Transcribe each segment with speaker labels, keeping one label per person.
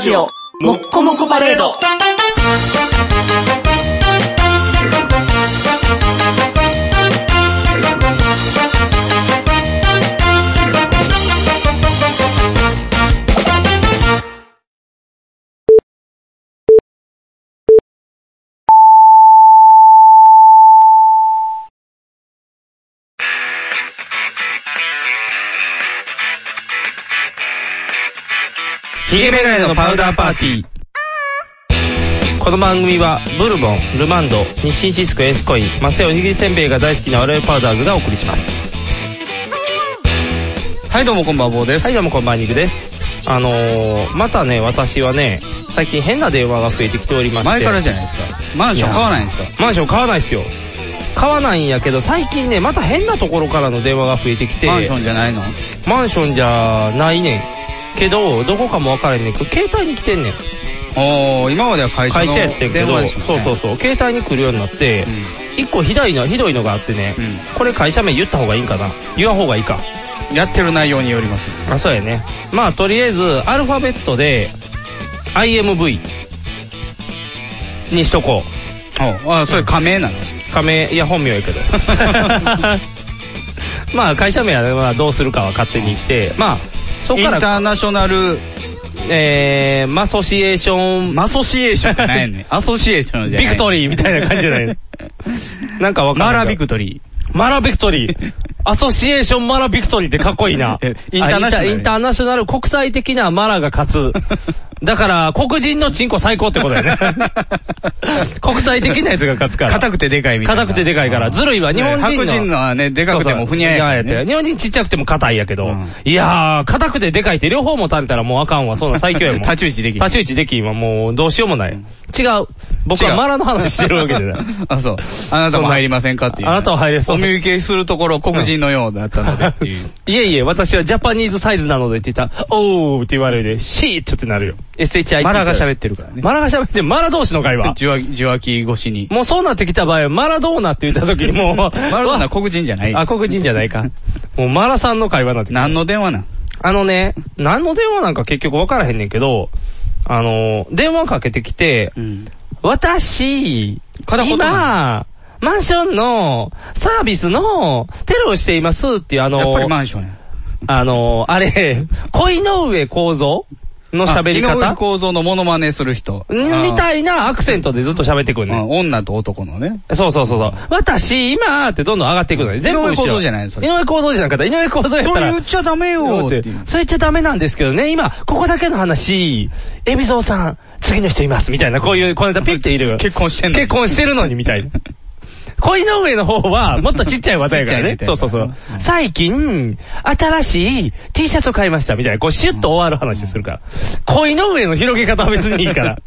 Speaker 1: ジオ、もっこもこパレード。
Speaker 2: ヒゲメガネのパウダーパーティー。この番組は、ブルボン、ルマンド、日清シスコエースコイン、マセオにぎりせんべいが大好きな我々パウダーズがお送りします。
Speaker 3: はい、どうもこんばんは、坊です。
Speaker 2: はい、どうもこんばんは、ニグです。あのー、またね、私はね、最近変な電話が増えてきておりまして。
Speaker 3: 前からじゃないですか。マンション買わないんですか？
Speaker 2: マンション買わないっすよ。買わないんやけど、最近ね、また変なところからの電話が増えてきて。
Speaker 3: マンションじゃないの？
Speaker 2: マンションじゃないねん。けど、どこかもわからんねんけど、携帯に来てんねん。
Speaker 3: おー、今までは会社の
Speaker 2: 会社やってんけど、そうそうそう、携帯に来るようになって、一個ひどいの、ひどいのがあってね、これ会社名言った方がいいんかな？言わん方がいいか。
Speaker 3: やってる内容によります。
Speaker 2: あ、そうやね。まあ、とりあえず、アルファベットで、IMV にしとこ
Speaker 3: う。あ、それ仮名なの？
Speaker 2: 仮名、いや、本名やけど。まあ、会社名はまあどうするかは勝手にして、まあ。
Speaker 3: インターナショナル、
Speaker 2: えー、マソシエーション。
Speaker 3: マソシエーションじゃないね。アソシエーションじゃない。
Speaker 2: ビクトリーみたいな感じじゃない なんかわかんない。
Speaker 3: マラビクトリ
Speaker 2: ー。マラビクトリー。アソシエーションマラビクトリーってかっこいいな。
Speaker 3: インターナショナル
Speaker 2: あインターナショナル国際的なマラが勝つ。だから、黒人のチンコ最高ってことだよね。国際的なやつが勝つから。
Speaker 3: 硬くてでかいみたいな。
Speaker 2: 硬くてでかいから。ずるいわ。日本人の。
Speaker 3: 白人のはね、でかくてもふにゃや。
Speaker 2: 日本人ちっちゃくても硬いやけど。いやー、硬くてでかいって両方も食べたらもうあかんわ。そんな最強やもん。
Speaker 3: 太刀打ちできん。
Speaker 2: 太刀打ちできんわ。もうどうしようもない。違う。僕はマラの話してるわけじゃない。
Speaker 3: あ、そう。あなたも入りませんかっていう。
Speaker 2: あなたは入れそう。
Speaker 3: お見受けするところ黒人のようだったのでっていう。
Speaker 2: いえいえ、私はジャパニーズサイズなのでって言ったら、おーって言われるで、シーッってなるよ。SHI。
Speaker 3: マラが喋ってるからね。
Speaker 2: マラが喋ってる、マラ同士の会話。
Speaker 3: 受話受話器越しに。
Speaker 2: もうそうなってきた場合は、マラドーナって言った時にもう、マ
Speaker 3: ラドーナ黒人じゃない
Speaker 2: あ、黒人じゃないか。もうマラさんの会話なんて。
Speaker 3: 何の電話なん？
Speaker 2: あのね、何の電話なんか結局分からへんねんけど、あの、電話かけてきて、
Speaker 3: うん、
Speaker 2: 私、今、マンションのサービスのテロをしていますっていうあの、
Speaker 3: やっぱりマンションや。
Speaker 2: あの、あれ、恋の上構造の喋り方？
Speaker 3: 井上構造のモノマネする人。
Speaker 2: みたいなアクセントでずっと喋ってくるね。
Speaker 3: 女と男のね。
Speaker 2: そうそうそうそう。私、今ってどんどん上がっていくのね。全部
Speaker 3: 井上構造じゃないそ
Speaker 2: れ。井上構造じゃなかった。井上構造やったら。
Speaker 3: それ言っちゃダメよって。
Speaker 2: それ言っちゃダメなんですけどね。今、ここだけの話、エビゾーさん、次の人います。みたいな、こういう、こうネタピッている。
Speaker 3: 結婚してんの
Speaker 2: 結婚してるのに、みたいな。恋の上の方は、もっと ちっちゃい技やからね。そうそうそう。最近、新しい T シャツを買いました、みたいな。こう、シュッと終わる話するから。恋の上の広げ方は別にいいから。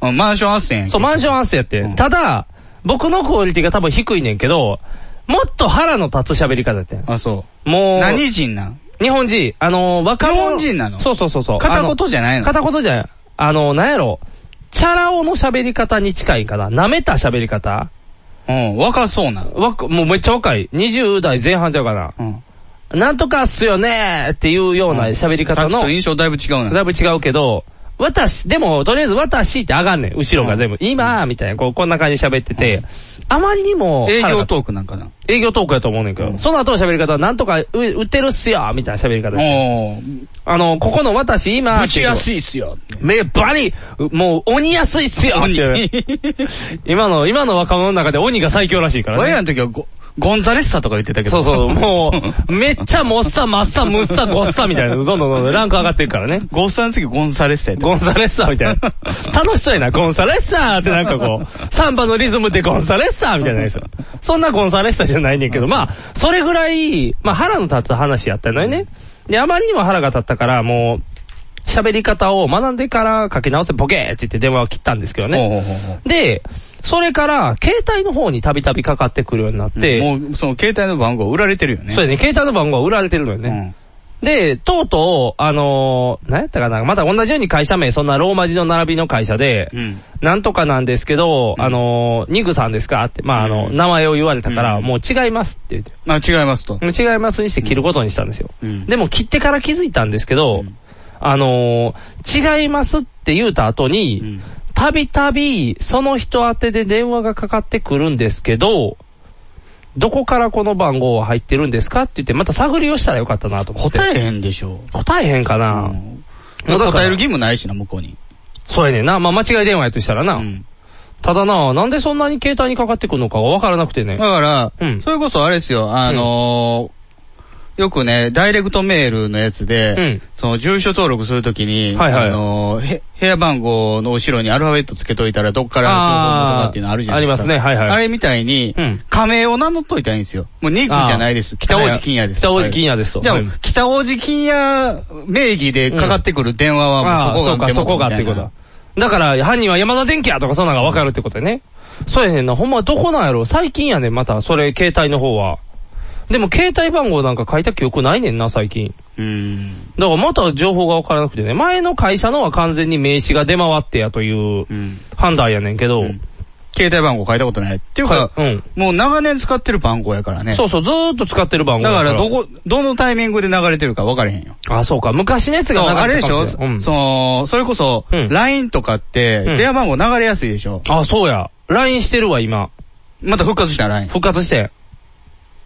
Speaker 3: マンション斡旋
Speaker 2: そう、マンション斡旋やって。ただ、僕のクオリティが多分低いねんけど、もっと腹の立つ喋り方やってん。
Speaker 3: あ、そう。
Speaker 2: もう。
Speaker 3: 何人なん？
Speaker 2: 日本人。あの、若者。
Speaker 3: 日本人なの？
Speaker 2: そうそうそうそう。
Speaker 3: 片言じゃないの？
Speaker 2: 片言じゃない。あの、なんやろ？チャラ男の喋り方に近いかな。舐めた喋り方
Speaker 3: うん、若そうな。
Speaker 2: わもうめっちゃ若い。20代前半ちゃうかな。
Speaker 3: うん。
Speaker 2: なんとかっすよねーっていうような喋り方の。
Speaker 3: うん、印象だいぶ違うな。
Speaker 2: だいぶ違うけど、私、でも、とりあえず私って上がんねん。後ろが全部。今みたいな、こう、こんな感じで喋ってて、あまりにも。
Speaker 3: 営業トークなんかな。
Speaker 2: 営業トークやと思うねんけど、その後の喋り方はなんとかう売ってるっすよみたいな喋り方あの、ここの私今、
Speaker 3: 打ちやすいっすよ。
Speaker 2: め、バリ、もう鬼やすいっすよ。今の、今の若者の中で鬼が最強らしいからね。
Speaker 3: 俺らの時はゴ、ゴンザレッサとか言ってたけど。
Speaker 2: そうそう、もう、めっちゃもっさ、まっさ、むっさ、ごっさみたいな、どんどんどんどんランク上がっていくからね。
Speaker 3: ゴッサの次ゴンサレッサや
Speaker 2: ゴンサレッサみたいな。楽しそうやな、ゴンサレッサってなんかこう、サンバのリズムでゴンサレッサみたいなやつ。そんなゴンサレッサじゃないねんけど、まあ、それぐらい、まあ腹の立つ話やったのよね。で、あまりにも腹が立ったから、もう、喋り方を学んでから書き直せボケーって言って電話を切ったんですけどね。で、それから、携帯の方にたびたびかかってくるようになって、
Speaker 3: もう、その携帯の番号売られてるよね。
Speaker 2: そうやね、携帯の番号は売られてるのよね。で、とうとう、あのー、何やったかなまた同じように会社名、そんなローマ字の並びの会社で、なんとかなんですけど、あのー、ニグさんですかって、まあ、あの、名前を言われたから、もう違いますって言って。
Speaker 3: まあ、違いますと。
Speaker 2: 違いますにして切ることにしたんですよ。でも切ってから気づいたんですけど、あのー違いますって言うた後に、
Speaker 3: うん。
Speaker 2: たびたびその人宛てで電話がかかってくるんですけど、どこからこの番号は入ってるんですかって言って、また探りをしたらよかったなと思って。
Speaker 3: 答えへんでしょ。
Speaker 2: 答えへんかな、
Speaker 3: うん
Speaker 2: も
Speaker 3: 答える義務ないしな、向こうに。
Speaker 2: そうやねんな。まあ間違い電話やとしたらな。
Speaker 3: うん
Speaker 2: ただな、なんでそんなに携帯にかかってくるのかがわからなくてね
Speaker 3: だ。から、
Speaker 2: うん
Speaker 3: それこそあれですよ、あのーよくね、ダイレクトメールのやつで、
Speaker 2: うん
Speaker 3: その住所登録するときに、
Speaker 2: はいはい
Speaker 3: あの部屋番号の後ろにアルファベットつけといたらどっからの情報元かっていうのあるじゃないですか。
Speaker 2: ありますねはいはい
Speaker 3: あれみたいに、
Speaker 2: うん
Speaker 3: 仮名を名乗っといたらいいんですよ。もうニックじゃないです。北大路金也です。
Speaker 2: 北大路金也ですと。
Speaker 3: じゃあ、
Speaker 2: はい
Speaker 3: 北大路金也名義でかかってくる電話はもうそこが
Speaker 2: そうか、そこがっていうことだ。だから、犯人は山田電機やとかそんなのがわかるってことやね。そうやねんな。ほんまどこなんやろ最近やねん、また、それ、携帯の方は。でも、携帯番号なんか書いた記憶ないねんな、最近。
Speaker 3: うん。
Speaker 2: だから、また情報がわからなくてね。前の会社のは完全に名刺が出回ってやという
Speaker 3: うん。
Speaker 2: 判断やねんけど。
Speaker 3: うん携帯番号書いたことない。っていうか、
Speaker 2: うん。
Speaker 3: もう長年使ってる番号やからね。
Speaker 2: そうそう、ずーっと使ってる番号
Speaker 3: だから、どこ、どのタイミングで流れてるか分かれへんよ。
Speaker 2: あ、そうか。昔のやつが
Speaker 3: あれでしょ、
Speaker 2: 流れてたかもれんうん。
Speaker 3: その、それこそ、
Speaker 2: うん
Speaker 3: LINE とかって、
Speaker 2: うん
Speaker 3: 電話番号流れやすいでしょ？
Speaker 2: あ、そうや。LINE してるわ、今。
Speaker 3: また復活した LINE。
Speaker 2: 復活して。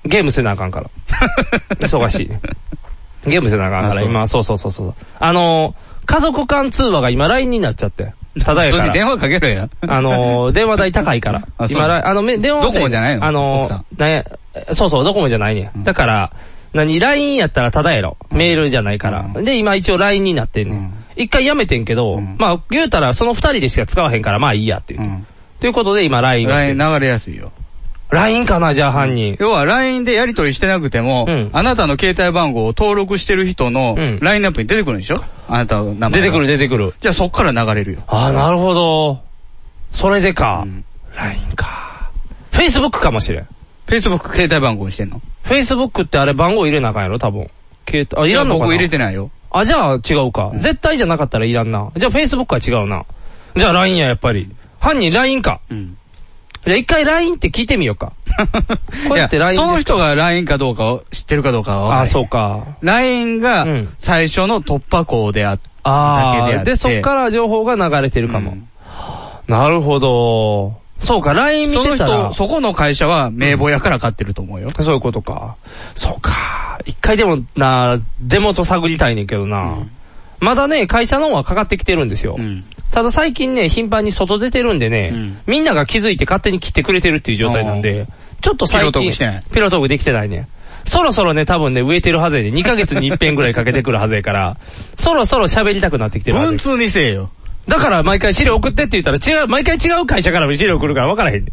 Speaker 2: ゲームせなあかんから。忙しいね。ゲームせなあかんから、今、そうそうそうそう。あのー、家族間通話が今 LINE になっちゃって。ただやから。
Speaker 3: 普通に電話かけろや。
Speaker 2: あのー、電話代高いから。今、あの、め電話
Speaker 3: ドコモじゃないの？
Speaker 2: あのー、そうそう、ドコモじゃないね
Speaker 3: うん
Speaker 2: ん。だから、何、LINE やったらただやろ。メールじゃないから。
Speaker 3: うん
Speaker 2: で、今一応 LINE になってんね
Speaker 3: うん
Speaker 2: ん。一回やめてんけど、
Speaker 3: うん
Speaker 2: まあ、言うたらその二人でしか使わへんから、まあいいやっていうう。
Speaker 3: ん。
Speaker 2: ということで今 LINE が
Speaker 3: LINE
Speaker 2: る。
Speaker 3: 流れやすいよ。
Speaker 2: LINE かな、じゃあ犯人。
Speaker 3: 要は LINE でやり取りしてなくても、
Speaker 2: うん
Speaker 3: あなたの携帯番号を登録してる人の
Speaker 2: うん
Speaker 3: ラインナップに出てくるんでしょ？あなたの名前が。
Speaker 2: 出てくる出てくる。
Speaker 3: じゃあそっから流れるよ。
Speaker 2: ああ、なるほど。それでか。
Speaker 3: うん
Speaker 2: LINE か。Facebook かもしれん。
Speaker 3: Facebook 携帯番号にしてんの
Speaker 2: ？Facebook ってあれ番号入れなあかんやろ多分。携帯、あ、いらんのかな？
Speaker 3: 僕入れてないよ。
Speaker 2: あ、じゃあ違うか。
Speaker 3: うん
Speaker 2: 絶対じゃなかったらいらんな。じゃあ Facebook は違うな。じゃあ LINE や、やっぱり。犯人 LINE か。
Speaker 3: うん。
Speaker 2: じゃあ一回 LINE って聞いてみようか。これって LINE
Speaker 3: その人が LINE かどうかを知ってるかどうかは分から
Speaker 2: あ。そうか。
Speaker 3: LINE が
Speaker 2: うん
Speaker 3: 最初の突破口であっ
Speaker 2: ああ、
Speaker 3: だけであって
Speaker 2: で、そっから情報が流れてるかも。
Speaker 3: うん
Speaker 2: なるほど。そうか、LINE 見てたら。
Speaker 3: 人、そこの会社は名簿やから買ってると思うよ。
Speaker 2: そういうことか。そうか。一回でもな、出元探りたいねんけどな。
Speaker 3: うん
Speaker 2: まだね、会社の方はかかってきてるんですよ。
Speaker 3: うん。
Speaker 2: ただ最近ね、頻繁に外出てるんでね、
Speaker 3: うん
Speaker 2: みんなが気づいて勝手に切ってくれてるっていう状態なんで、ちょっと最近、
Speaker 3: ピロートークしてない
Speaker 2: ピロートークできてないね。そろそろね、多分ね、植えてるはずやで、2ヶ月に一遍ぐらいかけてくるはずやから、そろそろ喋りたくなってきてるは
Speaker 3: 文通にせえよ。
Speaker 2: だから毎回資料送ってって言ったら違う、毎回違う会社からも資料来るから分からへん。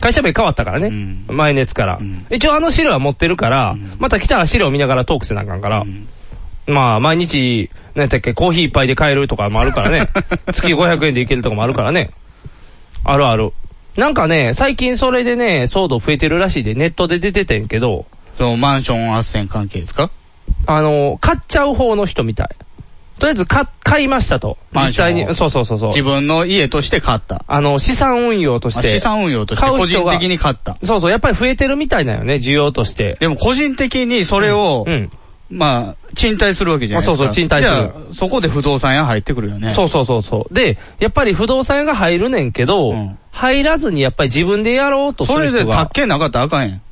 Speaker 2: 会社名変わったからね。
Speaker 3: うん
Speaker 2: 前のやつから、
Speaker 3: うん
Speaker 2: 一応あの資料は持ってるから、
Speaker 3: うん
Speaker 2: また来たら資料見ながらトークせなあかんから、
Speaker 3: うん
Speaker 2: まあ毎日、何やったっけ、コーヒー一杯で買えるとかもあるからね。月500円でいけるとかもあるからね。あるある。なんかね、最近それでね、騒動増えてるらしいで、ネットで出ててんけど、
Speaker 3: そのマンション斡旋関係ですか？
Speaker 2: あの、買っちゃう方の人みたい。とりあえず買、買いましたと。実際に、そうそうそうそう。
Speaker 3: 自分の家として買った。
Speaker 2: あの、資産運用として。
Speaker 3: あ資産運用として個人的に買った。
Speaker 2: そうそう、やっぱり増えてるみたいだよね、需要として。
Speaker 3: でも個人的にそれを、
Speaker 2: うん。
Speaker 3: まあ、賃貸するわけじゃないですか。
Speaker 2: あそうそう賃貸する
Speaker 3: じゃあ、そこで不動産屋入ってくるよね。
Speaker 2: そうそうそうそう。で、やっぱり不動産屋が入るねんけど、
Speaker 3: うん
Speaker 2: 入らずにやっぱり自分でやろうとす
Speaker 3: それで
Speaker 2: る人が
Speaker 3: 宅建なかったらあかんやん。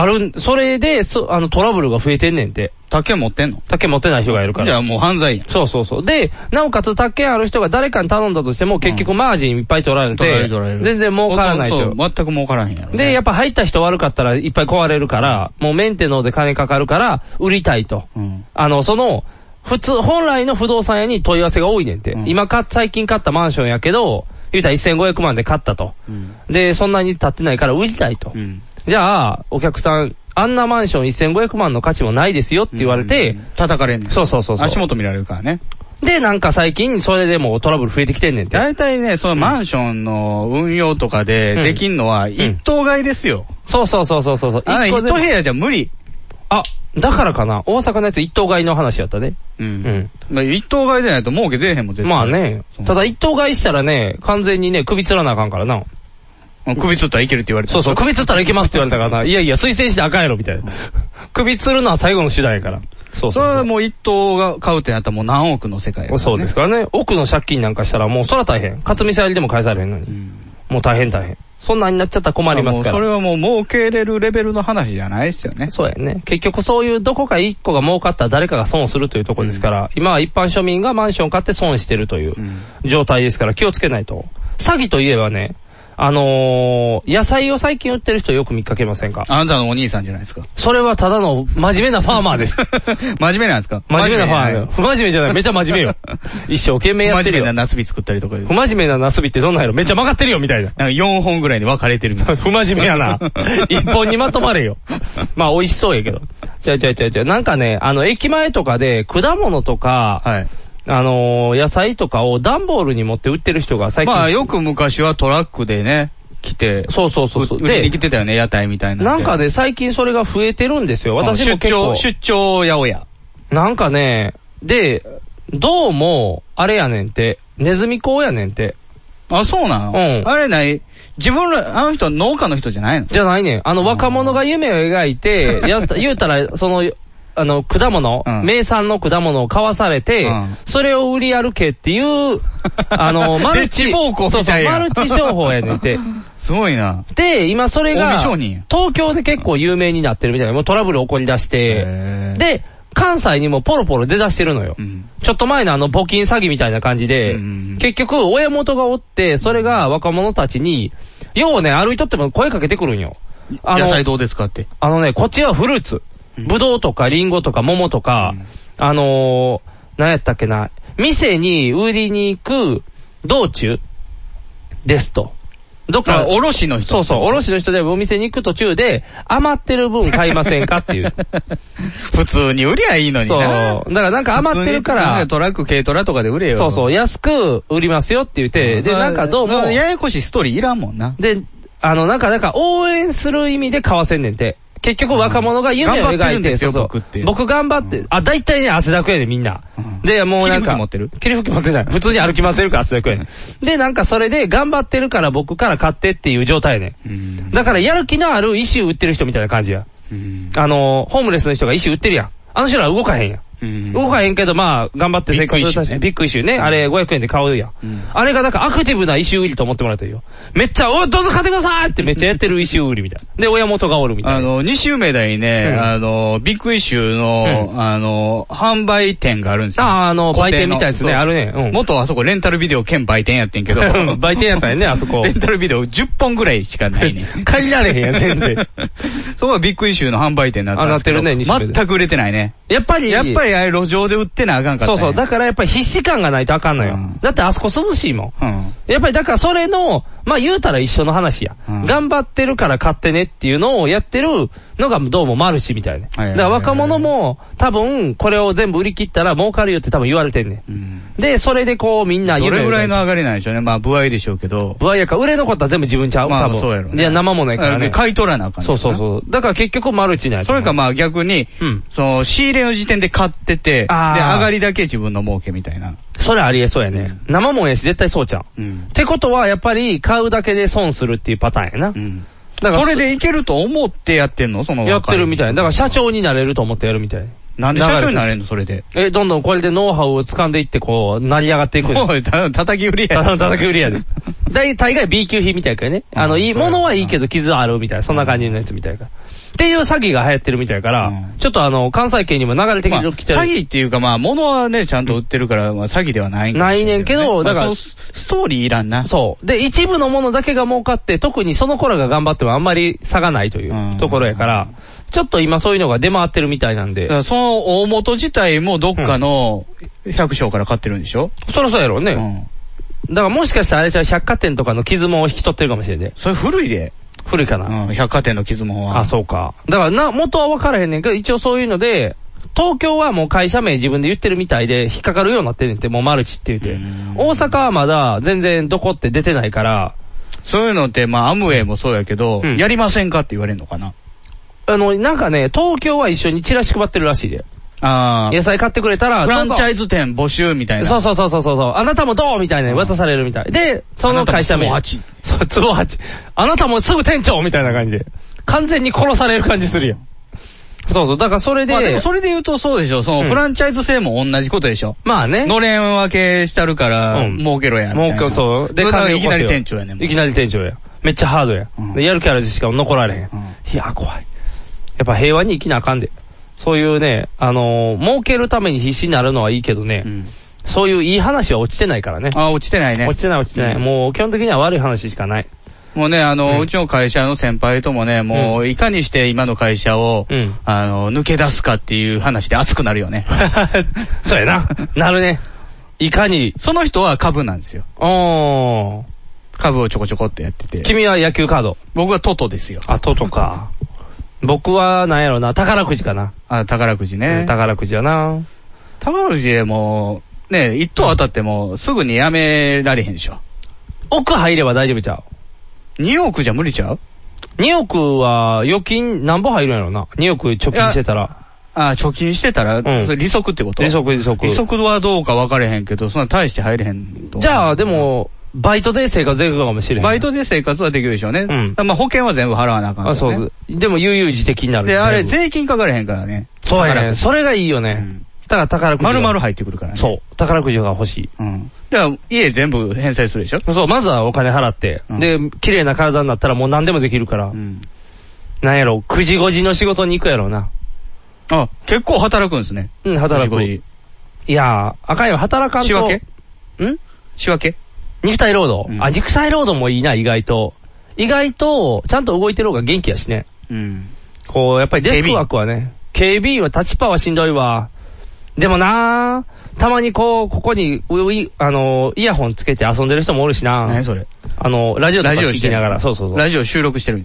Speaker 2: ある、それで、そあの、トラブルが増えてんねんて。
Speaker 3: 宅建持ってんの？
Speaker 2: 竹持ってない人がいるから。
Speaker 3: じゃあもう犯罪やん。
Speaker 2: そうそうそう。で、なおかつ宅建ある人が誰かに頼んだとしても、結局マージンいっぱい取られ
Speaker 3: 取られ
Speaker 2: て
Speaker 3: る取られ、る。
Speaker 2: 全然儲からないと
Speaker 3: そう。全く儲からへんやろ、ね。
Speaker 2: で、やっぱ入った人悪かったらいっぱい壊れるから、もうメンテナーで金かかるから、売りたいと。
Speaker 3: うん。
Speaker 2: あの、その、普通、本来の不動産屋に問い合わせが多いねんて。
Speaker 3: うん
Speaker 2: 今か、最近買ったマンションやけど、言うたら1500万で買ったと。
Speaker 3: うん。
Speaker 2: で、そんなに経ってないから売りたいと。
Speaker 3: うん。
Speaker 2: じゃあ、お客さん、あんなマンション1500万の価値もないですよって言われて、
Speaker 3: うん、叩かれんねん。
Speaker 2: そうそうそうそう
Speaker 3: 足元見られるからね。
Speaker 2: で、なんか最近、それでもうトラブル増えてきてんねんて。
Speaker 3: 大体ね、そのマンションの運用とかでできんのは一棟買いですよ。
Speaker 2: そうそうそうそうそう。
Speaker 3: あ一部屋じゃ無理。
Speaker 2: あ、だからかな。大阪のやつ一棟買いの話やったね。
Speaker 3: う
Speaker 2: うんん。
Speaker 3: まあ一棟買いでないと儲け出えへんもん、絶対。
Speaker 2: まあね。ただ一棟買いしたらね、完全にね、首つらなあかんからな。
Speaker 3: 首つったらいけるって言われて
Speaker 2: そうそう、首つったらいけますって言われたからな。いやいや、推薦してあかんやろ、みたいな。首つるのは最後の手段やから。そうそうそ
Speaker 3: れはもう一棟が買うってなったらもう何億の世界やからね
Speaker 2: そうですからね。奥の借金なんかしたらもうそら大変。勝見さやりでも返されへんのに。
Speaker 3: うん
Speaker 2: もう大変大変。そんなんになっちゃったら困りますから。
Speaker 3: もうそれはもう儲けれるレベルの話じゃないですよね。
Speaker 2: そうやね。結局そういうどこか一個が儲かったら誰かが損するというところですから、今は一般庶民がマンション買って損してるという
Speaker 3: うん
Speaker 2: 状態ですから気をつけないと。詐欺といえばね、あのー、野菜を最近売ってる人よく見かけませんか？
Speaker 3: あなたのお兄さんじゃないですか。
Speaker 2: それはただの真面目なファーマーです。
Speaker 3: 真面目なんですか？
Speaker 2: 真面目なファーマー。不真面目じゃない。めちゃ真面目よ。一生懸命やってるよ
Speaker 3: 面目な。ナスビ作ったりとかで。
Speaker 2: 不真面目なナスビってどんなんやろめっちゃ曲がってるよみたいな。
Speaker 3: なんか4本ぐらいに分かれてるみたいな。
Speaker 2: 不真面目やな。一本にまとまれよ。まあ美味しそうやけど。ちゃうちゃうちゃうちゃう。なんかね、あの、駅前とかで果物とか、
Speaker 3: はい。
Speaker 2: あのー野菜とかを段ボールに持って売ってる人が最近。
Speaker 3: まあよく昔はトラックでね、来て、
Speaker 2: そうそうそうそう。で
Speaker 3: 来てたよね、屋台みたいな。
Speaker 2: なんかね、最近それが増えてるんですよ。私も結構。
Speaker 3: 出張、出張八百屋。
Speaker 2: なんかね、で、どうも、あれやねんて、ネズミ講やねんて。
Speaker 3: あ、そうなの？
Speaker 2: うん
Speaker 3: あれない、自分ら、あの人は農家の人じゃないの？
Speaker 2: じゃないねん。あの若者が夢を描いて、やす言うたら、その、あの、果物、
Speaker 3: うん
Speaker 2: 名産の果物を買わされて、
Speaker 3: うん
Speaker 2: それを売り歩けっていう、あの、マルチ、
Speaker 3: デッチ暴行
Speaker 2: そうそう、マルチ商法やねんて。
Speaker 3: すごいな。
Speaker 2: で、今それ
Speaker 3: 近江
Speaker 2: が
Speaker 3: 商人や、
Speaker 2: 東京で結構有名になってるみたいな、もうトラブル起こり出して、
Speaker 3: へー、
Speaker 2: で、関西にもポロポロ出だしてるのよ。
Speaker 3: うん。
Speaker 2: ちょっと前のあの募金詐欺みたいな感じで、
Speaker 3: うん
Speaker 2: 結局親元がおって、それが若者たちに、ようね、歩いとっても声かけてくるんよ。あの
Speaker 3: 野菜どうですかって。
Speaker 2: あのね、こっちはフルーツ。
Speaker 3: うん
Speaker 2: ぶどうとかリンゴとか桃とか、
Speaker 3: うん
Speaker 2: あのー、何やったっけな、店に売りに行く道中ですと。どっか、
Speaker 3: あ、おろしの人。
Speaker 2: そうそう、おろしの人でお店に行く途中で、余ってる分買いませんかっていう。
Speaker 3: 普通に売りゃいいのに
Speaker 2: そう。
Speaker 3: な。
Speaker 2: だからなんか余ってるから、
Speaker 3: トラック、軽トラとかで売れよ。
Speaker 2: そうそう、安く売りますよって言って、で、なんかどうも、
Speaker 3: ややこしいストーリーいらんもんな。
Speaker 2: で、あの、なんか、なんか応援する意味で買わせんねんて。結局若者が夢を
Speaker 3: 頑張って
Speaker 2: 描いて、
Speaker 3: るんですよ
Speaker 2: そうそう
Speaker 3: 僕って
Speaker 2: 僕頑張って、あ、大体ね、汗だくやねんみんな。
Speaker 3: うん
Speaker 2: で、もうなんか。
Speaker 3: 霧吹き持ってる？
Speaker 2: 霧吹き持ってない。普通に歩き回ってるから汗だくやねん。で、なんかそれで頑張ってるから僕から買ってっていう状態やねん。
Speaker 3: うん
Speaker 2: だからやる気のある石売ってる人みたいな感じや。
Speaker 3: うん
Speaker 2: あの、ホームレスの人が石売ってるやん。あの人らは動かへんやん。
Speaker 3: うん
Speaker 2: 動かへんけど、まあ、頑張って生活をし
Speaker 3: ビッグイシューね
Speaker 2: ビッグイシューね。あれ500円で買うやん。
Speaker 3: うん
Speaker 2: あれがなんかアクティブな石売りと思ってもらったらいいよ。めっちゃ、おい、どうぞ買ってくださいってめっちゃやってる石売りみたいな。で、親元がおるみたいな。
Speaker 3: あの、西梅田にね、
Speaker 2: うん
Speaker 3: あの、ビッグイシューの、
Speaker 2: う
Speaker 3: あの、販売店があるんですよ。
Speaker 2: ああ、あの、売店みたいなやつね、あるね。うん。
Speaker 3: 元あそこレンタルビデオ兼売店やってんけど。
Speaker 2: 売店やったんやね、あそこ
Speaker 3: レ。ンタルビデオ10本ぐらいしかないね。
Speaker 2: 借りられへんやん、全然。
Speaker 3: そこはビッグイシューの販売店になってますけど
Speaker 2: あなってるね西梅田
Speaker 3: 全く売れてないね。
Speaker 2: やっぱり、
Speaker 3: やっぱりあれ路上で売ってなあかんかった、ね。
Speaker 2: そうそう。だからやっぱり必死感がないとあかんのよ。
Speaker 3: うん
Speaker 2: だってあそこ涼しいもん。
Speaker 3: うん。
Speaker 2: やっぱりだからそれの、まあ言うたら一緒の話や。
Speaker 3: うん
Speaker 2: 頑張ってるから買ってねっていうのをやってるのがどうもマルチみたいね。
Speaker 3: はいはいはい
Speaker 2: だから若者も多分これを全部売り切ったら儲かるよって多分言われてんね
Speaker 3: うん
Speaker 2: ん。で、それでこうみんな
Speaker 3: どれぐらいの
Speaker 2: の
Speaker 3: 上がりなんでしょうね。まあ、部合でしょうけど。
Speaker 2: 不安やから売れ残ったら全部自分ちゃう
Speaker 3: まあ
Speaker 2: 多分。
Speaker 3: そうやろね
Speaker 2: いや、生ものやからね。
Speaker 3: 買い取らなあかんねんな
Speaker 2: そうそうそう。だから結局マルチなんや
Speaker 3: それかまあ逆に、
Speaker 2: うん
Speaker 3: その仕入れの時点で買ってて、で、上がりだけ自分の儲けみたいな。
Speaker 2: それありえそうやね。生もんやし絶対そうちゃう。
Speaker 3: うん
Speaker 2: っ。てことはやっぱり買うだけで損するっていうパターンやな。
Speaker 3: うん。
Speaker 2: だから
Speaker 3: これでいけると思ってやってんの？その
Speaker 2: やってるみたい。だから社
Speaker 3: 長。
Speaker 2: 長になれると思ってやるみたい。
Speaker 3: なんで社長になれんのそれで？
Speaker 2: え、どんどんこれでノウハウを掴んでいって、こう、成り上がっていく。
Speaker 3: おい、た叩き売りや。
Speaker 2: ただの叩き売りやで。大大概 B 級品みたいからね。あの、いい、
Speaker 3: うんそうや
Speaker 2: 物はいいけど傷はあるみたいな、そんな感じのやつみたいから。っていう詐欺が流行ってるみたいから
Speaker 3: うん、
Speaker 2: ちょっとあの、関西圏にも流れて
Speaker 3: まあ、
Speaker 2: きてる。
Speaker 3: 詐欺っていうかまあ、物はね、ちゃんと売ってるから、まあ、詐欺ではない
Speaker 2: ないねんけどだから
Speaker 3: ストーリーいらんな。
Speaker 2: そう。で、一部のものだけが儲かって、特にその頃が頑張ってもあんまり差がないという
Speaker 3: うん
Speaker 2: ところやから、ちょっと今そういうのが出回ってるみたいなんで、
Speaker 3: その大元自体もどっかの百姓から買ってるんでしょ？
Speaker 2: そろそろやろうね。
Speaker 3: うん。
Speaker 2: だからもしかしたらあれじゃう百貨店とかの傷も引き取ってるかもしれんね。
Speaker 3: それ古いで。
Speaker 2: 古いかな。
Speaker 3: うん、百貨店の傷もは。
Speaker 2: あ、そうか。だからな、元は分からへんねんけど、一応そういうので、東京はもう会社名自分で言ってるみたいで、引っかかるようになってんねんって、もうマルチって言って
Speaker 3: うん。
Speaker 2: 大阪はまだ全然どこって出てないから、
Speaker 3: そういうのって、まあ、アムウェイもそうやけど、
Speaker 2: うん
Speaker 3: やりませんかって言われるのかな
Speaker 2: あの、なんかね、東京は一緒にチラシ配ってるらしいで。
Speaker 3: あ
Speaker 2: 野菜買ってくれたら、
Speaker 3: フランチャイ
Speaker 2: ズ
Speaker 3: ズ店募集みたいな。
Speaker 2: そうそうそうそうそう。あなたもどうみたいなの渡されるみたい。で、その会社名。
Speaker 3: あなたも
Speaker 2: そう、都合8。あなたもすぐ店長みたいな感じで。完全に殺される感じするやん。そうそう。だからそれで、
Speaker 3: まあでもそれで言うとそうでしょ。その
Speaker 2: うん
Speaker 3: フランチャイズ制も同じことでしょ。
Speaker 2: まあね。
Speaker 3: のれん分けしたるから、
Speaker 2: うん
Speaker 3: 儲けろや。みたいな
Speaker 2: もうそう。
Speaker 3: で、
Speaker 2: 金
Speaker 3: いきなり店長やねん。
Speaker 2: いきなり店長や。めっちゃハードや。
Speaker 3: うん
Speaker 2: でやるキャラでしか残られへん。
Speaker 3: うん
Speaker 2: いや、怖い。やっぱ平和に生きなあかんで。そういうね、あのー儲けるために必死になるのはいいけどね、
Speaker 3: うん。
Speaker 2: そういういい話は落ちてないからね。
Speaker 3: あ、落ちてないね。
Speaker 2: 落ちてない落ちてない。
Speaker 3: うん
Speaker 2: もう基本的には悪い話しかない。
Speaker 3: もうね、あの、
Speaker 2: うん
Speaker 3: うちの会社の先輩ともね、もう、いかにして今の会社を、
Speaker 2: うん
Speaker 3: あの、抜け出すかっていう話で熱くなるよね。
Speaker 2: そうやな。なるね。いかに、
Speaker 3: その人は株なんですよ。
Speaker 2: おー。
Speaker 3: 株をちょこちょこってやってて。
Speaker 2: 君は野球カード。
Speaker 3: 僕はトトですよ。
Speaker 2: あととか。僕は、なんやろな、宝くじかな。
Speaker 3: あ、宝くじね。
Speaker 2: 宝くじやな。
Speaker 3: 宝くじでもう、ね、一等当たっても、すぐにやめられへんでしょ。
Speaker 2: 奥入れば大丈夫ちゃ
Speaker 3: 2億じゃ無理ちゃう？
Speaker 2: う ?2 億は預金何本入るんやろな。2億貯金してたら。
Speaker 3: あ、貯金してたら、それ利息ってこと？
Speaker 2: 利息利息。
Speaker 3: 利息はどうか分かれへんけど、そんな大して入れへんと。
Speaker 2: じゃあ、で、も、バイトで生活できるかもしれへん。
Speaker 3: バイトで生活はできるでしょうね。
Speaker 2: うん
Speaker 3: まあ保険は全部払わなあかんから、
Speaker 2: あ、
Speaker 3: ね。
Speaker 2: そう。でも、悠々自適になる。
Speaker 3: で、あれ、税金かかれへんからね。
Speaker 2: そうやね。それがいいよね
Speaker 3: うん。
Speaker 2: だから宝くじが。
Speaker 3: 丸々入ってくるからね。
Speaker 2: そう。宝くじが欲しい。
Speaker 3: うん。じゃあ、家全部返済するでしょ？
Speaker 2: そう、まずはお金払って。
Speaker 3: うん
Speaker 2: で、綺麗な体になったらもう何でもできるから
Speaker 3: う。ん。
Speaker 2: なんやろ、9時5時の仕事に行くやろうな。
Speaker 3: あ、結構働くんですね。
Speaker 2: うん、働く。いやー、あかんよ、働かんと。
Speaker 3: 仕分け？
Speaker 2: ん？
Speaker 3: 仕分け？
Speaker 2: 肉体労働、
Speaker 3: うん
Speaker 2: あ、肉体労働もいいな、意外と。意外と、ちゃんと動いてる方が元気やしね。
Speaker 3: うん。
Speaker 2: こう、やっぱりデスクワークはね、警備員はタッチパワーしんどいわ。でもなたまにこう、ここに、あの、イヤホンつけて遊んでる人もおるしな
Speaker 3: 何それ？
Speaker 2: あの、ラジオとか
Speaker 3: ラジオして
Speaker 2: 聞きながら、そうそうそう。
Speaker 3: ラジオ収録してる。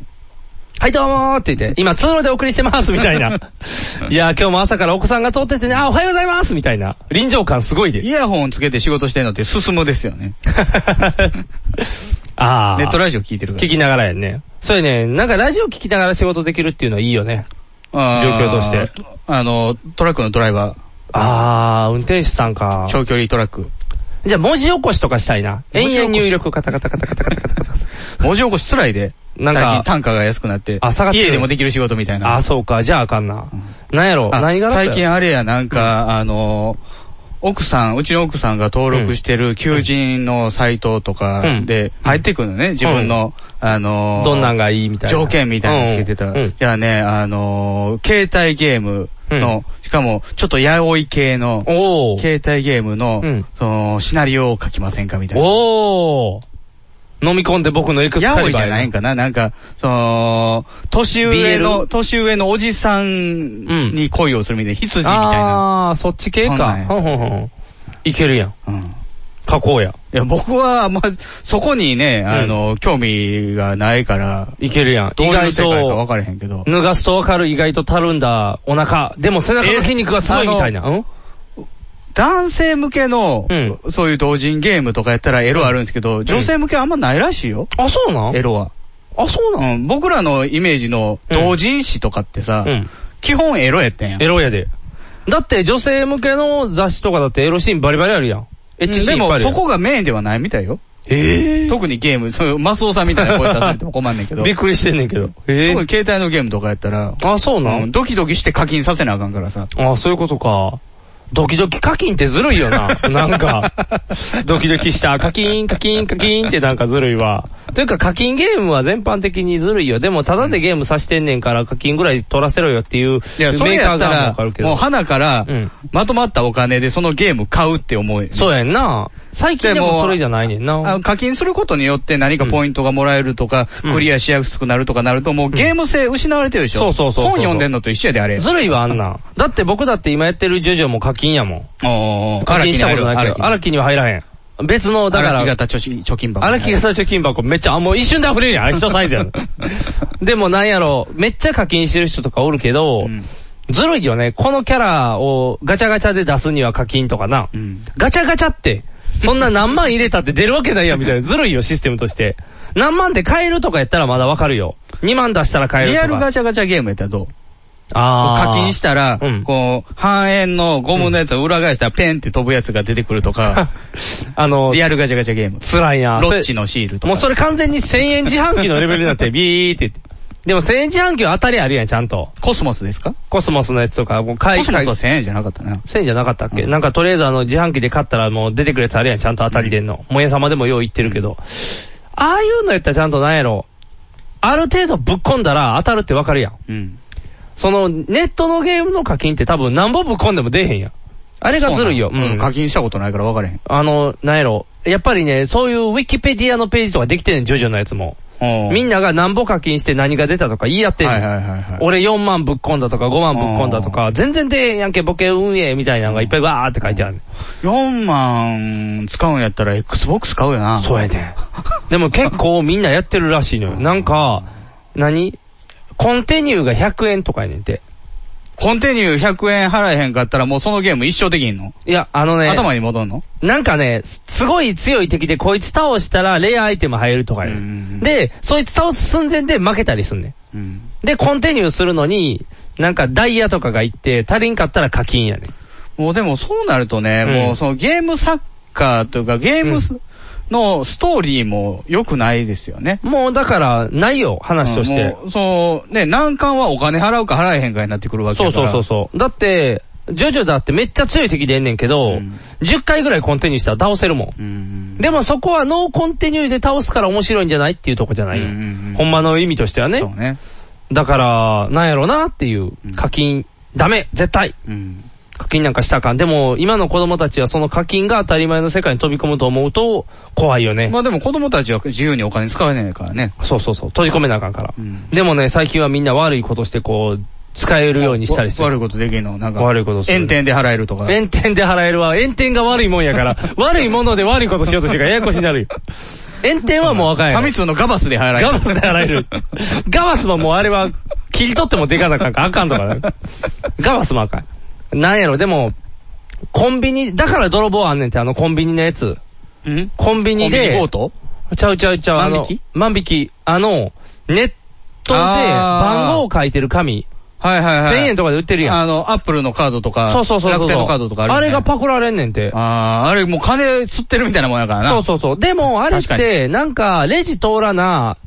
Speaker 2: はい、どうもーって言って、今通路でお送りしてます、みたいな。いやー、今日も朝からお子さんが通っててね、あ、おはようございます、みたいな。臨場感すごいで
Speaker 3: イ。ヤホンつけて仕事してんのって進むですよね。
Speaker 2: あー。
Speaker 3: ネットラジオ聞いてるから。
Speaker 2: 聞きながらやんね。そうやね、なんかラジオ聞きながら仕事できるっていうのはいいよね。
Speaker 3: あー
Speaker 2: 状況として。
Speaker 3: あの、トラックのドライバ
Speaker 2: あー、運転手さんか
Speaker 3: ー、。長距離トラック。
Speaker 2: じゃあ文字起こしとかしたいな。延々入力、カタカタカタカタカタカタカタ。
Speaker 3: 文字起こし辛いで。
Speaker 2: なんか、
Speaker 3: 単価が安くなって。
Speaker 2: あ、下がって
Speaker 3: 家でもできる仕事みたいな。
Speaker 2: あ、そうか。じゃああかんな。うん、なんやろ何が
Speaker 3: 最近あれや、なんか、うん、あの、奥さん、うちの奥さんが登録してる求人のサイトとかで入ってくるのね、うん、自分の、うん、あのー、
Speaker 2: どんなんがいいみたいな。
Speaker 3: 条件みたいなのつけてた。
Speaker 2: うん、
Speaker 3: いやね、あのー、携帯ゲーム、の、しかも、ちょっとやおい系の。携帯ゲームの、
Speaker 2: うん
Speaker 3: その、シナリオを書きませんかみたいな。
Speaker 2: おー。飲み込んで僕のエクスカリバー
Speaker 3: ゃないんかな？なんか、その、年上の、年上のおじさんに恋をするみたいな、羊みたいな。
Speaker 2: あー、そっち系。か。いけるやん。
Speaker 3: うん
Speaker 2: 加工や。
Speaker 3: いや、僕は、まず、そこにね、あの、興味がないから、
Speaker 2: いけるやん。意外
Speaker 3: 世界か分
Speaker 2: と、
Speaker 3: かれへんけど。
Speaker 2: 脱がすとわかる意外とたるんだお腹。でも背中の筋肉がすごいみたいな。うん
Speaker 3: 男性向けの、
Speaker 2: うん
Speaker 3: そういう同人ゲームとかやったらエロあるんですけど、女性向けあんまないらしいよ。
Speaker 2: あ、そうなん？
Speaker 3: エロは。
Speaker 2: あ、そうなん？
Speaker 3: うん。僕らのイメージの同人誌とかってさ、
Speaker 2: うん。
Speaker 3: 基本エロやったんや。
Speaker 2: エロやで。だって女性向けの雑誌とかだってエロシーンバリバリあるやん。エッチシー
Speaker 3: でも。そこがメインではないみたいよ。
Speaker 2: え
Speaker 3: 特にゲーム、そういうマスオさんみたいな声出されても困んねんけど。
Speaker 2: びっくりしてんねんけど。え
Speaker 3: 特に携帯のゲームとかやったら、
Speaker 2: あ、そうな
Speaker 3: うんんドキドキして課金させなあかんからさ。
Speaker 2: あ、そういうことか。ドキドキ課金ってずるいよな。なんか、ドキドキした、課金、課金、課金ってなんかずるいわ。というか課金ゲームは全般的にずるいよ。でも、ただでゲームさしてんねんから課金ぐらい取らせろよっていう、メーカー側もわかるけ、ど。
Speaker 3: もう花から
Speaker 2: うん、
Speaker 3: まとまったお金でそのゲーム買うって思う。
Speaker 2: そうやんな。最近でもそれじゃないねん
Speaker 3: あ
Speaker 2: な。
Speaker 3: 課金することによって何かポイントがもらえるとか、
Speaker 2: うん
Speaker 3: クリアしやすくなるとかなると、もうゲーム性失われてるでしょ？
Speaker 2: そうそうそう
Speaker 3: 本読んでんのと一緒やで、あれ。
Speaker 2: ずるいわ、あんなん。だって僕だって今やってるジョジョも課金やもん。
Speaker 3: おー
Speaker 2: 課金したことないけど、荒木には入らへん。別の、だから、
Speaker 3: 荒木型貯金貯金箱。
Speaker 2: 荒木型貯金箱めっちゃ、あ、もう一瞬で溢れるやん。あれ一サイズやん。でもなんやろ、めっちゃ課金してる人とかおるけど、
Speaker 3: うん
Speaker 2: ずるいよね。このキャラをガチャガチャで出すには課金とかな。
Speaker 3: うん
Speaker 2: ガチャガチャって、そんな何万入れたって出るわけないやんみたいな。ずるいよ、システムとして。何万で買えるとかやったらまだわかるよ。2万出したら買えるとか。
Speaker 3: リアルガチャガチャゲームやったらどう？
Speaker 2: あー
Speaker 3: 課金したら、
Speaker 2: うん
Speaker 3: こう、半円のゴムのやつを裏返したらペンって飛ぶやつが出てくるとか、
Speaker 2: あの、
Speaker 3: リアルガチャガチャゲーム。
Speaker 2: 辛いやん。
Speaker 3: ロッチのシールとか。
Speaker 2: もうそれ完全に1000円自販機のレベルになって、ビーって。でも1000円自販機は当たりあるやん、ちゃんと。
Speaker 3: コスモスですか？
Speaker 2: コスモスのやつとか、もう買い
Speaker 3: コスモスは1000円じゃなかったな。
Speaker 2: 1000円じゃなかったっけ、
Speaker 3: うん
Speaker 2: なんかとりあえずあの自販機で買ったらもう出てくるやつあるやん、ちゃんと当たりでんの。モヤさまでもよう言ってるけど。ああいうのやったらちゃんとなんやろ。ある程度ぶっ込んだら当たるってわかるやん。
Speaker 3: うん。
Speaker 2: その、ネットのゲームの課金って多分何本ぶっ込んでも出えへんやん。あれがずるいよ。
Speaker 3: そう
Speaker 2: ん。
Speaker 3: 課金したことないから分からへん。
Speaker 2: あの、なんやろ。やっぱりね、そういうウィキペディアのページとかできてんねん、ジョジョのやつも。みん
Speaker 3: な、
Speaker 2: なが何本課金して何が出たとか言い合ってんねん。
Speaker 3: はいはいはいはい。
Speaker 2: 俺4万ぶっ込んだとか5万ぶっ込んだとか、全然出えやんけ、ボケ運営みたいなのがいっぱいわーって書いてあるねん。
Speaker 3: 4万使うんやったら Xbox 買うよな。
Speaker 2: そうやねん。でも結構みんなやってるらしいのよ。なんか、何？コンティニューが100円とかやねんて。
Speaker 3: コンテニュー100円払えへんかったらもうそのゲーム一生できんの？
Speaker 2: いや、あのね、
Speaker 3: 頭に戻んの？
Speaker 2: なんかね、すすごい強い敵でこいつ倒したらレアアイテム入るとかやね
Speaker 3: うんうんうん
Speaker 2: ん。で、そいつ倒す寸前で負けたりすんねん。
Speaker 3: うん。
Speaker 2: で、コンティニューするのに、なんかダイヤとかがいって足りんかったら課金やねん。
Speaker 3: もうでもそうなるとね、
Speaker 2: うん
Speaker 3: もうそのゲームサッカーというかゲームスのストーリーも良くないですよね。
Speaker 2: もうだから、ないよ、話として。
Speaker 3: もう、そう、ね、難関はお金払うか払えへんかになってくるわけ
Speaker 2: そう
Speaker 3: だから。
Speaker 2: そうそうそう。だって、ジョジョだってめっちゃ強い敵でんねんけど、
Speaker 3: うん
Speaker 2: 10回ぐらいコンティニューしたら倒せるもん。
Speaker 3: うん。
Speaker 2: でもそこはノーコンティニューで倒すから面白いんじゃないっていうとこじゃないよ。
Speaker 3: うんうんうん
Speaker 2: ほんまの意味としてはね。
Speaker 3: そうね。
Speaker 2: だから、なんやろなっていう
Speaker 3: うん。
Speaker 2: 課金、ダメ絶対
Speaker 3: うん。
Speaker 2: 課金なんかしたらあかん。でも、今の子供たちはその課金が当たり前の世界に飛び込むと思うと、怖いよね。
Speaker 3: まあでも子供たちは自由にお金使えないからね。
Speaker 2: そうそうそう。閉じ込めなあかんから。
Speaker 3: うん
Speaker 2: でもね、最近はみんな悪いことしてこう、使えるようにしたりする。
Speaker 3: 悪いことできんのなんか。
Speaker 2: 悪いことする
Speaker 3: 炎天で払えるとか。
Speaker 2: 炎天で払えるわ。炎天が悪いもんやから、悪いもので悪いことしようとしてるからややこしになるよ。炎天はもうわかんやん。
Speaker 3: ファミ通のガバスで払える。
Speaker 2: ガバスで払える。ガバスももうあれは、切り取ってもでかなあかんかあかんとかね。ガバスもあかん。なんやろ、でも、コンビニ、だから泥棒あんねんって、あのコンビニのやつ。
Speaker 3: うん？
Speaker 2: コンビニ
Speaker 3: コンビニ
Speaker 2: で、
Speaker 3: 強盗
Speaker 2: ちゃうちゃうちゃう、あの
Speaker 3: 万引き？
Speaker 2: 万引き。あの、ネットで番号を書いてる紙。
Speaker 3: はいはいはい。
Speaker 2: 1000円とかで売ってるやん。
Speaker 3: あの、アップルのカードとか、
Speaker 2: そうそうそうそう。
Speaker 3: 楽天のカードとかあるよ
Speaker 2: あ
Speaker 3: ね
Speaker 2: れがパクられんねんて。
Speaker 3: ああ、あれもう金吸ってるみたいなもんやからな。
Speaker 2: そうそうそう。でも、あれっ
Speaker 3: 確
Speaker 2: て、なんか、レジ通らな、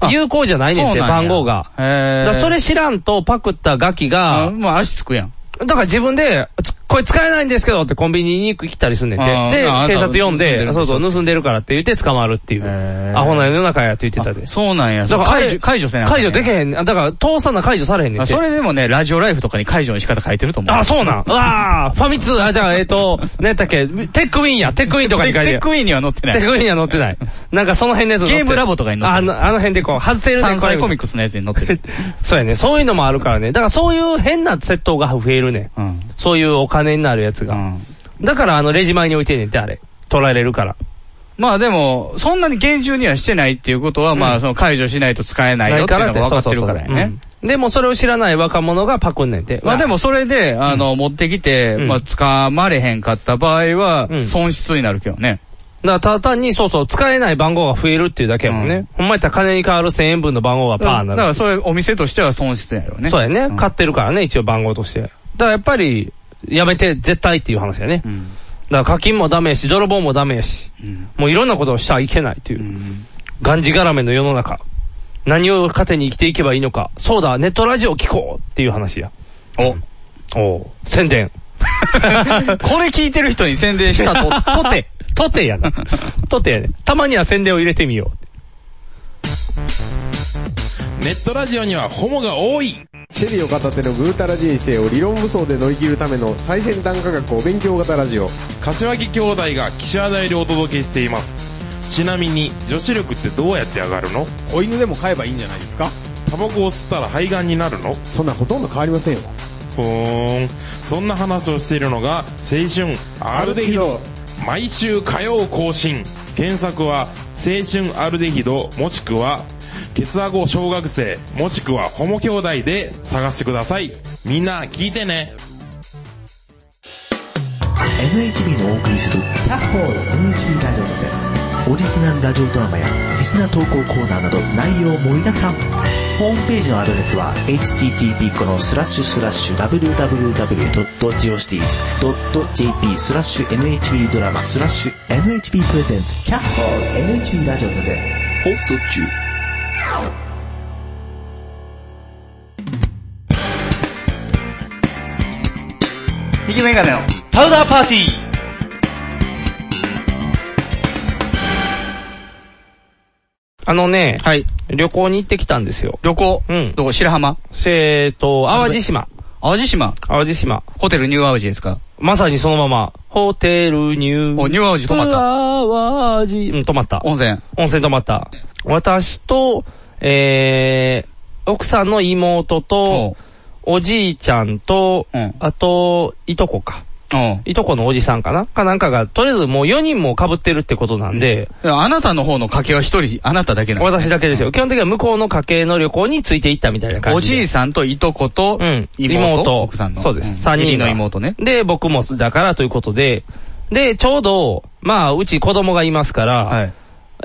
Speaker 3: あ
Speaker 2: 有効じゃないねんて、番号が。
Speaker 3: へえ。
Speaker 2: それ知らんとパクったガキ
Speaker 3: あ、
Speaker 2: が、
Speaker 3: もう足つくやん。
Speaker 2: だから自分で、これ使えないんですけどってコンビニに行ったりすんねんて。で、
Speaker 3: あ
Speaker 2: 警察呼んで、そうそう、盗んでるからって言って捕まるっていう。アホな世の中やって言ってたで。
Speaker 3: そうなんや。
Speaker 2: だから
Speaker 3: 解除、解除せな
Speaker 2: 解除できへん。だから、通さな解除されへんねん。
Speaker 3: それでもね、ラジオライフとかに解除の仕方書いてると思う。
Speaker 2: あ、そうなん。うわーファミ通、あ、じゃあ、えっと、何やったっけ、テックウィンや、テックウィンとかに書いてる。
Speaker 3: テックウィーンには載ってない。
Speaker 2: テックウィンには載ってない。なんかその辺のやつ
Speaker 3: ゲームラボとかに載ってる
Speaker 2: あの、あの辺でこう、外せるね
Speaker 3: 山菜コミッ
Speaker 2: ク。
Speaker 3: クスのやつに載ってる。
Speaker 2: そうやね。そういうのもあるからね。だからそういう変な窃盗が増えるね。
Speaker 3: うん。
Speaker 2: そういうお金になるやつが。
Speaker 3: うん。
Speaker 2: だからあの、レジ前に置いてんねんって、あれ。取られるから。
Speaker 3: まあでも、そんなに厳重にはしてないっていうことは、まあその解除しないと使えないよっていうのが分かってるからやね。
Speaker 2: うんでもそれを知らない若者がパクんねんて。
Speaker 3: まあでもそれで、あの、持ってきて、
Speaker 2: うん
Speaker 3: まあ掴まれへんかった場合は
Speaker 2: う、ん
Speaker 3: 損失になるけどね。
Speaker 2: だからただ単に、そうそう、使えない番号が増えるっていうだけやもんね。ほんまやったら金に変わる1000円分の番号がパーになる。
Speaker 3: だからそれお店としては損失やろね。
Speaker 2: そうやね、
Speaker 3: ん
Speaker 2: 買ってるからね、一応番号として。だからやっぱり、やめて絶対っていう話やね。
Speaker 3: うん。
Speaker 2: だから課金もダメやし、泥棒もダメやし、
Speaker 3: うん。
Speaker 2: もういろんなことをしちゃいけないというう、
Speaker 3: ん。
Speaker 2: がんじがらめの世の中。何を糧に生きていけばいいのか。そうだ、ネットラジオ聞こうっていう話や。
Speaker 3: お。
Speaker 2: おう宣伝。
Speaker 3: これ聞いてる人に宣伝したと、とて。
Speaker 2: とてやな。とてやね。たまには宣伝を入れてみよ
Speaker 1: ネットラジオにはホモが多い
Speaker 4: シェリーを片手のぐうたら人生を理論武装で乗り切るための最先端科学お勉強型ラジオ。
Speaker 1: 柏木兄弟が岸和田よりお届けしています。ちなみに女子力ってどうやって上がるの？
Speaker 4: 子犬でも飼えばいいんじゃないですか？
Speaker 1: タバコを吸ったら肺がんになるの？
Speaker 4: そんなほとんど変わりませんよ。
Speaker 1: ふーん。そんな話をしているのが青春アルデヒド。毎週火曜更新。検索は青春アルデヒドもしくはケツアゴ小学生もしくはホモ兄弟で探してください。みんな聞いてね。
Speaker 5: NHB のお送りするキャッホール NHB ラジオでオリジナルラジオドラマやリスナー投稿コーナーなど内容盛りだくさん。ホームページのアドレスは http コロンスラッシュスラッシュ www.geocities.jp スラッシュ NHB ドラマスラッシュ NHB プレゼンツ。キャッホール NHB ラジオで放送中。
Speaker 3: 引きメガネのパウダーパーティー
Speaker 2: あのね、
Speaker 3: はい。
Speaker 2: 旅行に行ってきたんですよ。
Speaker 3: 旅行？
Speaker 2: うん
Speaker 3: どこ？白浜？
Speaker 2: せーと、淡路島。
Speaker 3: 淡路島？
Speaker 2: 淡路島。
Speaker 3: ホテルニューアウジですか？
Speaker 2: まさにそのまま、ホテルニュー。
Speaker 3: おニューアウジ泊まった
Speaker 2: 淡路、うん、泊まった。
Speaker 3: 温泉。
Speaker 2: 温泉泊まった。私と、えー、奥さんの妹と、おじいちゃんと、
Speaker 3: うん
Speaker 2: あと、いとこか。
Speaker 3: うん。
Speaker 2: いとこのおじさんかな？かなんかが、とりあえずもう4人も被ってるってことなんで、
Speaker 3: あなたの方の家系は一人、あなただけなんです
Speaker 2: 私だけですよ。基本的には向こうの家系の旅行についていったみたいな感じで。
Speaker 3: おじいさんといとこと
Speaker 2: うん、
Speaker 3: 妹？奥さんの。
Speaker 2: そうです。
Speaker 3: ん
Speaker 2: 三人
Speaker 3: の妹ね。
Speaker 2: で、僕もだからということで、で、ちょうど、まあ、うち子供がいますから、
Speaker 3: はい。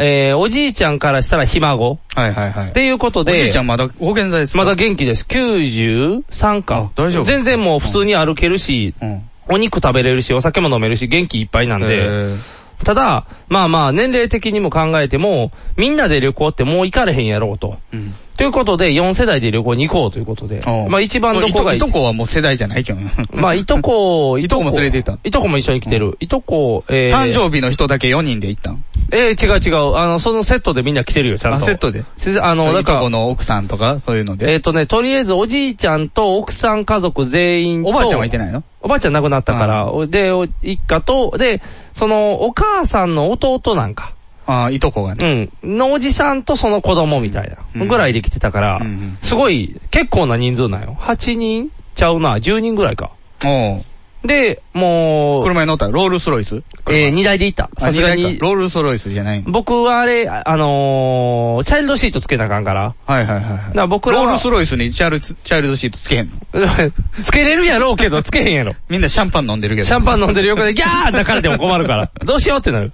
Speaker 2: えー、おじいちゃんからしたらひ孫
Speaker 3: はいはいはい。
Speaker 2: っていうこと
Speaker 3: お
Speaker 2: で、
Speaker 3: じいちゃんまだご健在ですか？
Speaker 2: まだ元気です。93か
Speaker 3: あ。大丈夫
Speaker 2: 全然もう普通に歩けるし、
Speaker 3: うん。
Speaker 2: お肉食べれるし、お酒も飲めるし、元気いっぱいなんで、
Speaker 3: えー
Speaker 2: ただ、まあまあ、年齢的にも考えても、みんなで旅行ってもう行かれへんやろうと。
Speaker 3: うん。
Speaker 2: ということで、4世代で旅行に行こうということで。まあ一番どこがいい？
Speaker 3: いとこはもう世代じゃないけどね
Speaker 2: まあ、いとこ、
Speaker 3: いとこも連れて行った
Speaker 2: いとこも一緒に来てる。いとこ、えー、
Speaker 3: 誕生日の人だけ4人で行ったん？
Speaker 2: えー、違う違う。あの、そのセットでみんな来てるよ、ちゃん
Speaker 3: あ、
Speaker 2: と。
Speaker 3: セットで？
Speaker 2: せあの、だ
Speaker 3: いとこ
Speaker 2: から、
Speaker 3: の奥さんとか、そういうの
Speaker 2: えっ、
Speaker 3: で。
Speaker 2: とね、とりあえずおじいちゃんと奥さん家族全員と。
Speaker 3: おばあちゃんはいてないの？
Speaker 2: おばあちゃん亡くなったから、で、お一家と、で、その、お母さんの弟なんか。
Speaker 3: ああ、いとこがね。
Speaker 2: うん。のおじさんとその子供みたいな。
Speaker 3: うん
Speaker 2: ぐらいで来てたから、
Speaker 3: うんうん
Speaker 2: すごい、結構な人数なんよ。8人ちゃうな、10人ぐらいか。
Speaker 3: おう
Speaker 2: で、もう、
Speaker 3: 車に乗ったらロールスロイス？
Speaker 2: えー、2台で行った。さすがに。
Speaker 3: ロールスロイスじゃないの
Speaker 2: 僕はあれ、ああのー、チャイルドシートつけなあかんから。
Speaker 3: はいはいはいはい。
Speaker 2: ら僕らは
Speaker 3: ロールスロイスにチャイルドチャイルドシートつけへんの？
Speaker 2: つけれるやろうけど、つけへんやろ。
Speaker 3: みんなシャンパン飲んでるけど。
Speaker 2: シャンパン飲んでる横でギャー泣かれても困るから。どうしようってなる。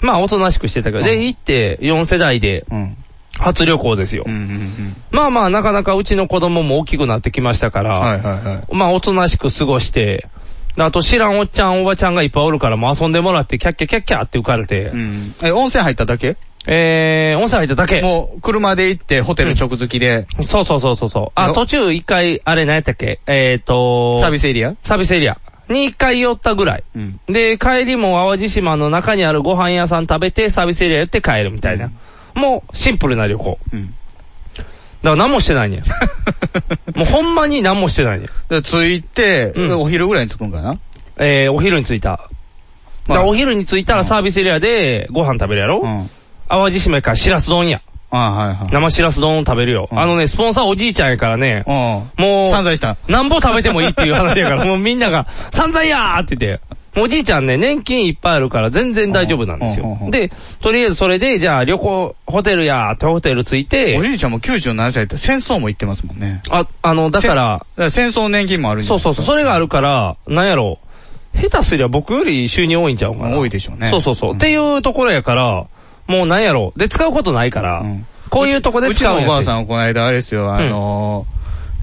Speaker 2: まあ、おとなしくしてたけど。で、行って、4世代で、
Speaker 3: うん。
Speaker 2: 初旅行ですよ。
Speaker 3: うんうんうん。
Speaker 2: まあまあ、なかなかうちの子供も大きくなってきましたから、
Speaker 3: はいはいはい。
Speaker 2: まあ、おとなしく過ごして、あと知らんおっちゃん、おばちゃんがいっぱいおるから、もう遊んでもらって、キャッキャキャッキャって浮かれて、
Speaker 3: うん。え、温泉入っただけ？
Speaker 2: えー、温泉入っただけ。
Speaker 3: もう、車で行って、ホテル直付きで、
Speaker 2: そうそうそうそうそう。あ、
Speaker 3: よ
Speaker 2: 途中一回、あれ何やったっけ？えーと、
Speaker 3: サービスエリア？
Speaker 2: サービスエリアに一回寄ったぐらい。
Speaker 3: うん。
Speaker 2: で、帰りも淡路島の中にあるご飯屋さん食べて、サービスエリア寄って帰るみたいな。もう、シンプルな旅行。
Speaker 3: うん。
Speaker 2: だから何もしてないねん。もうほんまに何もしてないねん。
Speaker 3: で、着いて、
Speaker 2: うん
Speaker 3: お昼ぐらいに着くんかな？
Speaker 2: えー、お昼に着いた。だからお昼に着いたらサービスエリアでご飯食べるやろ、
Speaker 3: うん。
Speaker 2: 淡路島からしらす丼や。
Speaker 3: あはいはい。
Speaker 2: 生しらす丼を食べるよ。
Speaker 3: うん
Speaker 2: あのね、スポンサーおじいちゃんやからね、
Speaker 3: うん。
Speaker 2: もう、
Speaker 3: 散々した。
Speaker 2: なんぼ食べてもいいっていう話やから、もうみんなが、散々やーって言って、おじいちゃんね、年金いっぱいあるから全然大丈夫なんですよ。で、とりあえずそれで、じゃあ旅行、ホテルやーってホテル着い
Speaker 3: お
Speaker 2: て、
Speaker 3: じいちゃんも97歳って戦争も行ってますもんね。
Speaker 2: あ、あの、だから、
Speaker 3: だから戦争年金もあるん
Speaker 2: そうそうそう、それがあるから、なんやろう、下手すりゃ僕より収入多いんちゃうかな。
Speaker 3: 多いでしょうね
Speaker 2: そうそうそう。
Speaker 3: うん
Speaker 2: っていうところやから、もうなんやろ。う。で、使うことないから、
Speaker 3: うん。
Speaker 2: こういうとこで
Speaker 3: うち
Speaker 2: 使うんやって。
Speaker 3: のおばあさんはこの間あれですよ、あの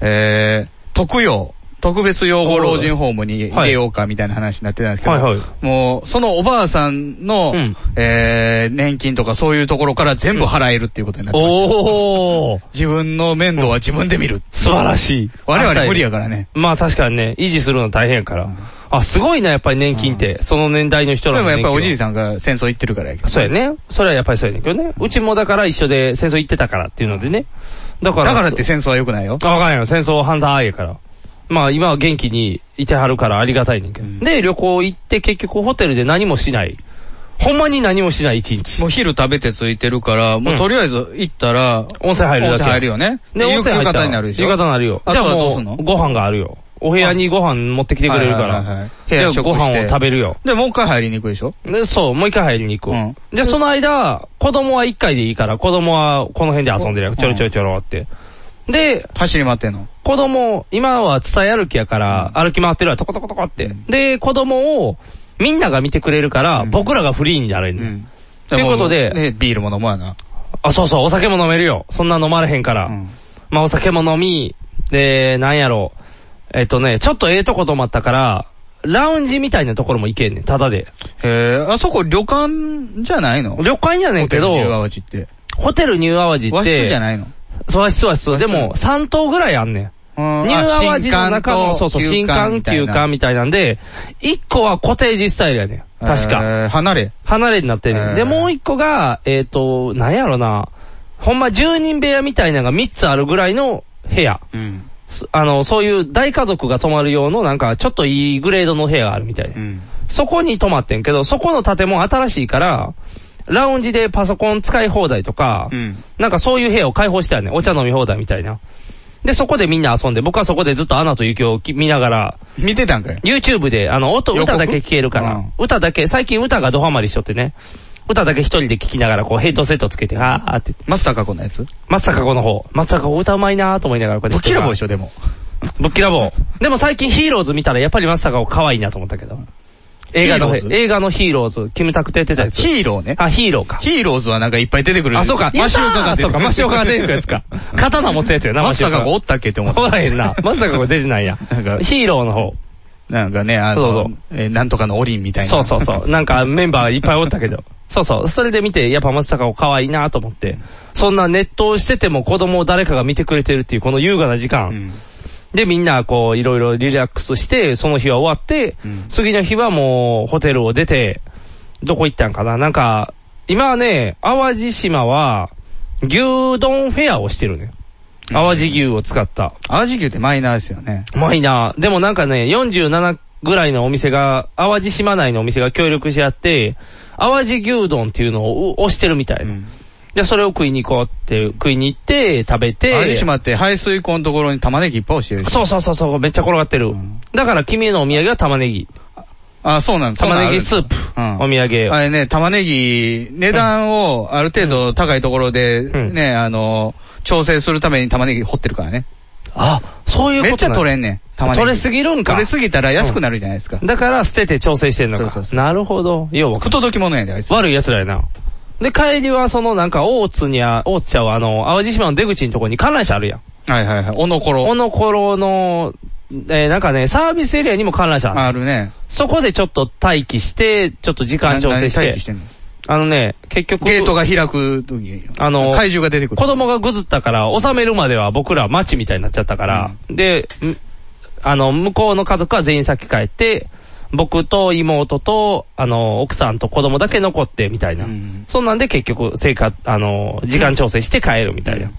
Speaker 3: ー、えー、特養、特別養護老人ホームに入れようかみたいな話になってたんですけど、
Speaker 2: はいはい
Speaker 3: もう、そのおばあさんの、
Speaker 2: うん
Speaker 3: えー、年金とかそういうところから全部払えるっていうことになってました。
Speaker 2: おー、
Speaker 3: 自分の面倒は自分で見る。
Speaker 2: 素晴らしい。
Speaker 3: 我々無理やからね。
Speaker 2: まあ確かにね、維持するの大変やから。あ、すごいな、やっぱり年金って。その年代の人ら
Speaker 3: でもやっぱりおじい
Speaker 2: ん。
Speaker 3: さんが戦争行ってるからやけど。
Speaker 2: そうやね。それはやっぱりそうやねんけどね。うちもだから一緒で戦争行ってたからっていうのでね。だから。
Speaker 3: だからって戦争は良くないよ。
Speaker 2: あ、わかんないよ。戦争反対やから。まあ今は元気にいてはるからありがたいねんけど。
Speaker 3: うん
Speaker 2: で、旅行行って結局ホテルで何もしない。ほんまに何もしない一日。
Speaker 3: もう昼食べてついてるから、もうとりあえず行ったら、
Speaker 2: 温泉入るだけ。
Speaker 3: 温泉入るよね。
Speaker 2: で、温泉入ったら
Speaker 3: 夕方になるでしょ。
Speaker 2: 夕方になるよ。じゃあも
Speaker 3: う
Speaker 2: ご飯があるよ。お部屋にご飯持ってきてくれるか
Speaker 3: はいはいはいはい
Speaker 2: ご飯を食べるよ。
Speaker 3: で、もう一回入りに行くでしょ？
Speaker 2: で、そう、もう一回入りに行く。
Speaker 3: うん
Speaker 2: で、その間、子供は一回でいいから、子供はこの辺で遊んでるよ。ちょろちょろちょろって。で、
Speaker 3: 走り回ってんの？
Speaker 2: 子供、今は伝え歩きやから、歩き回ってるわ、トコトコトコって。で、子供を、みんなが見てくれるから、
Speaker 3: うん
Speaker 2: 僕らがフリーになれる、
Speaker 3: うん。
Speaker 2: ということで
Speaker 3: ね、ビールも飲むわな。
Speaker 2: あ、そうそう、お酒も飲めるよ。そんな飲まれへんから。
Speaker 3: うん
Speaker 2: まあ、お酒も飲み、で、なんやろう。えっとね、ちょっとええとこ泊まったから、ラウンジみたいなところも行けんねん、ただで。
Speaker 3: へえ、あそこ旅館じゃないの？
Speaker 2: 旅館やねんけど
Speaker 3: ホテルニュー淡路って。
Speaker 2: ホテルニューアワジっ
Speaker 3: 和室
Speaker 2: て、
Speaker 3: じゃないの？
Speaker 2: そう和室和室。でも、
Speaker 3: 和室
Speaker 2: 3棟ぐらいあんねん。
Speaker 3: うん
Speaker 2: ニューアワジの中の、
Speaker 3: あ
Speaker 2: そうそう、新
Speaker 3: 新
Speaker 2: 館
Speaker 3: 館、
Speaker 2: 旧館みたいなんで、一個はコテージスタイルやねん。確か。
Speaker 3: えー離れ。
Speaker 2: 離れになってるねん。で、
Speaker 3: へー
Speaker 2: もう一個が、えっ、と、なんやろな、ほんま10人部屋みたいなのが3つあるぐらいの部屋。
Speaker 3: うん。
Speaker 2: すあの、そういう大家族が泊まる用のなんかちょっといいグレードの部屋があるみたいで。
Speaker 3: うん。
Speaker 2: そこに泊まってんけど、そこの建物新しいから、ラウンジでパソコン使い放題とか、
Speaker 3: うん。
Speaker 2: なんかそういう部屋を開放してあるねん。お茶飲み放題みたいな。で、そこでみんな遊んで、僕はそこでずっとアナと雪をき見ながら、
Speaker 3: 見てたんかい
Speaker 2: ？YouTube で、あの、音、歌だけ聴けるから、
Speaker 3: うん
Speaker 2: 歌だけ、最近歌がドハマりしとってね、歌だけ一人で聴きながら、こう、ヘッドセットつけて、はーって言って、
Speaker 3: 松坂子のやつ？
Speaker 2: 松坂子の方、松坂子歌うまいなーと思いながら、こうやって
Speaker 3: ぶっきらぼうでしょ、でも。
Speaker 2: ぶっきらぼう。でも最近ヒーローズ見たら、やっぱり松坂子可愛いなと思ったけど。映画の、映画のヒーローズ、キムタクとやってたやつ。
Speaker 3: ヒーローね。
Speaker 2: あ、ヒーローか。
Speaker 3: ヒーローズはなんかいっぱい出てくる。
Speaker 2: あ、そうか。
Speaker 3: マシオカが出てくる。
Speaker 2: そうか、マシオカが出てくるやつか。刀持つやつやな、マ
Speaker 3: 松
Speaker 2: シオカ。
Speaker 3: 坂子おったっけって思った。
Speaker 2: おらへんな。松坂子出てないや
Speaker 3: なんか。
Speaker 2: ヒーローの方。
Speaker 3: なんかね、あ
Speaker 2: そうそ
Speaker 3: の、えーなんとかのオリンみたいな。
Speaker 2: そうそうそう。なんかメンバーいっぱいおったけど。そうそう。それで見て、やっぱ松坂子可愛いなと思って。そんなネットをしてても子供を誰かが見てくれてるっていうこの優雅な時間。
Speaker 3: うん。
Speaker 2: で、みんなこう、いろいろリラックスして、その日は終わって、
Speaker 3: うん
Speaker 2: 次の日はもう、ホテルを出て、どこ行ったんかな？なんか、今はね、淡路島は、牛丼フェアをしてるね。淡路牛を使った。
Speaker 3: 淡路牛ってマイナーですよね。
Speaker 2: マイナー。でもなんかね、47ぐらいのお店が、淡路島内のお店が協力し合って、淡路牛丼っていうのを推してるみたいな。
Speaker 3: うん。
Speaker 2: で、それを食いに行こうって、食いに行って、食べて、
Speaker 3: 淡路島って排水溝のところに玉ねぎいっぱい押してる
Speaker 2: そうそうそうそう、めっちゃ転がってる。
Speaker 3: ん
Speaker 2: だから君へのお土産は玉ねぎ。
Speaker 3: あ、そうなんです
Speaker 2: 玉ねぎスープ、
Speaker 3: うん
Speaker 2: お土産。
Speaker 3: あれね、玉ねぎ、値段をある程度高いところで、
Speaker 2: うん
Speaker 3: ね、あの、調整するために玉ねぎ掘ってるからね。
Speaker 2: あ、そういうこと
Speaker 3: めっちゃ取れ
Speaker 2: ん。
Speaker 3: んねん、玉ねぎ。
Speaker 2: 取れすぎるんか
Speaker 3: 取れすぎたら安くなるじゃないですか。
Speaker 2: だから捨てて調整してんのか。
Speaker 3: そうそうそう
Speaker 2: なるほど。ようわか
Speaker 3: 不届き者やで、あいつ。
Speaker 2: 悪い奴らやな。で、帰りはそのなんか大津にあ、大津ちゃうあの、淡路島の出口のとこに観覧車あるやん。
Speaker 3: はいはいはい。おのころ。
Speaker 2: おのころの、えーなんかね、サービスエリアにも観覧車ある。
Speaker 3: あるね。
Speaker 2: そこでちょっと待機して、ちょっと時間調整して
Speaker 3: 何待機し。てんの？
Speaker 2: あのね、結局。
Speaker 3: ゲートが開く時
Speaker 2: あの
Speaker 3: 怪獣が出てくる。
Speaker 2: 子供がぐずったから、収めるまでは僕ら街みたいになっちゃったから、で、んあの、向こうの家族は全員先帰って、僕と妹と、あの、奥さんと子供だけ残って、みたいな。
Speaker 3: うん
Speaker 2: そんなんで結局、生活、あの、時間調整して帰るみたいな。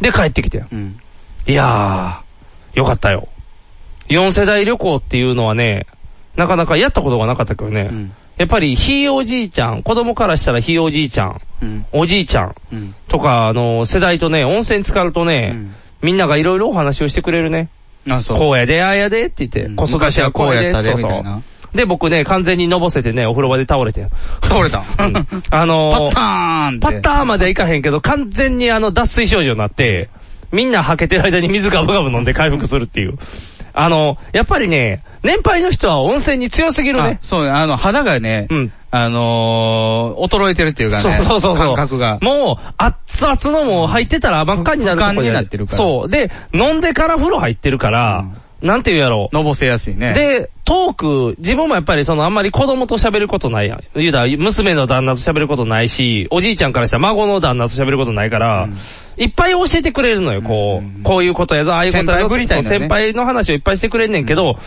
Speaker 2: で、帰ってきて。
Speaker 3: うん。
Speaker 2: いやー、よかったよ。4世代旅行っていうのはね、なかなかやったことがなかったけどね。
Speaker 3: うん
Speaker 2: やっぱり、ひいおじいちゃん、子供からしたらひいおじいちゃん、
Speaker 3: うん。
Speaker 2: おじいちゃん、
Speaker 3: うん。
Speaker 2: とか、あの、世代とね、温泉浸かるとね、
Speaker 3: うん
Speaker 2: みんながいろいろお話をしてくれるね。
Speaker 3: あ、そう。
Speaker 2: こうやで、ああやでって言って、
Speaker 3: うん
Speaker 2: 子育てはこうやで、
Speaker 3: 昔はこうやったで
Speaker 2: そうそう
Speaker 3: みたいな。
Speaker 2: で、僕ね、完全にのぼせてね、お風呂場で倒れて。
Speaker 3: 倒れた。
Speaker 2: うんあの
Speaker 3: パッターンって
Speaker 2: パッターンまではいかへんけど、完全にあの、脱水症状になって、みんなはけてる間に水ガブガブ飲んで回復するっていう。あの、やっぱりね、年配の人は温泉に強すぎるね
Speaker 3: あ。そうね、あの、肌がね、
Speaker 2: うん
Speaker 3: あのー、衰えてるっていうか
Speaker 2: そう
Speaker 3: ね、
Speaker 2: そうそうそう。
Speaker 3: 感覚が。
Speaker 2: もう、熱々のもう入ってたら真っ赤になるとこ
Speaker 3: 不感になってるから
Speaker 2: そう。で、飲んでから風呂入ってるから、なんて言うやろう。
Speaker 3: のぼせやすいね。、
Speaker 2: で、トーク、自分もやっぱりそのあんまり子供と喋ることないやん。言うたら、娘の旦那と喋ることないし、おじいちゃんからしたら孫の旦那と喋ることないから、
Speaker 3: うん
Speaker 2: いっぱい教えてくれるのよ、こう、
Speaker 3: うん
Speaker 2: こういうことやぞ、ああいうことやぞ。
Speaker 3: 先輩ね
Speaker 2: 先輩の話をいっぱいしてくれんねんけど、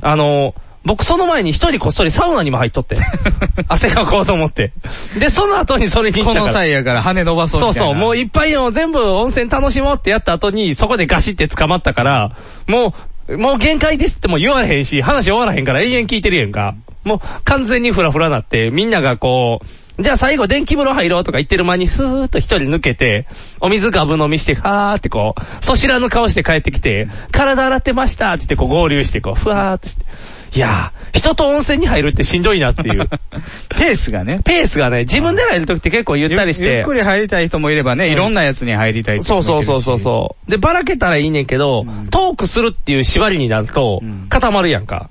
Speaker 2: あの、僕その前に一人こっそりサウナにも入っとって。汗かこうと思って。で、その後にそれに行っ
Speaker 3: こ
Speaker 2: たから。
Speaker 3: の際やから羽伸ばそう。
Speaker 2: そうそう、もういっぱいの全部温泉楽しもうってやった後に、そこでガシって捕まったから、もう、もう限界ですっても言われへんし、話終わらへんから永遠聞いてるやんか。もう完全にフラフラなって、みんながこう、じゃあ最後電気風呂入ろうとか言ってる間に、ふーっと一人抜けて、お水ガブ飲みして、はーってこう、そしらぬ顔して帰ってきて、体洗ってましたって言ってこう合流してこう、ふわーってして。いやー、人と温泉に入るってしんどいなっていう。
Speaker 3: ペースがね。
Speaker 2: ペースがね、自分で入るときって結構ゆったりして。
Speaker 3: ゆゆっくり入りたい人もいればね、
Speaker 2: うん
Speaker 3: いろんなやつに入りたい人もいうるし
Speaker 2: そそうそうそうそう。で、ばらけたらいいねんけど、
Speaker 3: うん
Speaker 2: トークするっていう縛りになると
Speaker 3: うん、
Speaker 2: 固まるやんか。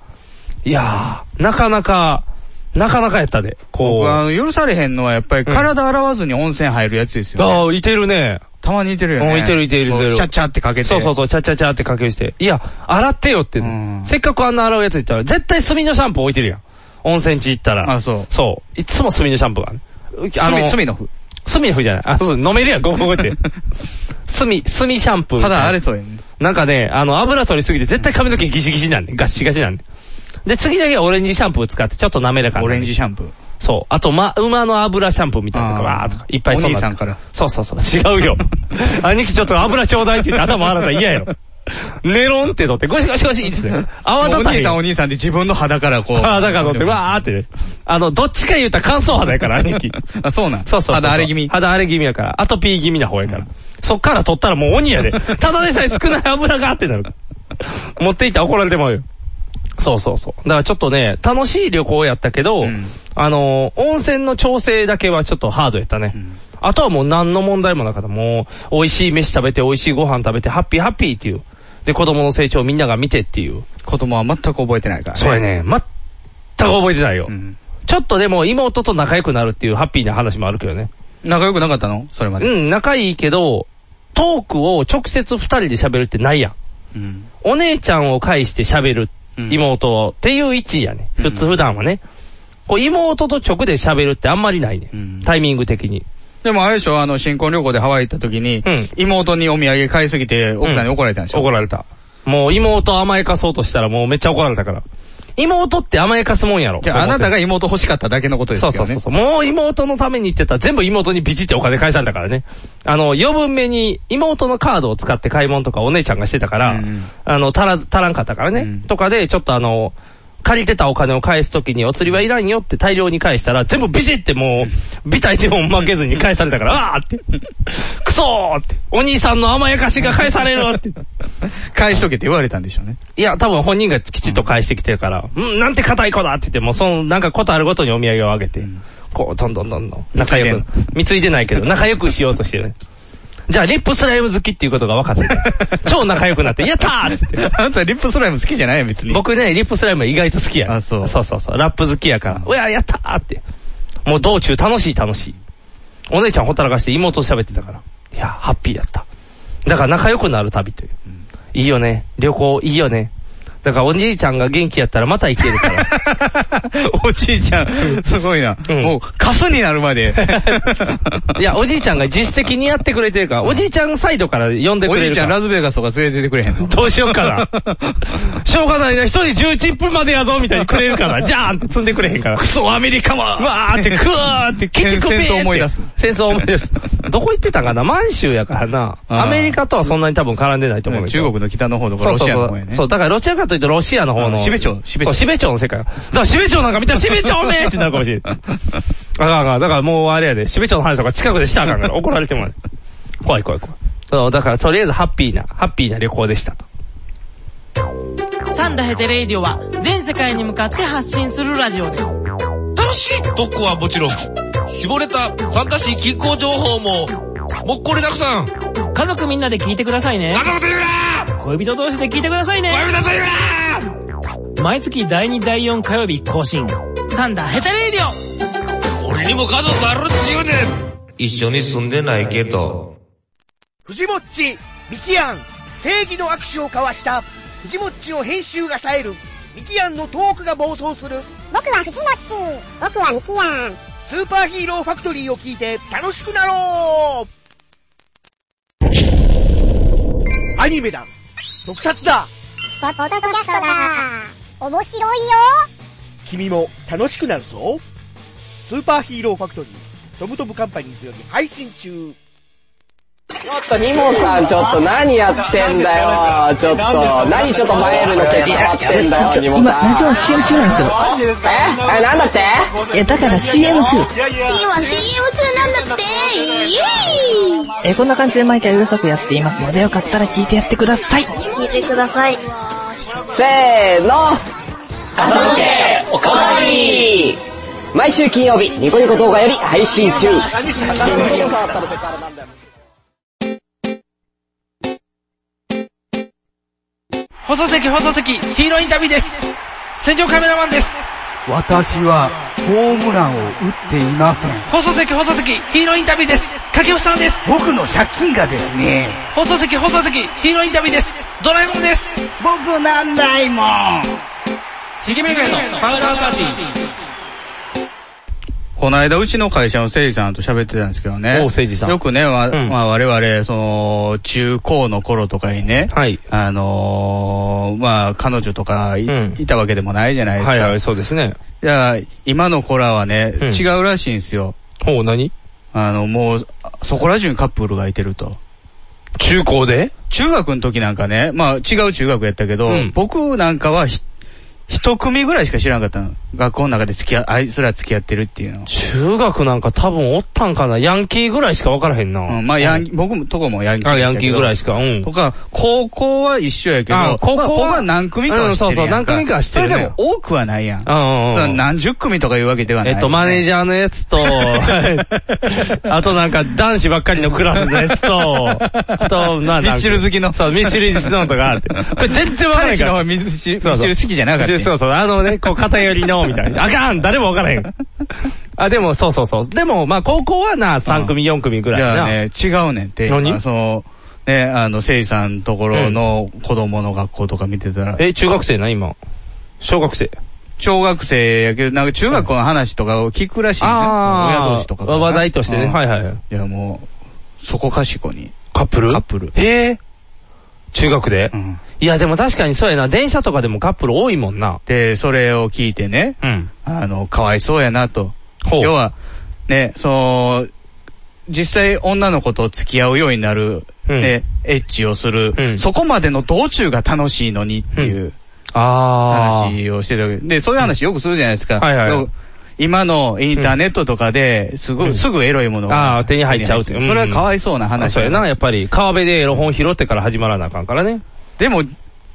Speaker 2: いやー、なかなか、なかなかやったで。こう。
Speaker 3: 僕はあの、許されへんのはやっぱり体洗わずに温泉入るやつですよ、ね
Speaker 2: ああ、いてるね。
Speaker 3: たまにいてるよね。
Speaker 2: うんいてるいてるいてる
Speaker 3: こうチャッチャってかけて。
Speaker 2: そうそうそう、ちゃちゃちゃってかけして。いや、洗ってよって、
Speaker 3: うん
Speaker 2: せっかくあんな洗うやつ言ったら、絶対炭のシャンプー置いてるやん。温泉地行ったら。
Speaker 3: あそう
Speaker 2: そう。いつも炭のシャンプーがある。
Speaker 3: あの、隅のふ。
Speaker 2: スミフじゃない。あ、そう、飲めるやん、ゴムゴムって。スミ、スミシャンプーみたいな。
Speaker 3: 肌荒れそうやね。
Speaker 2: なんかね、あの、油取りすぎて絶対髪の毛ギシギシなんで、ガッシガシなんで。で、次だけはオレンジシャンプー使ってちょっと滑らかに
Speaker 3: オレンジシャンプー。
Speaker 2: そう。あと、ま、馬の油シャンプーみたいなのとか、わーとか、いっぱいそ
Speaker 3: お兄さんから。
Speaker 2: そうそうそう。違うよ。兄貴ちょっと油ちょうだいって言って頭洗ったら嫌やろ。ネロンって取って、ゴシゴシゴシって言って。泡立たへ
Speaker 3: 兄さんお兄さんで自分の肌からこう。
Speaker 2: ああ、だから取って、わーって。あの、どっちか言うたら乾燥肌やから、兄貴。
Speaker 3: あ、そうなん。
Speaker 2: そうそうそう。
Speaker 3: 肌荒れ気味。
Speaker 2: 肌荒れ気味やから。アトピー気味な方やから。そっから取ったらもう鬼やで。ただでさえ少ない油がってなる。持っていったら怒られてまうよ。そうそうそう。だからちょっとね、楽しい旅行やったけど、
Speaker 3: うん
Speaker 2: あのー温泉の調整だけはちょっとハードやったね。
Speaker 3: ん
Speaker 2: あとはもう何の問題もなかった。もう、美味しい飯食べて、美味しいご飯食べて、ハッピーハッピーっていう。で、子供の成長をみんなが見てっていう。
Speaker 3: 子供は全く覚えてないからね。
Speaker 2: それね、全く覚えてないよ。
Speaker 3: うん。
Speaker 2: ちょっとでも妹と仲良くなるっていうハッピーな話もあるけどね。
Speaker 3: 仲良くなかったの？それまで。
Speaker 2: うん、仲いいけど、トークを直接二人で喋るってないやん。
Speaker 3: うん。
Speaker 2: お姉ちゃんを介して喋る、
Speaker 3: うん
Speaker 2: 妹を、っていう位置やね。
Speaker 3: うん
Speaker 2: 普通普段はね。こう妹と直で喋るってあんまりないね。
Speaker 3: うん
Speaker 2: タイミング的に。
Speaker 3: でもあれでしょ、あの、新婚旅行でハワイ行った時に、
Speaker 2: うん
Speaker 3: 妹にお土産買いすぎて奥さんに怒られたんでしょ、
Speaker 2: 怒られた。もう妹甘やかそうとしたらもうめっちゃ怒られたから。妹って甘やかすもんやろ。
Speaker 3: じゃああなた
Speaker 2: が
Speaker 3: が妹欲しかっただけのことですよね。
Speaker 2: そうそうそうそう。もう妹のために言ってたら全部妹にビチってお金返されたからね。あの、余分目に妹のカードを使って買い物とかお姉ちゃんがしてたから、
Speaker 3: うんうん
Speaker 2: あの、足ら、足らんかったからね。
Speaker 3: うん
Speaker 2: とかで、ちょっとあの、借りてたお金を返すときにお釣りはいらんよって大量に返したら、全部ビシってもう、ビタ一本負けずに返されたから、あーって。クソーって。お兄さんの甘やかしが返されるって。
Speaker 3: 返しとけって言われたんでしょうね。
Speaker 2: いや、多分本人がきちっと返してきてるから、うん、なんて硬い子だって言って、もうその、なんかことあるごとにお土産をあげて、
Speaker 3: ん
Speaker 2: こう、どんどんどんどん、仲良く
Speaker 3: 貢い、
Speaker 2: 貢いでないけど、仲良くしようとしてるね。じゃあ、リップスライム好きっていうことが分かってて、超仲良くなって、やったーって言って。
Speaker 3: あんたリップスライム好きじゃないよ、別に。
Speaker 2: 僕ね、リップスライム意外と好きや。
Speaker 3: あそう
Speaker 2: そうそうそう。ラップ好きやから。うわ、やったーって。もう道中楽しい楽しい。お姉ちゃんほったらかして妹と喋ってたから。いや、ハッピーやった。だから仲良くなる旅という。いいよね。旅行いいよね。だからおじいちゃんが元気やったらまた行けるから。
Speaker 3: おじいちゃん、すごいな。
Speaker 2: うん
Speaker 3: もう、カスになるまで。
Speaker 2: いや、おじいちゃんが自主的にやってくれてるから、おじいちゃんサイドから呼んでく
Speaker 3: おじいちゃん。ラズベガスとか連れてってくれへんの
Speaker 2: どうしようかな。しょうがないな、一人10チップまでやぞ、みたいにくれるから、じゃーんって積んでくれへんから。
Speaker 3: クソアメリカは
Speaker 2: うわーって、クワーって、キチクペー。
Speaker 3: 戦争思い出す
Speaker 2: 戦争思い出す。どこ行ってたかな？満州やからな。アメリカとはそんなに多分絡んでないと思う。
Speaker 3: 中国の北の方とかロシアの方やね。
Speaker 2: そう、だからどちらかというとロシアの方の。
Speaker 3: あシベチョウシベチョウ
Speaker 2: そう、シベチョウの世界。だからシベチョウなんか見たらシベチョウねってなるかもしれない。あかんあかん。だからもうあれやで、シベチョウの話とか近くでしたらあかんから 怒られてもらう。怖い怖い怖い。そう、だからとりあえずハッピーな、ハッピーな旅行でしたと。
Speaker 6: サンダヘテレイディオは全世界に向かって発信するラジオです。
Speaker 7: 楽しい特攻はもちろん、絞れた参加し近郊情報も、もっこりたくさん。
Speaker 6: 家族みんなで聞いてくださいね。
Speaker 7: 家。族と言うな
Speaker 6: 恋人同士で聞いてくださいね。
Speaker 7: 恋人と言うな
Speaker 6: 毎月第2第4火曜日更新。サンダヘテレイディオ。
Speaker 7: 俺にも家族あるっちゅうねん。一緒に住んでないけど。
Speaker 8: 藤もっち、ミキアン、正義の握手を交わした、藤もっちの編集が冴える、ミキアンのトークが暴走する、
Speaker 9: 僕は藤もっち。僕はミキヤン。
Speaker 8: スーパーヒーローファクトリーを聞いて楽しくなろうアニメだ。特撮だ。
Speaker 9: ポッドキャストだ。面白いよ。
Speaker 8: 君も楽しくなるぞ。スーパーヒーローファクトリー、トムトムカンパニーズより配信中
Speaker 10: ちょっとニモさんちょっと何やってんだよ。ちょっと何ちょっと前よりのケツ触ってんだよニモさん。
Speaker 11: 今、ラジオ CM 中なんですけど。
Speaker 10: え？え？なんだって？
Speaker 11: え、だから CM 中。
Speaker 9: 今 CM 中なんだってイエーイ！
Speaker 11: え、こんな感じで毎回うるさくやっていますので、よかったら聞いてやってください。
Speaker 9: 聞いてください。
Speaker 10: せーの。朝向けおかわり。毎週金曜日ニコニコ動画より配信中
Speaker 2: 放送席放送席、ヒーローインタビューです。戦場カメラマンです。
Speaker 12: 私はホームランを打っていません。
Speaker 2: 放送席放送席、ヒーローインタビューです。掛布さんです。
Speaker 12: 僕の借金がですね、
Speaker 2: 放送席放送席、ヒーローインタビューです。ドラえもんです。
Speaker 12: 僕なんないもん。
Speaker 2: ひげめがのパウダーパーティー。
Speaker 3: この間、うちの会社の誠治さんと喋ってたんですけどね。
Speaker 2: おう誠治さん
Speaker 3: よくね、まあ、
Speaker 2: うん
Speaker 3: まあ我々、その、中高の頃とかにね、
Speaker 2: はい。
Speaker 3: あのーまあ、彼女とかい,、
Speaker 2: うん
Speaker 3: いたわけでもないじゃないですか。
Speaker 2: はいはい、そうですね。
Speaker 3: いや、今の子らはね、
Speaker 2: うん
Speaker 3: 違うらしいんですよ。
Speaker 2: ほう、何？
Speaker 3: あの、もう、そこら中にカップルがいてると。
Speaker 2: 中高で？
Speaker 3: 中学の時なんかね、まあ違う中学やったけど、
Speaker 2: うん
Speaker 3: 僕なんかはひ一組ぐらいしか知らなかったの。学校の中で付き合、あいつら付き合ってるっていうの。
Speaker 2: 中学なんか多分おったんかなヤンキーぐらいしか分からへんな。
Speaker 3: うん、まあヤンキー、僕もとこもヤンキー
Speaker 2: あ、ヤンキーぐらいしか。うん
Speaker 3: と。か、高校は一緒やけど、
Speaker 2: あ高校は
Speaker 3: まあ、ここは何組かは知ってる
Speaker 2: うんそうそう何組かは知ってるね
Speaker 3: それでも多くはないやん。
Speaker 2: うんうんうん
Speaker 3: 何十組とかいうわけではない、
Speaker 2: えっと、マネージャーのやつと、あとなんか男子ばっかりのクラスのやつと、あと、な、
Speaker 3: ミッシェル好きの。
Speaker 2: そう、ミッシェル好きのとかあって。これ全然わからないから。
Speaker 3: 彼氏の方はミッシル好きじゃなかった
Speaker 2: そうそう、あのね、こう偏りの、みたいな。あかん誰もわからへん。あ、でも、そうそうそう。でも、まあ、高校はな、3組、4組ぐらいな。
Speaker 3: いやね、違うねんって。
Speaker 2: 何？
Speaker 3: あその、ね、あの、せいさんのところの子供の学校とか見てたら、
Speaker 2: え、中学生な、今？小学生。
Speaker 3: 小学生やけど、なんか中学校の話とかを聞くらしいね。親同士とか
Speaker 2: 話題としてね。はいはい。い
Speaker 3: や、もう、そこかしこに。
Speaker 2: カップル？
Speaker 3: カップル。
Speaker 2: へえ。中学で
Speaker 3: うん
Speaker 2: いや、でも確かにそうやな。電車とかでもカップル多いもんな。
Speaker 3: で、それを聞いてね、
Speaker 2: うん。
Speaker 3: あの、かわいそうやなと。
Speaker 2: ほう
Speaker 3: 要は、ね、その、実際女の子と付き合うようになる、
Speaker 2: うん
Speaker 3: ね、エッチをする、
Speaker 2: うん
Speaker 3: そこまでの道中が楽しいのにっていう
Speaker 2: あー。
Speaker 3: 話をしてたわけで、そういう話よくするじゃないですか。
Speaker 2: はいはい
Speaker 3: 今のインターネットとかで、すぐ、すぐエロいものが。
Speaker 2: あー、手に入っちゃうって。
Speaker 3: それはかわいそうな話
Speaker 2: そうやな、やっぱり。川辺でエロ本拾ってから始まらなあかんからね。
Speaker 3: でも、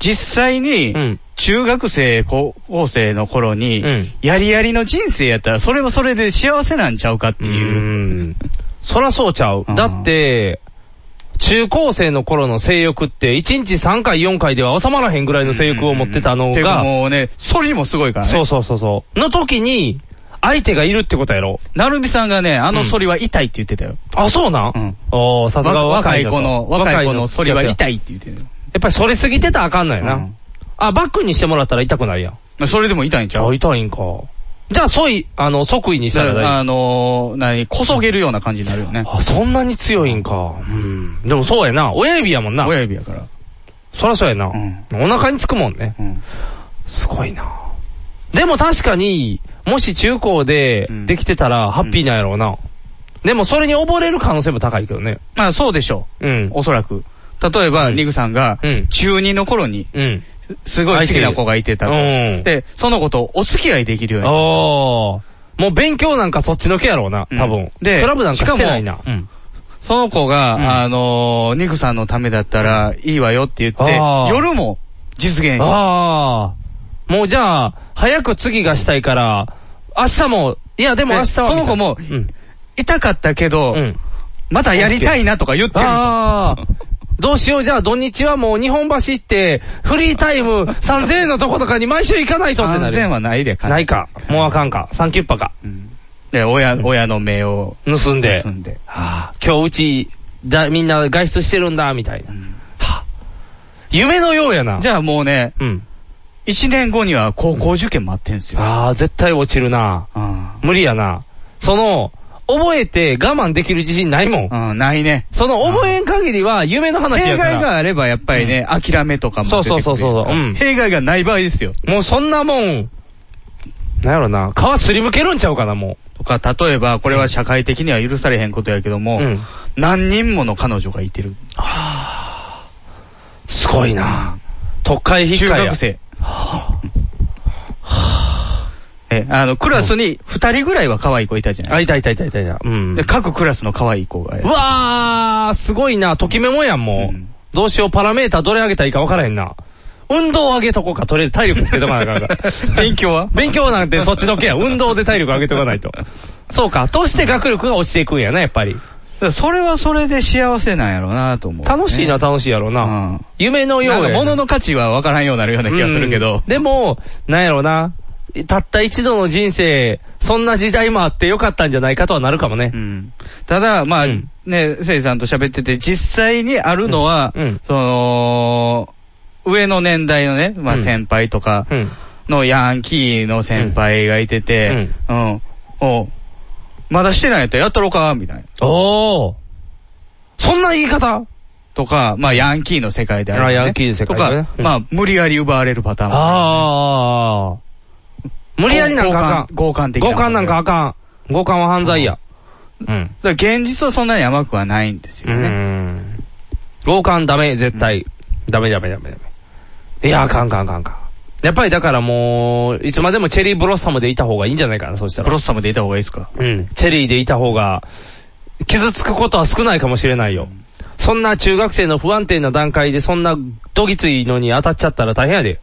Speaker 3: 実際に、中学生、高校生の頃に、やりやりの人生やったら、それはそれで幸せなんちゃうかっていう。
Speaker 2: そらそうちゃう。だって、中高生の頃の性欲って、1日3回4回では収まらへんぐらいの性欲を持ってたのが、
Speaker 3: もうね、それにもすごいからね。
Speaker 2: そうそうそうそう。の時に、相手がいるってことやろ。
Speaker 3: なるみさんがね、あの反りは痛いって言ってたよ。
Speaker 2: あ、そうなん？
Speaker 3: うん。
Speaker 2: おー、さすが
Speaker 3: わ
Speaker 2: 若い
Speaker 3: 若い子の、若い子の反りは痛
Speaker 2: い。
Speaker 3: いって言ってる。
Speaker 2: やっぱりそれすぎてたらあかんのやな。
Speaker 3: うん
Speaker 2: あ、バックにしてもらったら痛くないやん。
Speaker 3: まあそれでも痛いんちゃう？
Speaker 2: あ、痛いんか。じゃあ、そうい、あの、即位にしたら大
Speaker 3: あのー、何、こそげるような感じになるよね。
Speaker 2: あ、そんなに強いんか。うん。でもそうやな。親指やもんな。
Speaker 3: 親指やから。
Speaker 2: そらそうやな。お腹につくもんね。すごいな。でも確かに、もし中高でできてたらハッピーなんやろうな。でもそれに溺れる可能性も高いけどね。
Speaker 3: まあそうでしょ
Speaker 2: う。うん。
Speaker 3: おそらく。例えば、ニグさんが、中2の頃に、
Speaker 2: うん。
Speaker 3: すごい好きな子がいてたと。
Speaker 2: うん
Speaker 3: で、その子とお付き合いできるようになる。
Speaker 2: おー。もう勉強なんかそっちのけやろうな、多分。
Speaker 3: で
Speaker 2: クラブなんかしてないな。うん。
Speaker 3: その子が、あのー、ニグさんのためだったらいいわよって言って、夜も実現した。
Speaker 2: もうじゃあ、早く次がしたいから、明日も、いやでも明日は。
Speaker 3: その子も、痛かったけど、またやりたいなとか言ってる。
Speaker 2: ああ。どうしよう、じゃあ土日はもう日本橋行って、フリータイム3000円のとことかに毎週行かないとってなる。
Speaker 3: 3000はないで、
Speaker 2: ないか。もうあかんか。3キュッパか。
Speaker 3: で、親、親の目を
Speaker 2: 盗んで。
Speaker 3: 盗んで。
Speaker 2: はあ、今日うち、だ、みんな外出してるんだ、みたいな。はあ、夢のようやな。
Speaker 3: じゃあもうね、
Speaker 2: うん。
Speaker 3: 1年後には高校受験待ってんすよ。
Speaker 2: ああ、絶対落ちるな。無理やな。その、覚えて我慢できる自信ないもん。
Speaker 3: うん、ないね。
Speaker 2: その覚えん限りは夢の話
Speaker 3: 弊
Speaker 2: やから。
Speaker 3: 害があればやっぱりね、諦めとかも出てくる。
Speaker 2: そうそうそうそううん
Speaker 3: 弊害がない場合ですよ。
Speaker 2: もうそんなもん、なんやろな、皮すりむけるんちゃうかな、も
Speaker 3: とか、例えば、これは社会的には許されへんことやけども、
Speaker 2: うん
Speaker 3: 何人もの彼女がいてる。
Speaker 2: う。すごいな。特会引っ
Speaker 3: 中
Speaker 2: かや。
Speaker 3: 学生。え、あの、クラスに二人ぐらいは可愛い子いたじゃない
Speaker 2: あ、いたいたいたいたいた。うん。
Speaker 3: で、各クラスの可愛い子が。
Speaker 2: うわー、すごいな。ときめもやん、もう。どうしよう、パラメータどれ上げたらいいか分からへんな。運動上げとこうか、とりあえず体力つけとかなあかんから。
Speaker 3: 勉強は？
Speaker 2: 勉強なんてそっちのけや。運動で体力上げとかないと。そうか。として学力が落ちていくんやな、やっぱり。
Speaker 3: それはそれで幸せなんやろうなと思う、
Speaker 2: 楽しいな、楽しいやろな。夢のようやな。
Speaker 3: なんか物の価値は分からんようになるような気がするけど。
Speaker 2: うん。でも、なんやろな。たった一度の人生、そんな時代もあってよかったんじゃないかとはなるかもね。
Speaker 3: ただ、まあ、ね、せいさんと喋ってて、実際にあるのは、その、上の年代のね、まあ先輩とかのヤンキーの先輩がいてて、うん、おまだしてないやったらやったろかみたいな。
Speaker 2: おー。そんな言い方？
Speaker 3: とか、まあ、ヤンキーの世界である、ね。
Speaker 2: あヤンキーの世界でね
Speaker 3: とか、まあ、無理やり奪われるパターンも
Speaker 2: ああ。無理やりなんかあかん。
Speaker 3: 強姦的な。
Speaker 2: 強姦なんかあかん。強姦は犯罪や。うん。
Speaker 3: だから現実はそんなに甘くはないんですよね。
Speaker 2: うん。強姦ダメ、絶対。ダメダメダメダメ。いや、あかんあかんあかんあかん。やっぱりだからもう、いつまでもチェリーブロッサムでいた方がいいんじゃないかな、そうしたら。
Speaker 3: ブロッサムでいた方がいいですか？
Speaker 2: うん。チェリーでいた方が、傷つくことは少ないかもしれないよ。そんな中学生の不安定な段階でそんなどぎついのに当たっちゃったら大変やで。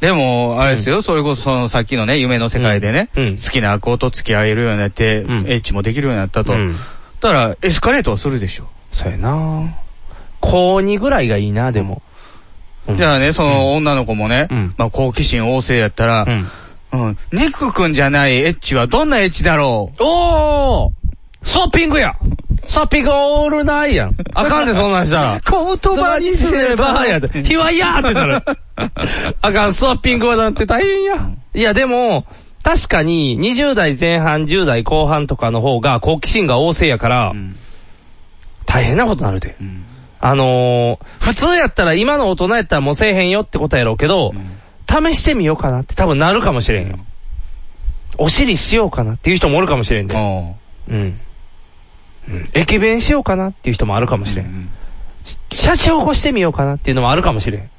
Speaker 3: でも、あれですよ、それこそそのさっきのね、夢の世界でね、
Speaker 2: うん
Speaker 3: 好きな子と付き合えるようになって、エッチもできるようになったと。
Speaker 2: うん
Speaker 3: だから、エスカレートはするでしょ。
Speaker 2: そうやな高2ぐらいがいいな、でも。
Speaker 3: じゃあね、その女の子もね、まあ好奇心旺盛やったら、うん。ネク君じゃないエッチはどんなエッチだろう？
Speaker 2: おースワッピングやスワッピングオールナイやん。あかんで、そんなんしたら。
Speaker 3: 言葉にすれば
Speaker 2: やで。ひわやーってなる。あかん、スワッピングはなんて大変や。いや、でも、確かに20代前半、10代後半とかの方が好奇心が旺盛やから、大変なことになるで。あのー、普通やったら今の大人やったらもうせえへんよってことやろうけど、試してみようかなって多分なるかもしれんよ。お尻しようかなっていう人もおるかもしれんで。うん。うん。駅弁しようかなっていう人もあるかもしれん。社長起こしてみようかなっていうのもあるかもしれん。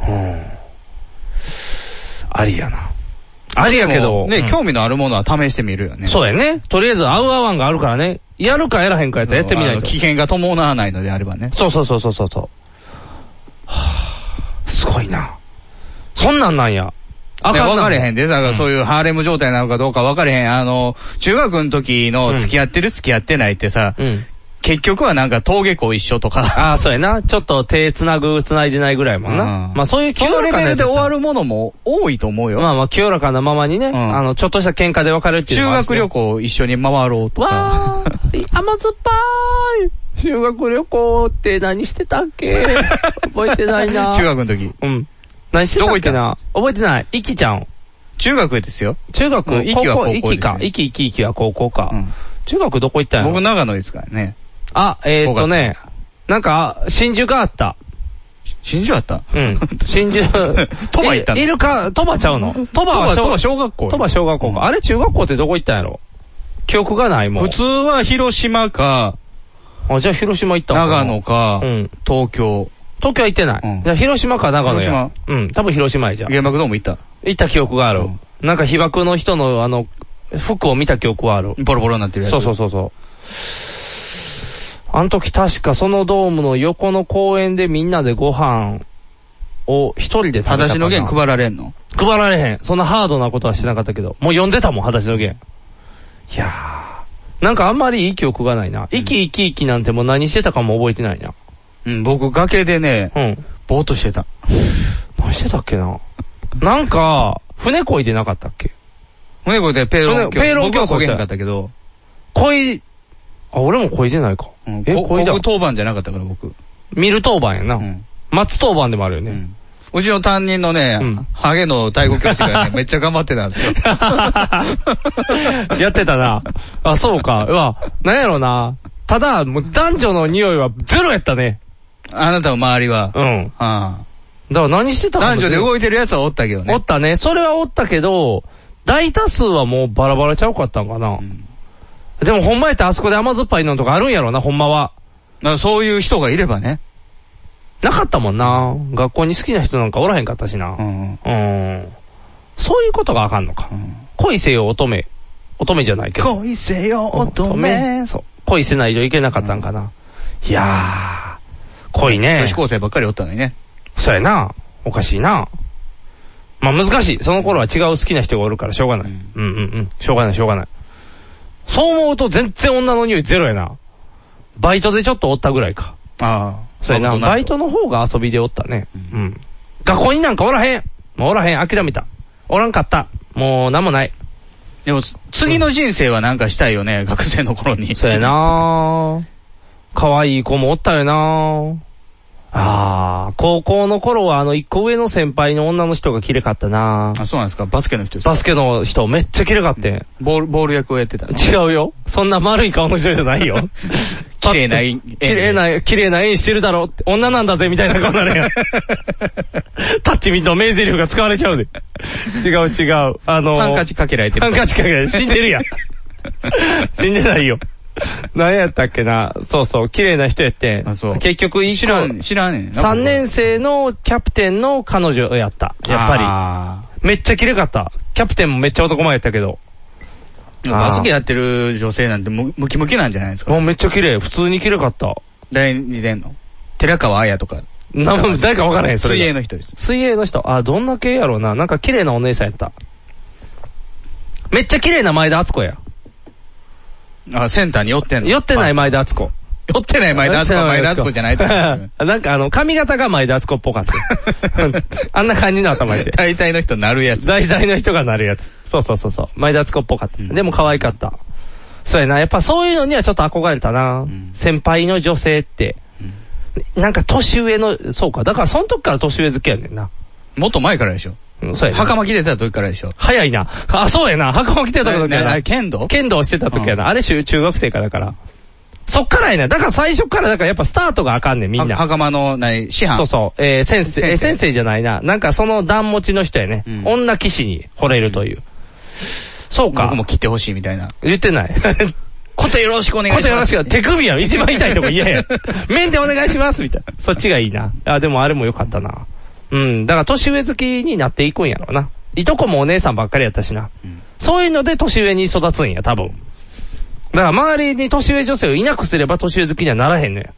Speaker 2: うん。ありやな。ありやけど。
Speaker 3: ね、
Speaker 2: うん
Speaker 3: 興味のあるものは試してみるよね。
Speaker 2: そうやね。とりあえず合う合わんがあるからね。やるかやらへんかやったらやってみないと。
Speaker 3: 危険が伴わないのであればね。
Speaker 2: そうそうそうそうそうそう。はぁ、すごいな。そんなんなんや。あかんな
Speaker 3: 分かれへんで。だからそういうハーレム状態なのかどうか分かれへん。あの、中学の時の付き合ってる付き合ってないってさ、結局はなんか登下校一緒とか。
Speaker 2: ああ、そうやな。ちょっと手繋ぐ、繋いでないぐらいもんな。まあそういう
Speaker 3: そのレベルで終わ
Speaker 2: る。
Speaker 3: るものも多いと思うよ。
Speaker 2: まあまあ清らかなままにね、あの、ちょっとした喧嘩で別れるっていうね
Speaker 3: 学旅行一緒に回ろうとか。
Speaker 2: わー、甘酸っぱい。修学旅行って何してたっけ？覚えてないな。
Speaker 3: 中学の時。
Speaker 2: うん。何してたっけな？覚えてない。イキちゃん。
Speaker 3: 中学ですよ。
Speaker 2: 中学、
Speaker 3: うんイキは高校ですよ
Speaker 2: イキか。イキイキイキは高校か。中学どこ行ったんやろ？
Speaker 3: 僕長野ですからね。
Speaker 2: あ、えー、っとね、なんか、真珠があった。
Speaker 3: 真珠あった？
Speaker 2: うん。真珠。
Speaker 3: 鳥羽行ったの？
Speaker 2: いいるか、鳥羽ちゃうの？鳥羽は
Speaker 3: 鳥羽小学校
Speaker 2: 鳥羽小学校か。あれ中学校ってどこ行ったんやろ？記憶がないもん。
Speaker 3: 普通は広島か、
Speaker 2: あ、じゃあ広島行ったの
Speaker 3: 長野か、
Speaker 2: うん。
Speaker 3: 東京。
Speaker 2: 東京は行ってない。じゃあ広島か長野や。うん。多分広島やじゃん。
Speaker 3: 原爆ドーム行った。
Speaker 2: 行った記憶がある。なんか被爆の人のあの、服を見た記憶はある。
Speaker 3: ボロボロになってるやつ。
Speaker 2: そうそうそうそう。あの時確かそのドームの横の公園でみんなでご飯を一人で食べたかな。
Speaker 3: 裸足の弦配られんの？
Speaker 2: 配られへん。そんなハードなことはしてなかったけど。もう読んでたもん、裸足の弦。いやー。なんかあんまりいい記憶がないな。生き生き生きなんてもう何してたかも覚えてないな。
Speaker 3: うん、僕崖でね、
Speaker 2: うん。
Speaker 3: ぼーっとしてた。
Speaker 2: 何してたっけな？なんか、船漕いでなかったっけ？
Speaker 3: 船こでペーロン
Speaker 2: 船ペーロン
Speaker 3: 僕は
Speaker 2: 競争
Speaker 3: こげへんかったけど、
Speaker 2: 漕い、あ、俺も漕いでないか。え、
Speaker 3: こ
Speaker 2: 漕いだ
Speaker 3: 僕。当番じゃなかったから僕。
Speaker 2: 見る当番やな。松当番でもあるよね。
Speaker 3: うちの担任のね、ハゲの太鼓教師がね、めっちゃ頑張ってたんですよ。
Speaker 2: やってたな。あ、そうか。うわ、なんやろな。ただ、もう男女の匂いはゼロやったね。
Speaker 3: あなたの周りは。
Speaker 2: うん。
Speaker 3: あ
Speaker 2: だから何してた
Speaker 3: 男女で動
Speaker 2: い
Speaker 3: いてるやつはおったけどね。
Speaker 2: おったね。それはおったけど、大多数はもうバラバラちゃうかったんかな。でもほんまやったらあそこで甘酸っぱいのとかあるんやろな、ほんまは。
Speaker 3: だからそういう人がいればね。
Speaker 2: なかったもんな。学校に好きな人なんかおらへんかったしな。
Speaker 3: うん。
Speaker 2: うん。そういうことがあかんのか。恋せよ乙女。乙女じゃないけど。
Speaker 3: 恋せよ乙女。
Speaker 2: そう。恋せないといけなかったんかな。いやー、恋ね。
Speaker 3: 女子高生ばっかりおったのにね。
Speaker 2: そうやな。おかしいな。まあ難しい。その頃は違う好きな人がおるからしょうがない。うんうんうん。しょうがないしょうがない。そう思うと全然女の匂いゼロやな。バイトでちょっとおったぐらいか。
Speaker 3: ああ。
Speaker 2: そうやな。バイトの方が遊びでおったね。うん。学校になんかおらへん。もうおらへん。諦めた。おらんかった。もうなんもない。
Speaker 3: でも、次の人生はなんかしたいよね、学生の頃に。
Speaker 2: そうやな 可愛い子もおったよなああ、高校の頃はあの一個上の先輩の女の人が綺麗かったな
Speaker 3: あ、そうなんですか？バスケの人ですか？
Speaker 2: バスケの人めっちゃ綺麗かってん。
Speaker 3: ボール、ボール役をやってたの
Speaker 2: 違うよ。そんな丸い顔の人じゃないよ。
Speaker 3: 綺麗な円
Speaker 2: 綺麗な、綺麗な円してるだろって。女なんだぜみたいな顔なのよ。タッチミンの名台詞が使われちゃうで。違う違う。あのー、
Speaker 3: ハンカチかけられてる。
Speaker 2: ハンカチかけられて死んでるやん。死んでないよ。何やったっけな？そうそう、綺麗な人やって。結局一個、
Speaker 3: 知らん、知らんねんな。
Speaker 2: 3年生のキャプテンの彼女やった。やっぱり。めっちゃ綺麗かった。キャプテンもめっちゃ男前やったけど。
Speaker 3: バスケやってる女性なんてムムキムキなんじゃないですか？
Speaker 2: もうめっちゃ綺麗。普通に綺麗かった。
Speaker 3: 誰に出んの？寺川綾とか。
Speaker 2: な誰かわからへん、それが。
Speaker 3: 水泳の人です。
Speaker 2: 水泳の人？あ、どんな系やろうな。なんか綺麗なお姉さんやった。めっちゃ綺麗な前田敦子や。
Speaker 3: あ、センターに寄ってんの？
Speaker 2: 寄ってない前田敦子。
Speaker 3: 寄ってない前田敦子は前田敦子じゃない？と思う。
Speaker 2: なんかあの、髪型が前田敦子っぽかった。あんな感じの頭やで。
Speaker 3: 大体の人なるやつ。
Speaker 2: 大体の人がなるやつ。そうそうそうそう。前田敦子っぽかった。でも可愛かった。そうやな。やっぱそういうのにはちょっと憧れたな。先輩の女性って。なんか年上の、そうか。だからその時から年上好きやねんな。
Speaker 3: もっと前からでしょ。
Speaker 2: うんそうやな。
Speaker 3: 袴着てた時からでしょ？
Speaker 2: 早いな。あ、そうやな。袴着てた時やな。
Speaker 3: なな剣道？
Speaker 2: 剣道してた時やな。あれ中中学生からだから。そっからやな。だから最初からだからやっぱスタートがあかんねん、みんな。
Speaker 3: は袴の、何、師範
Speaker 2: そうそう。えー、先生、えー先生じゃないな。なんかその段持ちの人やね。女騎士に惚れるという。そうか。
Speaker 3: 僕も切ってほしいみたいな。
Speaker 2: 言ってない。
Speaker 3: ことよろしくお願いします。
Speaker 2: ことよろしく。手首やん。一番痛いとこ嫌やん。面でお願いします、みたいな。そっちがいいな。あ、でもあれもよかったな。うん。だから年上好きになっていくんやろな。いとこもお姉さんばっかりやったしな。そういうので年上に育つんや、多分。だから周りに年上女性をいなくすれば年上好きにはならへんのや。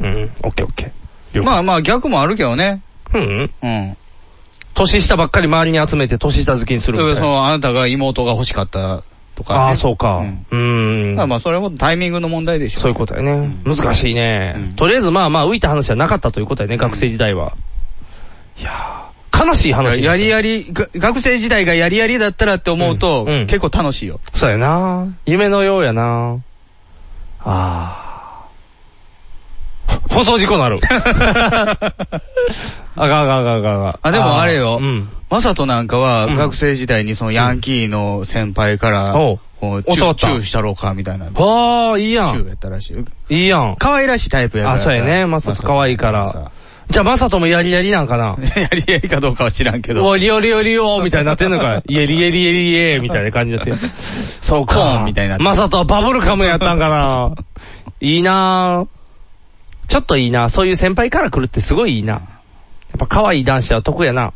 Speaker 2: うん、オッケーオッケー。
Speaker 3: まあまあ逆もあるけどね。
Speaker 2: うん
Speaker 3: うん。
Speaker 2: 年下ばっかり周りに集めて年下好きにするみたいな。
Speaker 3: その、あなたが妹が欲しかったとか、ね。
Speaker 2: ああ、そうか。うん。
Speaker 3: まあまあそれもタイミングの問題でしょ。
Speaker 2: そういうことやね。難しいね。とりあえずまあまあ浮いた話はなかったということやね、学生時代は。いやー、悲しい話。
Speaker 3: やりやり、が学生時代がやりやりだったらって思うと、結構楽しいよ。
Speaker 2: そうやな夢のようやなああ。放送事故なる。あかんあかんあかんあかんあ
Speaker 3: でもあれよ。
Speaker 2: うん。
Speaker 3: マサトなんかは、学生時代にそのヤンキーの先輩から、
Speaker 2: おう
Speaker 3: こうチュ
Speaker 2: 教わった
Speaker 3: チューしたろうかみたいな。
Speaker 2: わあ、いいやん。
Speaker 3: チューやったらしい。
Speaker 2: いいやん。
Speaker 3: 可愛らしいタイプやから。
Speaker 2: あ、そうやね。まさか可愛いから。じゃあ、まさともやりやりなんかな？
Speaker 3: やりやりかどうかは知らんけど。
Speaker 2: おリオリオリオみたいになってんのか。イエリエリエリエみたいな感じになって。そうか。
Speaker 3: コーンみたいになって
Speaker 2: まさとはバブルカムやったんかな？いいなぁ。ちょっといいなそういう先輩から来るってすごいいいな。やっぱ可愛い男子は得やな。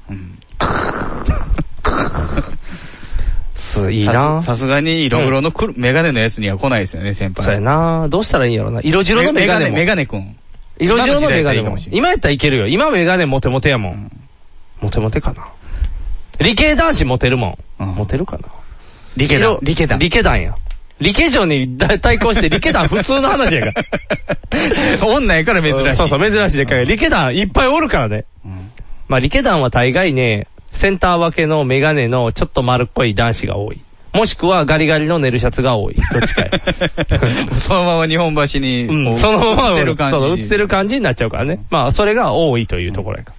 Speaker 2: すいいな
Speaker 3: さすさすがに色黒のくるメガネのやつには来ないですよね、先輩。
Speaker 2: そうやなどうしたらいいんやろな。色白のメガネも。
Speaker 3: メガネくん。
Speaker 2: 色白のメガネも
Speaker 3: 今やったらいいかもし。れん
Speaker 2: 今やったらいけるよ。今メガネモテモテやもん。モテモテかな。理系男子モテるもん。モテるかな。
Speaker 3: 理系団
Speaker 2: 色。
Speaker 3: 理系団。
Speaker 2: 理系団や。理系上にだ対抗して理系団普通の話やから。
Speaker 3: 女やから珍しい。
Speaker 2: そうそう、珍しいでかい。理系団いっぱいおるからね。まあ理系団は大概ね、センター分けのメガネのちょっと丸っこい男子が多い。もしくはガリガリの寝るシャツが多い。どっちかや。
Speaker 3: そのまま日本橋に、
Speaker 2: うん、そのまま
Speaker 3: 映ってる感じ。
Speaker 2: そう、映ってる感じになっちゃうからね。まあ、それが多いというところやか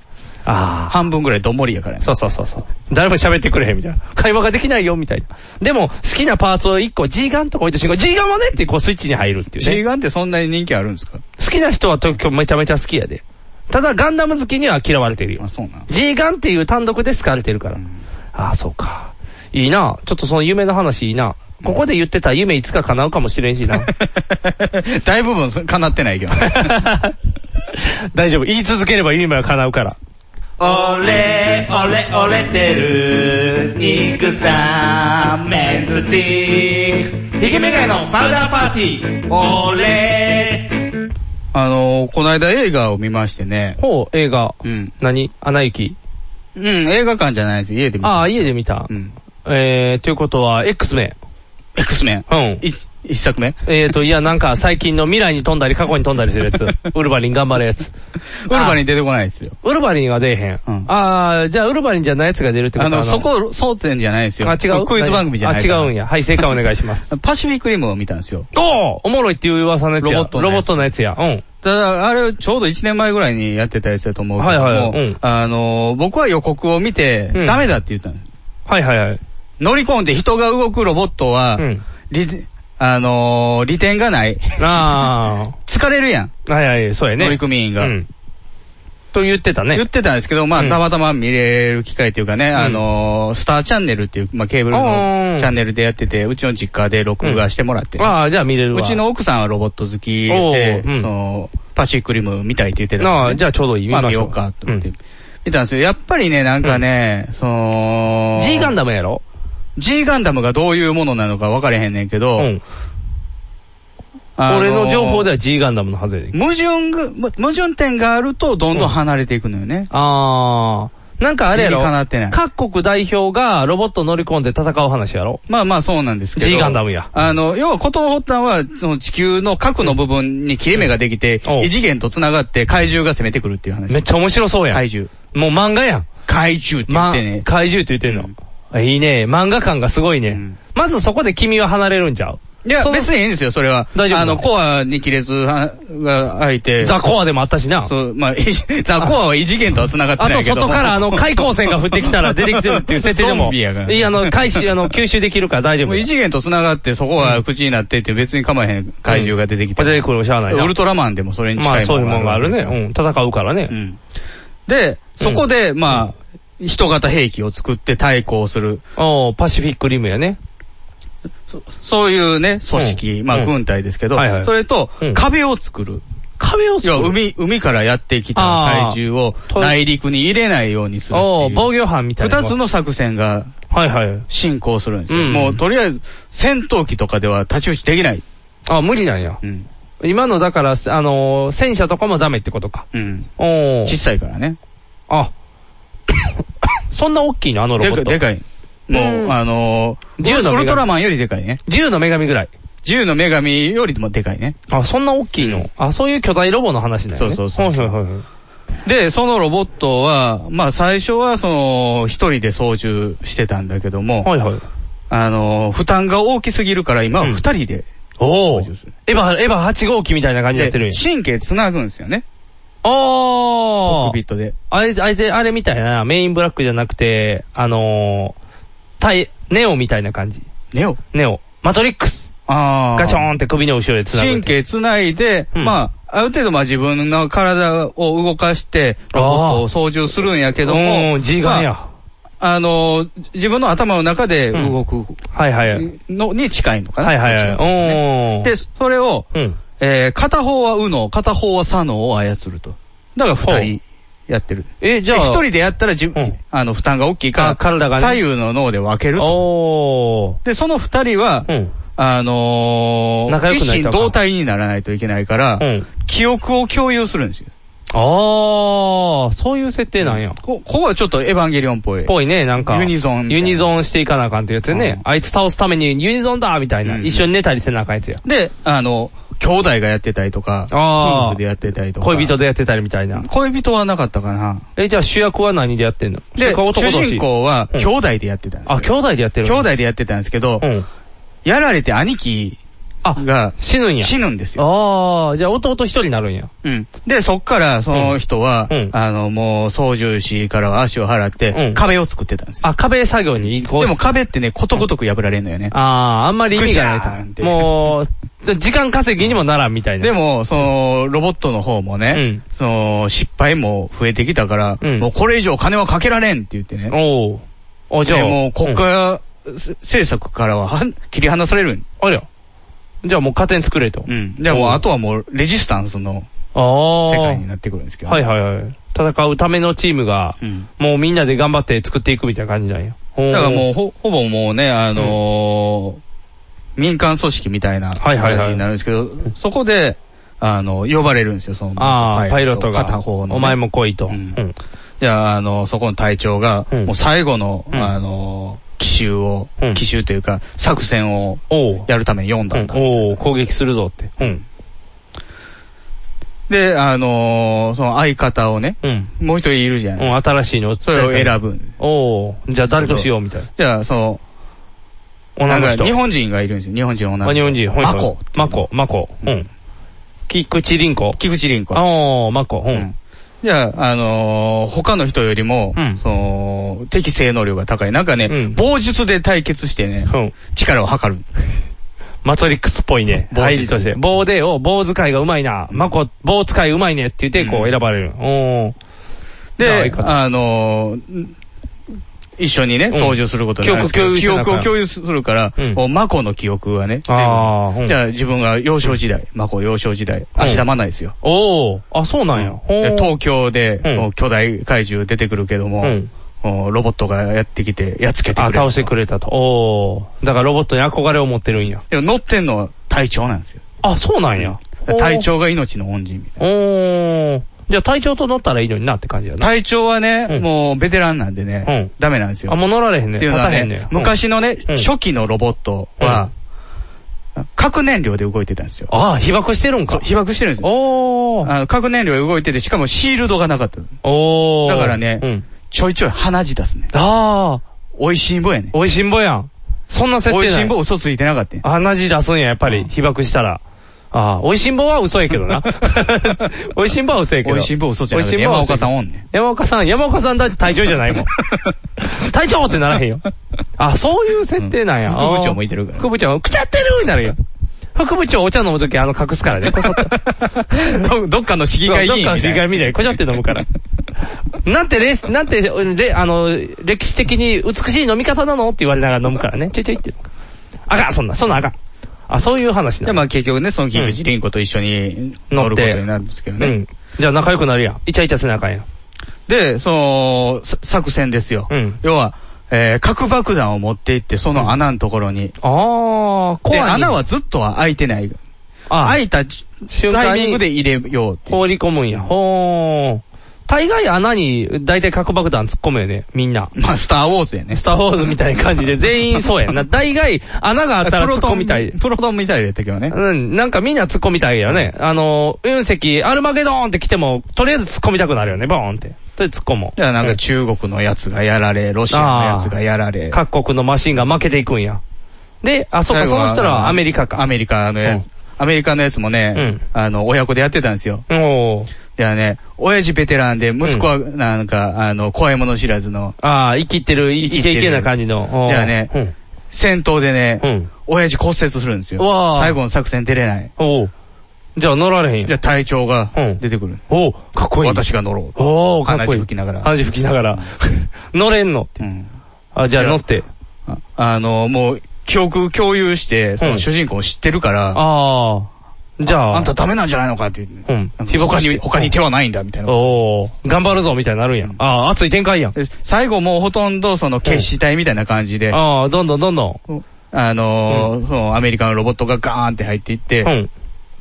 Speaker 2: ら。ああ。
Speaker 3: 半分ぐらいどんもりやからね。
Speaker 2: そうそうそうそう。誰も喋ってくれへんみたいな。会話ができないよみたいな。でも、好きなパーツを一個 G ガンとか置いて瞬間、G ガンはねってこうスイッチに入るっていうね。
Speaker 3: G ガンってそんなに人気あるんですか？
Speaker 2: 好きな人は東京めちゃめちゃ好きやで。ただガンダム好きには嫌われてるよ。
Speaker 3: あ、そうなの
Speaker 2: G ガンっていう単独で好かれてるから。ああ、そうか。いいな。ちょっとその夢の話いいな。ここで言ってた夢いつか叶うかもしれんしな。
Speaker 3: 大部分叶ってないけどね。
Speaker 2: 大丈夫。言い続ければ夢は叶うから。
Speaker 13: 俺、俺、俺てる、肉さん、メンズティーク、ヒゲメガネのパウダーパーティー、俺、
Speaker 3: あのー、この間映画を見ましてね。
Speaker 2: ほう、映画。
Speaker 3: うん。
Speaker 2: 何？アナ雪？
Speaker 3: うん、映画館じゃないです。家で見た。
Speaker 2: ああ、家で見た。
Speaker 3: うん。
Speaker 2: えー、ということは、X メン。
Speaker 3: X メン。
Speaker 2: うん。
Speaker 3: 一作目？
Speaker 2: えーと、いや、なんか最近の未来に飛んだり過去に飛んだりするやつ。ウルヴァリン頑張るやつ。
Speaker 3: ウルヴァリン出てこないですよ。
Speaker 2: ウルヴァリンは出えへん。あー、じゃあウルヴァリンじゃないやつが出るってこと
Speaker 3: あの、そこ、争点じゃないですよ。
Speaker 2: あ、違う？
Speaker 3: クイズ番組じゃない
Speaker 2: あ、違うんや。はい、正解お願いします。
Speaker 3: パシフィックリムを見たんですよ。
Speaker 2: おーおもろいっていう噂のやつや。
Speaker 3: ロボットのやつ
Speaker 2: ロボットのやつや。うん。
Speaker 3: ただ、あれ、ちょうど1年前ぐらいにやってたやつだと思うけども、
Speaker 2: はいはいうん
Speaker 3: あの、僕は予告を見て、
Speaker 2: うん
Speaker 3: ダメだって言ったの。
Speaker 2: はいはいはい。
Speaker 3: 乗り込んで人が動くロボットは、利あのー利点がない。
Speaker 2: あ
Speaker 3: 疲れるやん。
Speaker 2: ー。はいはい、そうやね。
Speaker 3: 乗組員が。
Speaker 2: うん。と言ってたね。
Speaker 3: 言ってたんですけど、まあ、
Speaker 2: うん
Speaker 3: たまたま見れる機会っていうかね、あのースターチャンネルっていう、まあ、ケーブル
Speaker 2: あ
Speaker 3: の
Speaker 2: ー
Speaker 3: チャンネルでやってて、うちの実家で録画してもらって、
Speaker 2: ああ、じゃあ見れるわ。
Speaker 3: うちの奥さんはロボット好き
Speaker 2: お
Speaker 3: で、その、パシフィックリム見たいって言ってたんで
Speaker 2: ああ、じゃあちょうどいい。ま
Speaker 3: あ見ようかと思って。見たんですよ。やっぱりね、なんかね、その、
Speaker 2: G ガンダムやろ？
Speaker 3: G ガンダムがどういうものなのか分かれへんねんけど、あのー
Speaker 2: 俺の情報では G ガンダムのはずやで。
Speaker 3: 矛盾が、む矛盾点があるとどんどん離れていくのよね。
Speaker 2: あー。なんかあれやろ
Speaker 3: 理にかなってない
Speaker 2: 各国代表がロボット乗り込んで戦う話やろ
Speaker 3: まあまあそうなんですけど。
Speaker 2: G ガンダムや。
Speaker 3: あの、要はことの発端は、その地球の核の部分に切れ目ができて、異次元と繋がって怪獣が攻めてくるっていう話。
Speaker 2: めっちゃ面白そうやん。
Speaker 3: 怪獣。
Speaker 2: もう漫画やん。
Speaker 3: 怪獣って言ってね。
Speaker 2: 怪獣って言ってんの。あいいね。漫画感がすごいね。まずそこで君は離れるんちゃう？
Speaker 3: いや、別にいいんですよ、それは。
Speaker 2: 大丈夫
Speaker 3: あの、コアに亀裂が開いて。
Speaker 2: ザコアでもあったしな。
Speaker 3: そう、まあ、いザコアは異次元とは繋がって
Speaker 2: あと
Speaker 3: ないけど。
Speaker 2: 外からあの、開口線が降ってきたら出てきてるっていう設定で
Speaker 3: ゾ
Speaker 2: も。
Speaker 3: ンビやから
Speaker 2: いや、あの、回収、あの、吸収できるから大丈夫
Speaker 3: もう。異次元と繋がって、そこが口になってって別に構えへん怪獣が出てきて。
Speaker 2: 出てくるしゃあないな
Speaker 3: ウルトラマンでもそれに近い
Speaker 2: まあそういうもんがあるね。
Speaker 3: う
Speaker 2: うん。戦うからね。
Speaker 3: で、そこで、まあ、人型兵器を作って対抗する。
Speaker 2: おパシフィックリムやね。
Speaker 3: そういうね、組織、まあ軍隊ですけど、
Speaker 2: はいはい
Speaker 3: それと、壁を作る。
Speaker 2: 壁を作る？
Speaker 3: 海、海からやってきた
Speaker 2: あー
Speaker 3: 怪獣を内陸に入れないようにする。
Speaker 2: お防御班みたいな。
Speaker 3: 二つの作戦が、
Speaker 2: はいはい。
Speaker 3: 進行するんですよ。
Speaker 2: うん
Speaker 3: もう、とりあえず、戦闘機とかでは太刀打ちできない。
Speaker 2: あ、無理なんや。
Speaker 3: うん。
Speaker 2: 今のだから、あのー、戦車とかもダメってことか。
Speaker 3: うん。
Speaker 2: お
Speaker 3: 小さいからね。
Speaker 2: あ。そんな大きいの？あのロボット。
Speaker 3: でかい。もう、あのー、
Speaker 2: 銃の女神
Speaker 3: ウルトラマンよりでかいね。
Speaker 2: 銃の女神ぐらい？
Speaker 3: 銃の女神よりもでかいね。
Speaker 2: あ、そんな大きいの、あ、そういう巨大ロボの話だよね。
Speaker 3: そうそうそう
Speaker 2: はいはいはい。
Speaker 3: で、そのロボットは、まあ最初はその、一人で操縦してたんだけども、
Speaker 2: はいはい。
Speaker 3: あのー、負担が大きすぎるから今は二人で
Speaker 2: おお。
Speaker 3: 操縦する。
Speaker 2: エヴァ、エヴァ8号機みたいな感じになってる。
Speaker 3: 神経繋ぐんですよね。
Speaker 2: あ
Speaker 3: コッ
Speaker 2: ー
Speaker 3: クピットで。
Speaker 2: あれ、あれ、あれみたいな、メインブラックじゃなくて、あのー、タイ、ネオみたいな感じ。
Speaker 3: ネオ？
Speaker 2: ネオ。マトリックス。
Speaker 3: あ
Speaker 2: ガチョーンって首の後ろで繋ぐ。
Speaker 3: 神経繋いで、まあ、ある程度まあ自分の体を動かして、ロボットを操縦するんやけども、
Speaker 2: うん G ガンや
Speaker 3: まああの、自分の頭の中で動く
Speaker 2: はいはい。
Speaker 3: のに近いのかな。
Speaker 2: はいはいはい
Speaker 3: で、それを、
Speaker 2: うん。
Speaker 3: えー片方は右脳、片方は左脳を操ると。だから二人やってる。
Speaker 2: え、じゃあ。
Speaker 3: で一人でやったらじ、あの、負担が大きいから、
Speaker 2: あ体がね
Speaker 3: 左右の脳で分けると。
Speaker 2: お
Speaker 3: で、その二人は、あのー、一心同体にならないといけないから、記憶を共有するんですよ。
Speaker 2: あー、そういう設定なんや。
Speaker 3: こ、ここはちょっとエヴァンゲリオンっぽい。
Speaker 2: ぽいね、なんか。
Speaker 3: ユニゾン
Speaker 2: ユニゾンしていかなあかんってやつね。あいつ倒すためにユニゾンだみたいな。一緒に寝たりせなあかんやつや。
Speaker 3: で、あの、兄弟がやってたりとか、
Speaker 2: あー
Speaker 3: 夫婦でやってたりとか。
Speaker 2: 恋人でやってたりみたいな。
Speaker 3: 恋人はなかったかな。
Speaker 2: え、じゃあ主役は何でやってんの？
Speaker 3: で、
Speaker 2: 主
Speaker 3: 人公は
Speaker 2: うん
Speaker 3: 兄弟でやってたんですよ。
Speaker 2: あ、兄弟でやってる
Speaker 3: 兄弟でやってたんですけど、やられて兄貴が
Speaker 2: 死ぬんや。
Speaker 3: 死ぬんですよ。
Speaker 2: あー、じゃあ弟一人になるんや。
Speaker 3: うん。で、そっから、その人は、あの、もう、操縦士からは足を払って、壁を作ってたんですよ。
Speaker 2: あ、壁作業に移行
Speaker 3: でも壁ってね、ことごとく破られんのよね。
Speaker 2: あー、あんまり意味がないと。もう、時間稼ぎにもならんみたいな。
Speaker 3: でも、その、ロボットの方もね、その、失敗も増えてきたから、もうこれ以上金はかけられんって言ってね。
Speaker 2: おおじゃあ。
Speaker 3: でもう国家政策からはは切り離されるん
Speaker 2: ありゃ。じゃあもう家庭作れと。
Speaker 3: うん。でもうあとはもう、レジスタンスの
Speaker 2: ああ。
Speaker 3: 世界になってくるんですけど、
Speaker 2: はいはいはい。戦うためのチームが、もうみんなで頑張って作っていくみたいな感じなんや。だ
Speaker 3: だからもうほ、ほぼもうね、あのー民間組織みたいな
Speaker 2: はいはいはい
Speaker 3: 形になるんですけど、そこで、あの、呼ばれるんですよ、その、
Speaker 2: ああ、パイロットが。
Speaker 3: 片方のね、
Speaker 2: お前も来いと。うん。
Speaker 3: じゃあ、あの、そこの隊長が、もう最後の、あの、奇襲を、奇襲というか、作戦をやるために読んだんだ。
Speaker 2: おお攻撃するぞって。うん。
Speaker 3: で、あのーその相方をね、もう一人いるじゃない
Speaker 2: うん、新しいの
Speaker 3: それを選ぶ。
Speaker 2: おおじゃあ誰としようみたいな。
Speaker 3: じゃあ、その、
Speaker 2: 女の人
Speaker 3: 日本人がいるんですよ。日本人女の
Speaker 2: あ、
Speaker 3: 人。
Speaker 2: 日本人。
Speaker 3: マコ。
Speaker 2: マコ、マコ。うん。菊池凛子。
Speaker 3: 菊池凛子。
Speaker 2: おー、マコ。うん。
Speaker 3: じゃあ、あのー他の人よりも、その、適正能力が高い。なんかね、棒術で対決してね、力を測る。
Speaker 2: マトリックスっぽいね。入りとして。棒で、お、棒使いがうまいな。マコ、棒使いうまいねって言って、こう選ばれる。おー。
Speaker 3: で、あのー一緒にね、操縦することになるんですけど記
Speaker 2: 記憶
Speaker 3: を共有するから、マコの記憶はね、じゃあ自分が幼少時代、マコ幼少時代、足玉ないですよ。
Speaker 2: おー。あ、そうなんや。
Speaker 3: 東京で、巨大怪獣出てくるけども、ロボットがやってきて、やっつけてくれ
Speaker 2: あ、
Speaker 3: る。
Speaker 2: 倒してくれたと。おー。だからロボットに憧れを持ってるんや。
Speaker 3: でも乗ってんのは隊長なんですよ。
Speaker 2: あ、そうなんや。
Speaker 3: 隊長が命の恩人みたい
Speaker 2: おー。じゃあ隊長と乗ったらいいのになって感じや
Speaker 3: な。
Speaker 2: な。
Speaker 3: 隊長はね、もうベテランなんでね、ダメなんですよ。
Speaker 2: あ、もう乗られへんね。
Speaker 3: っていうのは
Speaker 2: 立たへんね
Speaker 3: ね、。昔のね、
Speaker 2: うん
Speaker 3: 初期のロボットは、核燃料で動いてたんですよ。
Speaker 2: ああ、被爆してるんか。
Speaker 3: 被爆してるんですよ。
Speaker 2: お
Speaker 3: あの核燃料で動いてて、しかもシールドがなかった。
Speaker 2: おー。
Speaker 3: だからね、
Speaker 2: うん。
Speaker 3: ちょいちょい鼻血出すね。
Speaker 2: ああ。
Speaker 3: 美味しんぼやね。
Speaker 2: 美味しんぼやん。そんな設定
Speaker 3: 美
Speaker 2: ない
Speaker 3: 味しんぼ嘘ついてなかったんや
Speaker 2: 鼻血出すんや、やっぱり、被爆したら。ああ、美味しんぼは嘘やけどな。美味しんぼは嘘やけど。
Speaker 3: 美味しんぼ嘘じゃなくて
Speaker 2: 美味しんぼ
Speaker 3: 山岡さんおんねん。
Speaker 2: 山岡さん、山岡さんだって隊長じゃないもん。隊長ってならへんよ。あ、そういう設定なんや。
Speaker 3: 副部長もいてるから
Speaker 2: 副部長、くちゃってるになるよ。副部長お茶飲むときあの隠すからね、こそっと。
Speaker 3: どどっかの市議会議員
Speaker 2: どっかの市議会みたいにこちゃって飲むから。なんてレなんて、レ、あの、歴史的に美しい飲み方なの？って言われながら飲むからね。ちょいちょいって。あかん、そんな、そんなあかん。あ、そういう話な
Speaker 3: で、
Speaker 2: の。
Speaker 3: まあ結局ね、その菊池凛子と一緒に乗ることになるんですけどね。
Speaker 2: うん。じゃあ仲良くなるやん。イチャイチャせなあかんやん。
Speaker 3: で、その、さ作戦ですよ。要は、えー核爆弾を持って行って、その穴のところに。
Speaker 2: あー、怖い
Speaker 3: で、
Speaker 2: ね
Speaker 3: 穴はずっとは開いてない。
Speaker 2: あ
Speaker 3: 開いたタイミングで入れようって。
Speaker 2: 放り込むんや。ほー。大概穴に大体核爆弾突っ込むよね、みんな。
Speaker 3: まあ、スターウォーズやね。
Speaker 2: スターウォーズみたいな感じで全員そうやんな。大概穴があったら突っ込みたい。
Speaker 3: プロトンみたいだったけどね。
Speaker 2: うん、なんかみんな突っ込みたいよね。あの、隕石、アルマゲドーンって来ても、とりあえず突っ込みたくなるよね、ボーンって。とりあえず突っ込もう。
Speaker 3: じゃあなんか中国のやつがやられ、ロシアのやつがやられ。
Speaker 2: 各国のマシンが負けていくんや。で、あ、そっか、その人らはアメリカか。
Speaker 3: アメリカのやつ。アメリカのやつもね、あの、親子でやってたんですよ。
Speaker 2: お
Speaker 3: ではね、親父ベテランで、息子はなんか、あの、怖いもの知らずの。
Speaker 2: ああ、生きってる、イケイケな感じの。
Speaker 3: ではね、戦闘でね、親父骨折するんですよ。最後の作戦出れない。
Speaker 2: おうじゃあ乗られへん
Speaker 3: じゃあ隊長が出てくる。
Speaker 2: おうかっこいい。
Speaker 3: 私が乗ろう。
Speaker 2: おー、かっこいい。
Speaker 3: 吹きながら
Speaker 2: 鼻血吹きながら。乗れんの？って。あ、じゃあ乗って。
Speaker 3: ああの、もう、記憶共有して、その主人公を知ってるから、
Speaker 2: ああ。じゃあ。
Speaker 3: あんたダメなんじゃないのかって言って。
Speaker 2: うん。
Speaker 3: 他に、他に手はないんだ、みたいな。
Speaker 2: おー、頑張るぞ、みたいになるんや。ああ、熱い展開やん。
Speaker 3: で最後もうほとんどその決死隊みたいな感じで、
Speaker 2: ああ、どんどんどんどん。
Speaker 3: あのーそのアメリカのロボットがガーンって入っていって、
Speaker 2: うん。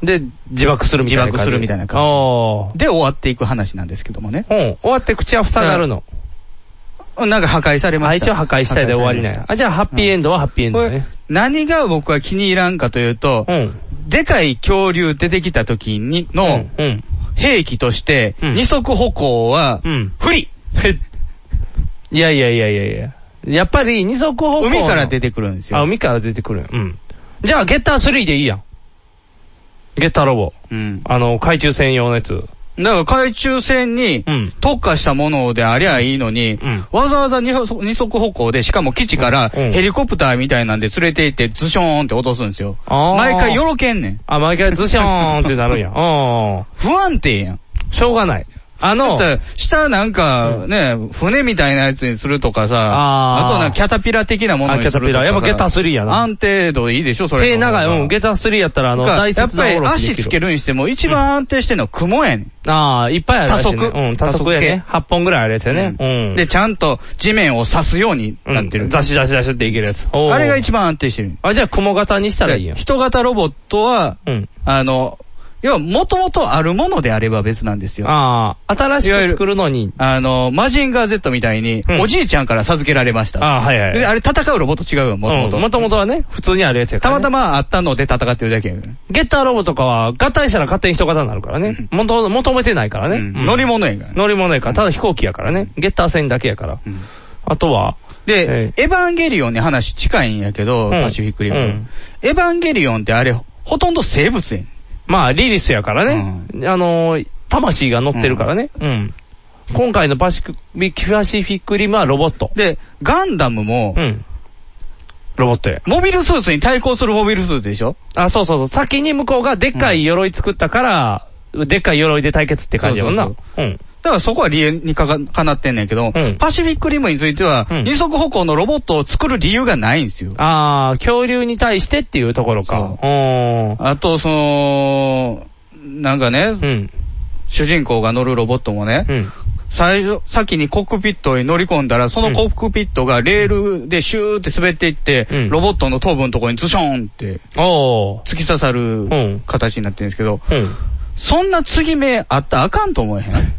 Speaker 2: で、自爆するみたいな感じ。
Speaker 3: 自爆するみたいな感じ
Speaker 2: あ
Speaker 3: で終わっていく話なんですけどもね。
Speaker 2: あ。うん。終わって口は塞がるの。
Speaker 3: なんか破壊されま
Speaker 2: あ、
Speaker 3: した。
Speaker 2: 一応破壊したいで終わりなんや。あ、じゃあハッピーエンドはハッピーエンドだね。
Speaker 3: 何が僕は気に入らんかというと、でかい恐竜出てきた時にの、兵器として、二足歩行は、不利
Speaker 2: いやいやいやいやいや。やっぱり二足歩行の。
Speaker 3: 海から出てくるんですよ。
Speaker 2: あ、海から出てくる。うん。じゃあ、ゲッター3でいいやん。ゲッターロボ。
Speaker 3: うん。
Speaker 2: あの、海中専用のやつ。
Speaker 3: だから海中戦に特化したものでありゃいいのに、わざわざ二足歩行で、しかも基地からヘリコプターみたいなんで連れて行ってズショーンって落とすんですよ。毎回よろけんねん。
Speaker 2: あ、毎回ズショーンってなるんや。うん。
Speaker 3: 不安定やん。
Speaker 2: しょうがない。あの、
Speaker 3: 下なんかね、船みたいなやつにするとかさ、
Speaker 2: あ
Speaker 3: となキャタピラ的なものにするとか
Speaker 2: キャタピラやっぱゲタ3やな
Speaker 3: 安定度いいでしょ、それ。
Speaker 2: 手長い、うん、ゲター3やったら、あの、
Speaker 3: が
Speaker 2: 大
Speaker 3: やっぱり
Speaker 2: 切なおろしできる
Speaker 3: 足つけるにしても一番安定してるのは雲やねん。
Speaker 2: ああ、いっぱいあるらしいね
Speaker 3: 多足
Speaker 2: うん、多足やね。8本ぐらいあるやつやね。うん。
Speaker 3: で、ちゃんと地面を刺すようになってる。
Speaker 2: ザシザシザシっていけるやつ。
Speaker 3: あれが一番安定してる。
Speaker 2: あ、じゃあ雲型にしたらいいやん。
Speaker 3: 人型ロボットは、
Speaker 2: うん。
Speaker 3: あの、要は、もともとあるものであれば別なんですよ。
Speaker 2: ああ、新しく作るのに。
Speaker 3: あの、マジンガー Z みたいに、おじいちゃんから授けられました。
Speaker 2: ああ、はいはい。
Speaker 3: であれ戦うロボット違うよ、もともと。
Speaker 2: もともとはね、普通にあるやつやから、
Speaker 3: たまたまあったので戦ってるだけや
Speaker 2: ゲッターロボとかは、合体したら勝手に人型になるからね。もと、求めてないからね。
Speaker 3: 乗り物やから。
Speaker 2: 乗り物やから。ただ飛行機やからね。ゲッター戦だけやから。あとは、
Speaker 3: で、エヴァンゲリオンに話近いんやけど、パシフィックリム、エヴァンゲリオンってあれ、ほとんど生物やん。
Speaker 2: まあ、リリスやからね。あのー、魂が乗ってるからね。うん。今回のパシフィパシフィックリムはロボット。
Speaker 3: で、ガンダムも、
Speaker 2: うん。ロボットや。
Speaker 3: モビルスーツに対抗するモビルスーツでしょ？
Speaker 2: あ、そうそうそう。先に向こうがでっかい鎧作ったから、でっかい鎧で対決って感じやもんな。
Speaker 3: そう
Speaker 2: うん。
Speaker 3: だからそこは理由にかかかなってんねんけど、パシフィックリムについては、二足歩行のロボットを作る理由がないんですよ。
Speaker 2: ああ、恐竜に対してっていうところか。
Speaker 3: あと、その、なんかね、主人公が乗るロボットもね、最初、先にコックピットに乗り込んだら、そのコックピットがレールでシューって滑っていって、ロボットの頭部のところにズショーンって、突き刺さる形になってるんですけど、そんな継ぎ目あったらあかんと思えへん？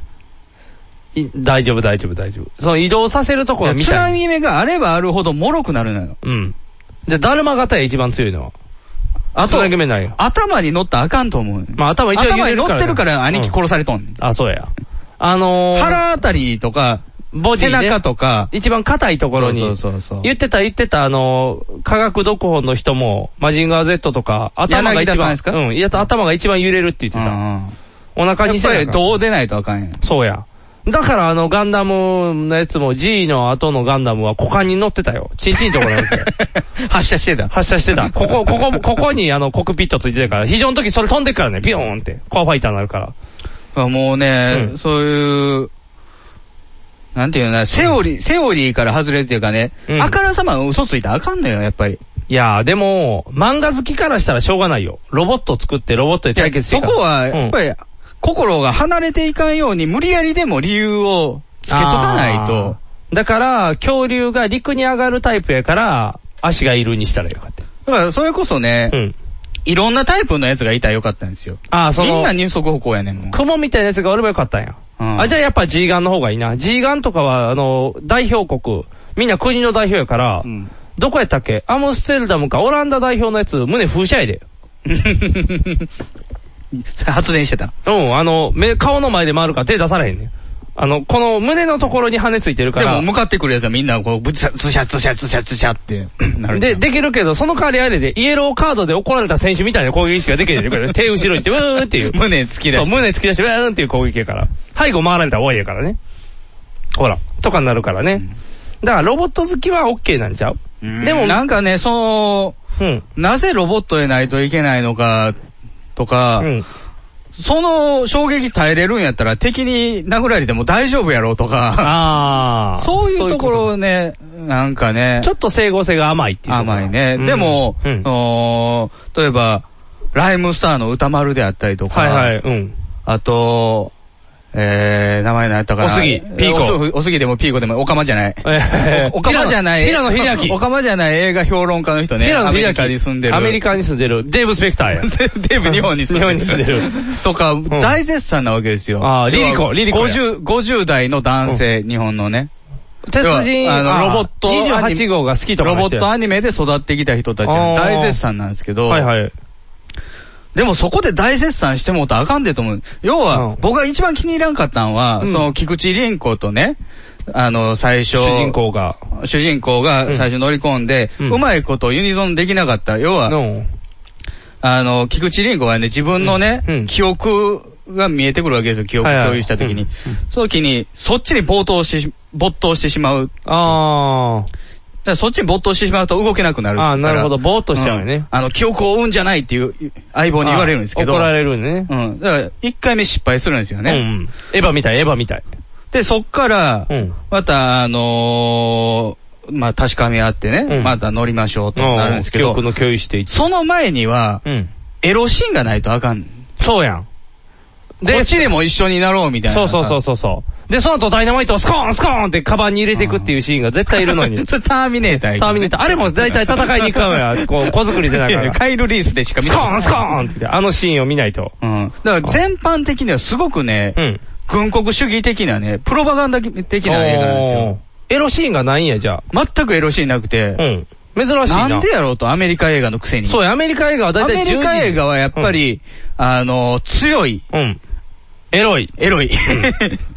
Speaker 2: い大丈夫大丈夫大丈夫。その移動させるところみ
Speaker 3: つ
Speaker 2: た
Speaker 3: ないぎ目があればあるほど脆くなるのよ。
Speaker 2: うん。じゃあ、だるま型や一番強いのは。
Speaker 3: あと
Speaker 2: つなぎ目ないよ。
Speaker 3: 頭に乗ったらあかんと思う。
Speaker 2: まあ頭一応揺
Speaker 3: 頭に乗ってるから兄貴殺されとんねん。
Speaker 2: あ、そうや。あのー、
Speaker 3: 腹あたりとか、
Speaker 2: ボディ、ね、
Speaker 3: 背中とか、
Speaker 2: 一番硬いところに、
Speaker 3: そうそうそう
Speaker 2: 言ってた言ってたあのー、科学読本の人も、マジンガー Z とか、頭が一番、うん、いや、頭が一番揺れるって言ってた。お腹に
Speaker 3: やっぱりどう出ないとあかんやん。
Speaker 2: そうや。だからあのガンダムのやつも G の後のガンダムは股間に乗ってたよ。チンチンところに乗って。
Speaker 3: 発射してた。
Speaker 2: 発射してた。ここ、ここ、ここにあのコックピットついてるから、非常の時それ飛んでくからね、ビヨーンって。コアファイターになるから。
Speaker 3: もうね、そういう、なんていうのな、セオリー、セオリーから外れるっていうかね、あからさま嘘ついたらあかんのよ、やっぱり。
Speaker 2: いやー、でも、漫画好きからしたらしょうがないよ。ロボット作ってロボットで対決して
Speaker 3: そこは、やっぱり、心が離れていかんように、無理やりでも理由をつけとかないと。
Speaker 2: だから、恐竜が陸に上がるタイプやから、足がいるにしたらよかった。
Speaker 3: だから、それこそね、いろんなタイプのやつがいたらよかったんですよ。
Speaker 2: ああ、その、
Speaker 3: みんな二足歩行やねんもん。
Speaker 2: 雲みたいなやつがおればよかったんや。あ、じゃあやっぱ G ガンの方がいいな。G ガンとかは、あの、代表国、みんな国の代表やから、どこやったっけ？アムステルダムかオランダ代表のやつ、胸風車やで。
Speaker 3: 発電してた。
Speaker 2: うん、あの、目、顔の前で回るから手出されへんねん。あの、この胸のところに羽ついてるから。
Speaker 3: でも向かってくるやつはみんなこう、ブツツシャツシャツシャツシャってなる。
Speaker 2: で、できるけど、その代わりあれで、イエローカードで怒られた選手みたいな攻撃しかできないから、手後ろに行って、うーんっていう。
Speaker 3: 胸突き出して。
Speaker 2: そう、胸突き出して、うーんっていう攻撃やから。背後回られたら終わりやからね。ほら、とかになるからね。だから、ロボット好きは OK なんちゃう？
Speaker 3: でも、なんかね、そ
Speaker 2: の、
Speaker 3: なぜロボットでないといけないのか、とか、その衝撃耐えれるんやったら敵に殴られても大丈夫やろうとか、
Speaker 2: あ
Speaker 3: そういうところをね、なんかね、
Speaker 2: ちょっと整合性が甘いっていう。
Speaker 3: 甘いね。でも、お例えば、ライムスターの歌丸であったりとか、
Speaker 2: はいはい、うん。
Speaker 3: あと、えー、名前何やったかな。
Speaker 2: おすぎピーコ
Speaker 3: おすぎでもピーコでも、オカマじゃない。
Speaker 2: えー
Speaker 3: オカマじゃない。
Speaker 2: 平野秀明
Speaker 3: オカマじゃない映画評論家の人ね。
Speaker 2: 平野秀明
Speaker 3: アメリカに住んでる。
Speaker 2: アメリカに住んでる。デーブ・スペクターや。
Speaker 3: デーブ日本に住んでる。
Speaker 2: 日本に住んでる。
Speaker 3: とか、大絶賛なわけですよ。
Speaker 2: あーリリコリリコや
Speaker 3: 50、50代の男性、日本のね。
Speaker 2: 鉄人、
Speaker 3: あの、ロボット。
Speaker 2: 28号が好きとか
Speaker 3: ロボットアニメで育ってきた人たちは大絶賛なんですけど。
Speaker 2: はいはい。
Speaker 3: でもそこで大絶賛してもうたらあかんでと思う。要は、僕が一番気に入らんかったのは、その、菊池凛子とね、あの、最初。
Speaker 2: 主人公が。
Speaker 3: 主人公が最初乗り込んで、うまいことユニゾンできなかった。要は、あの、菊池凛子はね、自分のね、記憶が見えてくるわけですよ、記憶共有した時に。その時に、そっちに没頭してし、没頭してしまう。
Speaker 2: ああ。
Speaker 3: そっちに没頭してしまうと動けなくなる。
Speaker 2: ああ、なるほど、ぼーっとしちゃうよね。
Speaker 3: あの、記憶を追うんじゃないっていう相棒に言われるんですけど。
Speaker 2: 怒られるね。
Speaker 3: うん。だから、一回目失敗するんですよね。
Speaker 2: うん。エヴァみたい、エヴァみたい。
Speaker 3: で、そっから、また、あのー、まあ、確かめ合ってね、また乗りましょうとなるんですけど、
Speaker 2: 記憶の共有してい
Speaker 3: その前には、エロシーンがないとあかん。
Speaker 2: そうやん。
Speaker 3: で、こっちでも一緒になろうみたいな。
Speaker 2: そうそうそうそうそう。で、その後ダイナマイトをスコーンスコーンってカバンに入れていくっていうシーンが絶対いるのに。
Speaker 3: そ れターミネーター
Speaker 2: ターミネーター。あれも大体戦いに行く から、こう、子作りでなん
Speaker 3: い
Speaker 2: か。
Speaker 3: カイル・リースでしか見
Speaker 2: スコーンスコーンってあのシーンを見ないと。
Speaker 3: うん。だから全般的にはすごくね、
Speaker 2: うん。
Speaker 3: 軍国主義的なね、プロパガンダ的な映画なんですよ。
Speaker 2: エロシーンがないんや、じゃ
Speaker 3: 全くエロシーンなくて、
Speaker 2: あ。うん。珍しいな。
Speaker 3: なんでやろうと、アメリカ映画のくせに。
Speaker 2: そうや、アメリカ映画は大
Speaker 3: ア
Speaker 2: 体
Speaker 3: メリカ映画はやっぱり、あの、強い。
Speaker 2: うん。エロい。
Speaker 3: エロい。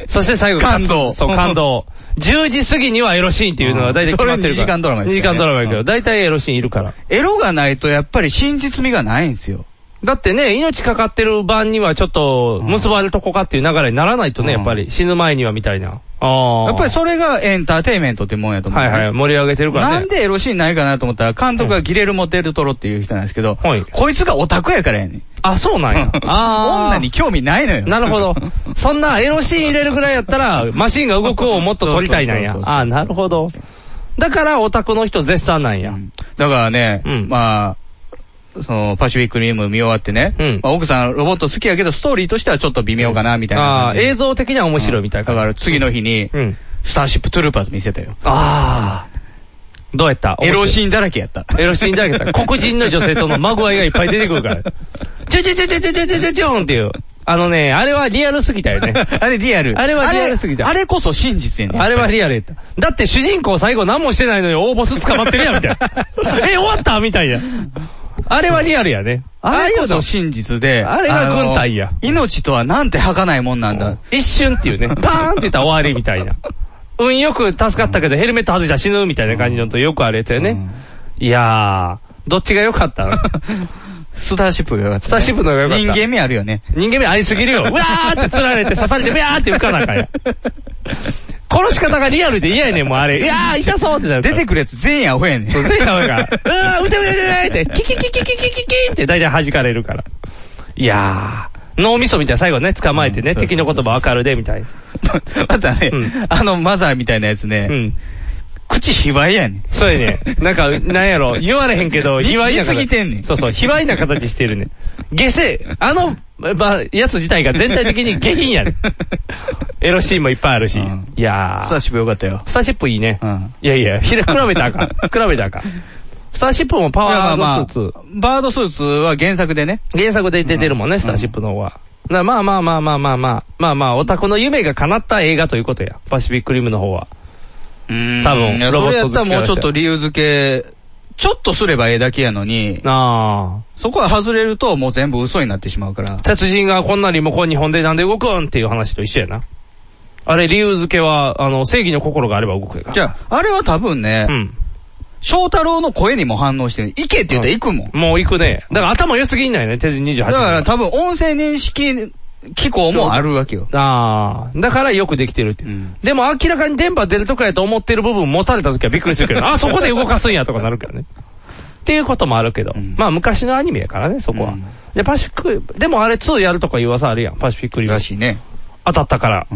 Speaker 2: そして最後、
Speaker 3: 感動
Speaker 2: そう、感動。10時過ぎにはエロシーンっていうのは大体決まってるから。
Speaker 3: それ二時間ドラマですよね
Speaker 2: 2時間ドラマやけど、大体エロシーンいるから。
Speaker 3: エロがないとやっぱり真実味がないんですよ。
Speaker 2: だってね、命かかってる版にはちょっと、結ばれとこかっていう流れにならないとね、やっぱり死ぬ前にはみたいな。ああ。
Speaker 3: やっぱりそれがエンターテインメントってもんやと思う、
Speaker 2: はいはい、盛り上げてるからね。
Speaker 3: なんでエロシーンないかなと思ったら、監督がギレルモ・デルトロっていう人なんですけど、こいつがオタクやからやねん。
Speaker 2: あ、そうなんや。ああ。
Speaker 3: 女に興味ないのよ。
Speaker 2: なるほど。そんなエロシーン入れるぐらいやったら、マシンが動くをもっと撮りたいなんやああ、なるほど。だからオタクの人絶賛なんや。
Speaker 3: だからね、まあ、その、パシフィックリム見終わってね、まあ、奥さんロボット好きやけど、ストーリーとしてはちょっと微妙かな、みたいな
Speaker 2: ああ、
Speaker 3: 感じで。
Speaker 2: 映像的には面白いみたいな。
Speaker 3: だから次の日に、スターシップトゥルーパーズ見せたよ。
Speaker 2: ああ。どうやった？
Speaker 3: エロシーンだらけやった。
Speaker 2: エロシーンだらけやった。黒人の女性とのまぐわいがいっぱい出てくるから。ちょちょちょちょちょちょちょちょちょんっていう。あのね、あれはリアルすぎたよね。
Speaker 3: あれリアル。
Speaker 2: あれはリアルすぎた。
Speaker 3: あれこそ真実やねん。
Speaker 2: あれはリアルやった。だって主人公最後何もしてないのに大ボス捕まってるやん、みたいな。え、終わったみたいな。あれはリアルやね。
Speaker 3: あれこそ真実で。
Speaker 2: あれが軍隊や
Speaker 3: あの命とはなんて儚いもんなんだ。
Speaker 2: 一瞬っていうね。パーンって言ったら終わりみたいな。運よく助かったけどヘルメット外したら死ぬみたいな感じのとよくあるやつよね。いやー、どっちが良かったの？
Speaker 3: スターシップが良かった、
Speaker 2: スターシップの方かった。
Speaker 3: 人間味あるよね。
Speaker 2: 人間味ありすぎるよ。うわーって釣られて刺されて、うわーって浮かなあかんや。殺し方がリアルで嫌やねん、もうあれ。いやー、痛そうってなる。
Speaker 3: 出てくるやつ全員アホやねん。
Speaker 2: そう全員アホやから。うわー、撃て撃て撃て撃てって、キキキキキキキキって大体弾かれるから。いやー、脳みそみたいな最後ね、捕まえてね、敵の言葉わかるで、みたいな。
Speaker 3: またね、あのマザーみたいなやつね、口卑猥やねん。
Speaker 2: そうやね。なんか、なんやろ、言われへんけど、卑猥な
Speaker 3: 見す
Speaker 2: 形。
Speaker 3: ぎてんねん
Speaker 2: そうそう、卑猥な形してるね。下世、あの、ま、やつ自体が全体的に下品やね。エロシーンもいっぱいあるし。いやー。
Speaker 3: スターシップよかったよ。
Speaker 2: スターシップいいね。いやいや、ひら比べたらあかん。比べたらあかん。スターシップもパワードスーツ。
Speaker 3: バードスーツは原作でね。
Speaker 2: 原作で出てるもんね、スターシップの方は。なまあまあまあまあまあまあ、まあまあ、オタクの夢が叶った映画ということや。パシフィックリムの方は。
Speaker 3: うん
Speaker 2: 多分ロボット
Speaker 3: それやったらもうちょっと理由付け、ちょっとすればええだけやのに、
Speaker 2: あ
Speaker 3: そこは外れるともう全部嘘になってしまうから。
Speaker 2: 殺人がこんなリモコン2本でなんで動くんっていう話と一緒やな。あれ理由付けは、あの、正義の心があれば動くやから。
Speaker 3: じゃあ、あれは多分ね、翔太郎の声にも反応してる。行けって言ったら行くもん。
Speaker 2: もう行くね。だから頭良すぎんないね、手28
Speaker 3: だから多分音声認識機構もあるわけよ。
Speaker 2: ああ、だからよくできてるっていう。でも明らかに電波出るとこやと思ってる部分持たれた時はびっくりするけど、あ、そこで動かすんやとかなるからね。っていうこともあるけど。まあ昔のアニメやからね、そこは。で、パシフィック、でもあれ2やるとかいう噂あるやん、パシフィックリム。
Speaker 3: らしいね。
Speaker 2: 当たったから。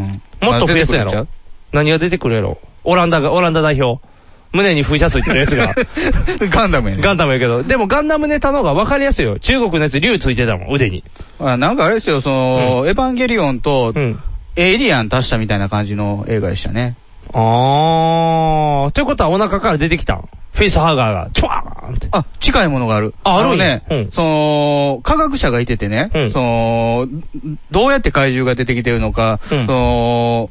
Speaker 2: もっと増やすんやろ。何が出てくるやろ。オランダが、オランダ代表。胸に風車ついてるやつが。
Speaker 3: ガンダムやね。
Speaker 2: ガンダムやけど。でもガンダムネタの方が分かりやすいよ。中国のやつ竜ついてたもん、腕に。
Speaker 3: あなんかあれですよ、その、エヴァンゲリオンと、エイリアン足したみたいな感じの映画でしたね。
Speaker 2: あー。ということはお腹から出てきたんフェイスハーガーが、チュワーンって。
Speaker 3: あ、近いものがある。
Speaker 2: ああるん
Speaker 3: の
Speaker 2: や
Speaker 3: ね、その、科学者がいててね、その、どうやって怪獣が出てきてるのか、その、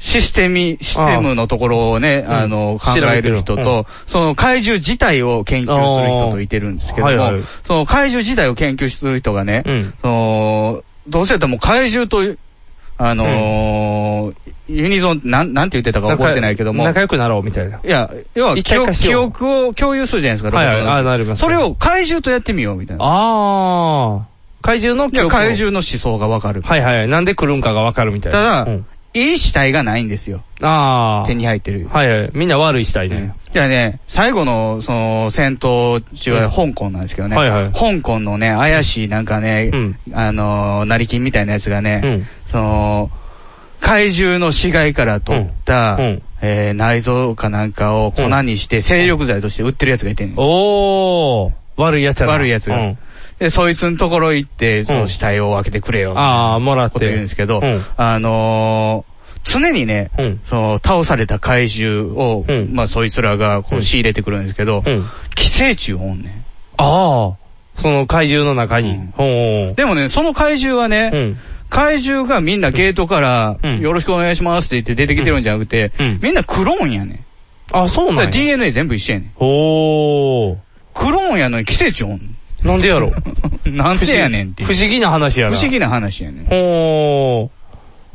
Speaker 3: システミ、システムのところをね、
Speaker 2: うん
Speaker 3: あの、考える人
Speaker 2: うん
Speaker 3: と、その怪獣自体を研究する人といてるんですけどもその怪獣自体を研究する人がね、その、どうせやったらもう怪獣と、あのーユニゾン、なん、なんて言ってたか覚えてないけども、
Speaker 2: 仲良くなろうみたいな。
Speaker 3: いや、要は
Speaker 2: 一
Speaker 3: 記憶記憶を共有するじゃないですか、
Speaker 2: はいはいあなります
Speaker 3: それを怪獣とやってみようみたいな。
Speaker 2: あー。怪獣の
Speaker 3: 怪獣の思想がわかる。
Speaker 2: はいはい。なんで来るんかが分かるみたいな。
Speaker 3: ただ、
Speaker 2: うん
Speaker 3: いい死体がないんですよ。
Speaker 2: あー。
Speaker 3: 手に入ってる。
Speaker 2: はいはい。みんな悪い死体ね。
Speaker 3: じゃあね、最後の、その、戦闘中は香港なんですけどね。
Speaker 2: はいはい
Speaker 3: 香港のね、怪しいなんかね、あのー、成金みたいなやつがね、その、怪獣の死骸から取った、えー内臓かなんかを粉にして、精力剤として売ってるやつがいてんねん
Speaker 2: おー。悪いやつ
Speaker 3: 悪いやつが。
Speaker 2: うん
Speaker 3: で、そいつのところ行って、その死体を分けてくれよ。
Speaker 2: あー、もらって。
Speaker 3: こと言うんですけど、あのー常にね、その倒された怪獣を、まあそいつらがこう仕入れてくるんですけど、寄生虫おんねん。
Speaker 2: ああ。その怪獣の中に。ほう
Speaker 3: でもね、その怪獣はね、怪獣がみんなゲートから、よろしくお願いしますって言って出てきてるんじゃなくて、みんなクローンやねん。
Speaker 2: あ、そうなんや。
Speaker 3: DNA 全部一緒やねん。
Speaker 2: おー。
Speaker 3: クローンやのに寄生虫おん。
Speaker 2: なんでやろ
Speaker 3: なんでやねんっていう
Speaker 2: 不思議な話やな。
Speaker 3: 不思議な話やねん。
Speaker 2: ほ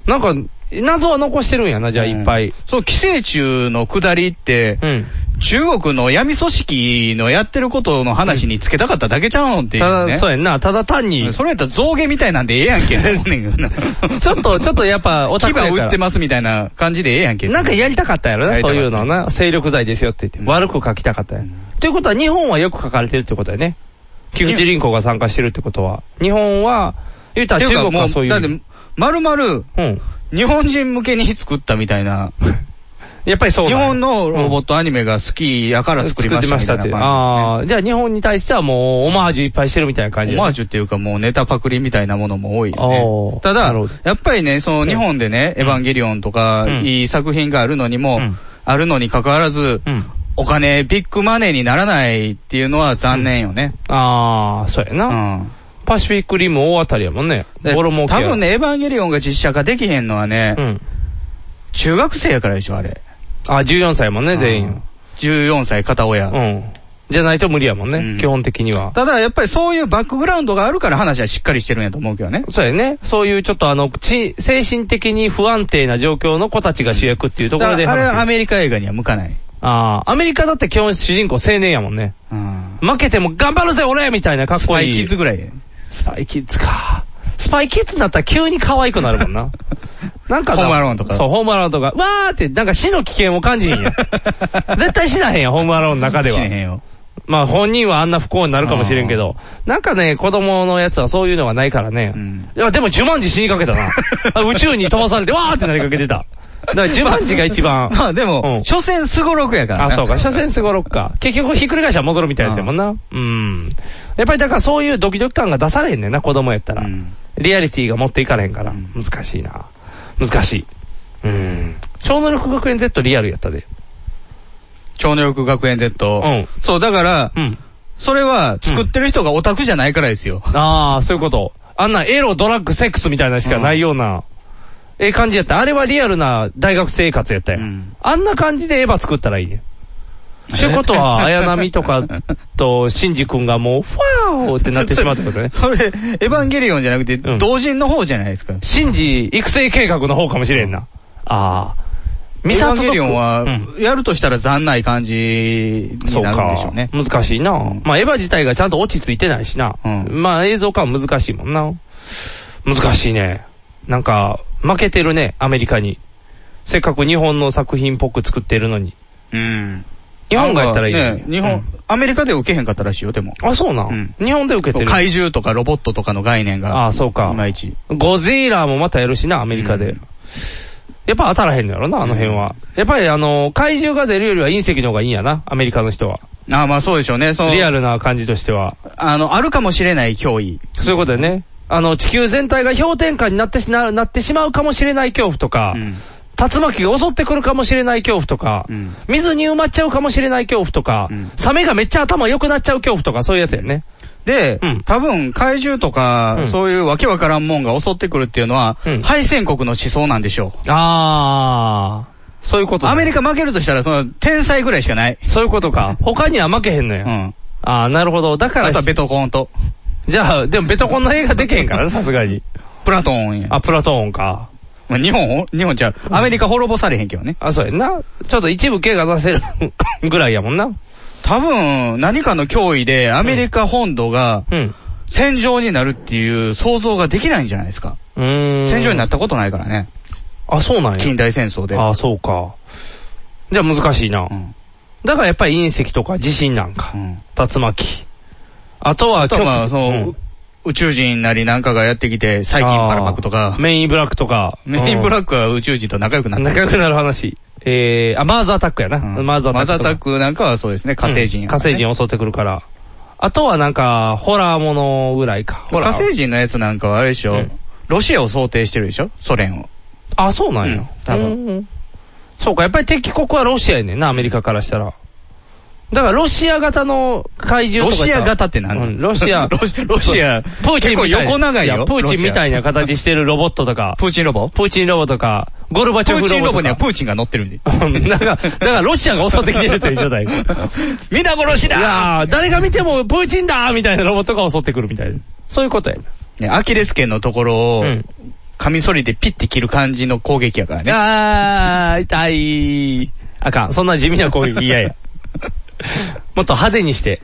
Speaker 2: ー。なんか、謎は残してるんやな、じゃあいっぱい。
Speaker 3: そう、寄生虫の下りって、中国の闇組織のやってることの話につけたかっただけちゃうのっていうね。
Speaker 2: ただ、そうやんな。ただ単に。
Speaker 3: それやったら象牙みたいなんでええやんけ。
Speaker 2: ちょっと、ちょっとやっぱ、オタ
Speaker 3: 牙
Speaker 2: クやから
Speaker 3: 売ってますみたいな感じでええやんけ。
Speaker 2: なんかやりたかったやろな、そういうのはな。精力剤ですよって言って。悪く書きたかったやん。ということは、日本はよく書かれてるってことやね。菊池凛子が参加してるってことは。日本は、言うたら中国はそういう。
Speaker 3: だって、まるまる、日本人向けに作ったみたいな。
Speaker 2: やっぱりそう
Speaker 3: 日本のロボットアニメが好きやから作りましたみたいな感じ。
Speaker 2: ああ、じゃあ日本に対してはもう、オマージュいっぱいしてるみたいな感じ
Speaker 3: オマージュっていうかもうネタパクリみたいなものも多いよね。ただ、やっぱりね、その日本でね、エヴァンゲリオンとか、いい作品があるのにも、あるのに関わらず、お金、ビッグマネーにならないっていうのは残念よね。
Speaker 2: ああ、そうやな。パシフィックリム大当たりやもんね。ボロ儲けや
Speaker 3: 多分ね、エヴァンゲリオンが実写化できへんのはね、中学生やからでしょ、あれ。
Speaker 2: あ、14歳やもんね、全員。
Speaker 3: 14歳片親。
Speaker 2: うん。じゃないと無理やもんね、基本的には。
Speaker 3: ただやっぱりそういうバックグラウンドがあるから話はしっかりしてるんやと思うけどね。
Speaker 2: そうやね。そういうちょっとあの、ち精神的に不安定な状況の子たちが主役っていうところで
Speaker 3: だからあれはア
Speaker 2: 話
Speaker 3: メリカ映画には向かない。
Speaker 2: ああ、アメリカだって基本主人公青年やもんね。負けても頑張るぜ俺みたいなかっこいい。
Speaker 3: スパイキッズぐらいで。
Speaker 2: スパイキッズか。スパイキッズになったら急に可愛くなるもんな。なんかな
Speaker 3: ホームアローンとか
Speaker 2: そう、ホームアローンとか。わーって、なんか死の危険を感じひんやん。絶対死なへんやん、ホームアローンの中では。
Speaker 3: 死ねへんよ。
Speaker 2: まあ本人はあんな不幸になるかもしれんけど、なんかね、子供のやつはそういうのがないからね。いや、でもジュマンジ死にかけたな。あ宇宙に飛ばされて、わーってなりかけてた。だからジュマンジが一番。
Speaker 3: まあでも、所詮スゴロクやからな
Speaker 2: あ、そうか、所詮すごろくか。結局ひっくり返したら戻るみたいなやつやもんな。うん。やっぱりだからそういうドキドキ感が出されへんねんな、子供やったら。リアリティが持っていかれへんから。難しいな。難しい。うん。超能力学園 Z リアルやったで。
Speaker 3: 超能力学園 Z。そう、だから、それは作ってる人がオタクじゃないからですよ。
Speaker 2: ああ、そういうこと。あんなエロ、ドラッグ、セックスみたいなしかないような、ええ感じやった。あれはリアルな大学生活やったよ。あんな感じでエヴァ作ったらいいね。ってことは、綾波とかと、シンジ君がもう、ファーってなってしまうってことね。
Speaker 3: それ、エヴァンゲリオンじゃなくて、同人の方じゃないですか。
Speaker 2: シンジ育成計画の方かもしれんな。ああ。
Speaker 3: エヴァンゲリオンは、やるとしたら残ない感じになるんでしょうね。
Speaker 2: 難しいな。まあ、エヴァ自体がちゃんと落ち着いてないしな。まあ、映像化は難しいもんな。難しいね。なんか、負けてるね、アメリカに。せっかく日本の作品っぽく作ってるのに。
Speaker 3: うん。
Speaker 2: 日本がやったらいい
Speaker 3: ね。日本、アメリカで受けへんかったらしいよ、でも。
Speaker 2: あ、そうなん、日本で受けてる？
Speaker 3: 怪獣とかロボットとかの概念が。
Speaker 2: あそうか。
Speaker 3: いまいち。
Speaker 2: ゴジラもまたやるしな、アメリカで。やっぱ当たらへんのやろな、あの辺は。やっぱりあの、怪獣が出るよりは隕石の方がいいんやな、アメリカの人は。
Speaker 3: ああ、まあそうでしょうね。その
Speaker 2: リアルな感じとしては。
Speaker 3: あの、あるかもしれない脅威。
Speaker 2: そういうことでね。あの、地球全体が氷点下になってしななってしまうかもしれない恐怖とか、竜巻が襲ってくるかもしれない恐怖とか、水に埋まっちゃうかもしれない恐怖とか、サメがめっちゃ頭良くなっちゃう恐怖とか、そういうやつやね。
Speaker 3: で、多分怪獣とか、そういうわけわからんもんが襲ってくるっていうのは、敗戦国の思想なんでしょう。
Speaker 2: あー。そういうこと
Speaker 3: アメリカ負けるとしたら、その、天才ぐらいしかない。
Speaker 2: そういうことか。他には負けへんのよ。
Speaker 3: うん。
Speaker 2: あー、なるほど。だから。
Speaker 3: あとはベトコンと。
Speaker 2: じゃあ、でもベトコンの映画でけへんからね、さすがに。
Speaker 3: プラトーンや。
Speaker 2: あ、プラトーンか。
Speaker 3: まあ、日本、日本じゃアメリカ滅ぼされへんけどね。
Speaker 2: あ、そうやんな。ちょっと一部怪我出せる ぐらいやもんな。
Speaker 3: 多分、何かの脅威でアメリカ本土が、戦場になるっていう想像ができないんじゃないですか。
Speaker 2: うん。
Speaker 3: 戦場になったことないからね。
Speaker 2: あ、そうなんや。
Speaker 3: 近代戦争で。
Speaker 2: あ、そうか。じゃあ難しいな。だからやっぱり隕石とか地震なんか。竜巻。あとは、
Speaker 3: あとはまあ、その、宇宙人なりなんかがやってきて、細菌ばらまくとか。
Speaker 2: メインブラックとか。
Speaker 3: メインブラックは宇宙人と仲良くなった。
Speaker 2: 仲良くなる話。えー、あ、マーズアタックやな。マーズアタック。
Speaker 3: マーズアタックなんかはそうですね、火星人や、
Speaker 2: 火星人襲ってくるから。あとはなんか、ホラーものぐらいか。
Speaker 3: 火星人のやつなんかはあれでしょ、ロシアを想定してるでしょ？ソ連を。
Speaker 2: あ、そうなんや。
Speaker 3: 多分。
Speaker 2: うんそうか、やっぱり敵国はロシアやねんな、アメリカからしたら。だからロシア型の怪獣とか
Speaker 3: ロシア型って何
Speaker 2: うん、ロシア。
Speaker 3: ロシロシア
Speaker 2: プーチンみたいな
Speaker 3: 結構横長いよ
Speaker 2: やプーチンみたいな形してるロボットとか。
Speaker 3: プーチンロボ？
Speaker 2: プーチンロボとか、ゴルバチョフロボとか。
Speaker 3: プーチンロボにはプーチンが乗ってるんで。
Speaker 2: うんだから、だからロシアが襲ってきてるという状態。
Speaker 3: 皆殺しだ
Speaker 2: いやー誰が見てもプーチンだーみたいなロボットが襲ってくるみたいな。そういうことや
Speaker 3: ね、アキレス腱のところを、カミソリでピッて切る感じの攻撃やからね。
Speaker 2: あー、痛いあかん。そんな地味な攻撃嫌や。もっと派手にして。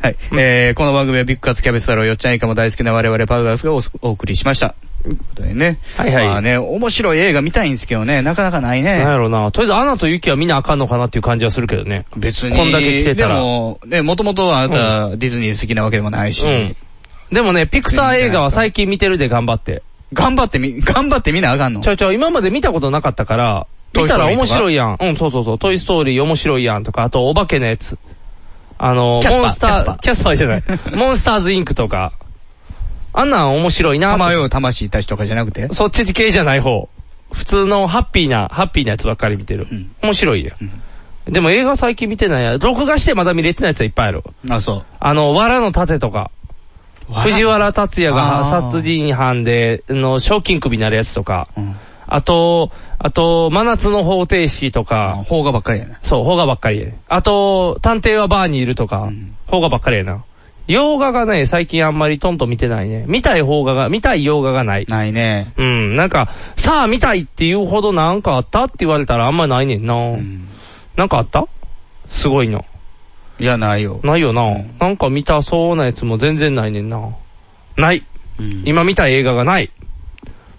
Speaker 3: はい。えー、この番組はビッグカツキャベツ太郎よっちゃんいかも大好きな我々パウダースがおお送りしました。ということでね。
Speaker 2: はいはい
Speaker 3: まあね、面白い映画見たいんですけどね、なかなかないね。
Speaker 2: なんやろな。とりあえず、アナとユキは見なあかんのかなっていう感じはするけどね。
Speaker 3: 別に。
Speaker 2: こんだけ来てたら。
Speaker 3: でも、ね、もともとあなた、ディズニー好きなわけでもないし。
Speaker 2: うん。でもね、ピクサー映画は最近見てるで頑張って。
Speaker 3: 頑張ってみ、頑張ってみなあかんの？
Speaker 2: ちょいちょい、今まで見たことなかったから、見たら面白いやん。うん、そうそうそう。トイストーリー面白いやんとか、あと、お化けのやつ。あの、モンスター、キャスパーじゃない。モンスターズインクとか。あんなん面白いな。
Speaker 3: さまよう魂たちとかじゃなくて？
Speaker 2: そっち系じゃない方。普通のハッピーな、ハッピーなやつばっかり見てる。面白いや、でも映画最近見てないや。録画してまだ見れてないやつはいっぱいある。
Speaker 3: あ、そう。
Speaker 2: あの、藁の盾とか。藤原達也が殺人犯で、の、賞金首になるやつとか。あと、あと、真夏の方程式とか。
Speaker 3: 邦画ばっかりやな。
Speaker 2: そう、邦画ばっかりや。あと、探偵はバーにいるとか。邦画ばっかりやな。洋画がね、最近あんまりトンと見てないね。見たい邦画が、見たい洋画がない。
Speaker 3: ないね。
Speaker 2: うん、なんか、さあ見たいっていうほどなんかあったって言われたらあんまないねんな。なんかあった？すごいの。
Speaker 3: いや、ないよ。
Speaker 2: ないよな。なんか見たそうなやつも全然ないねんな。ない。今見た映画がない。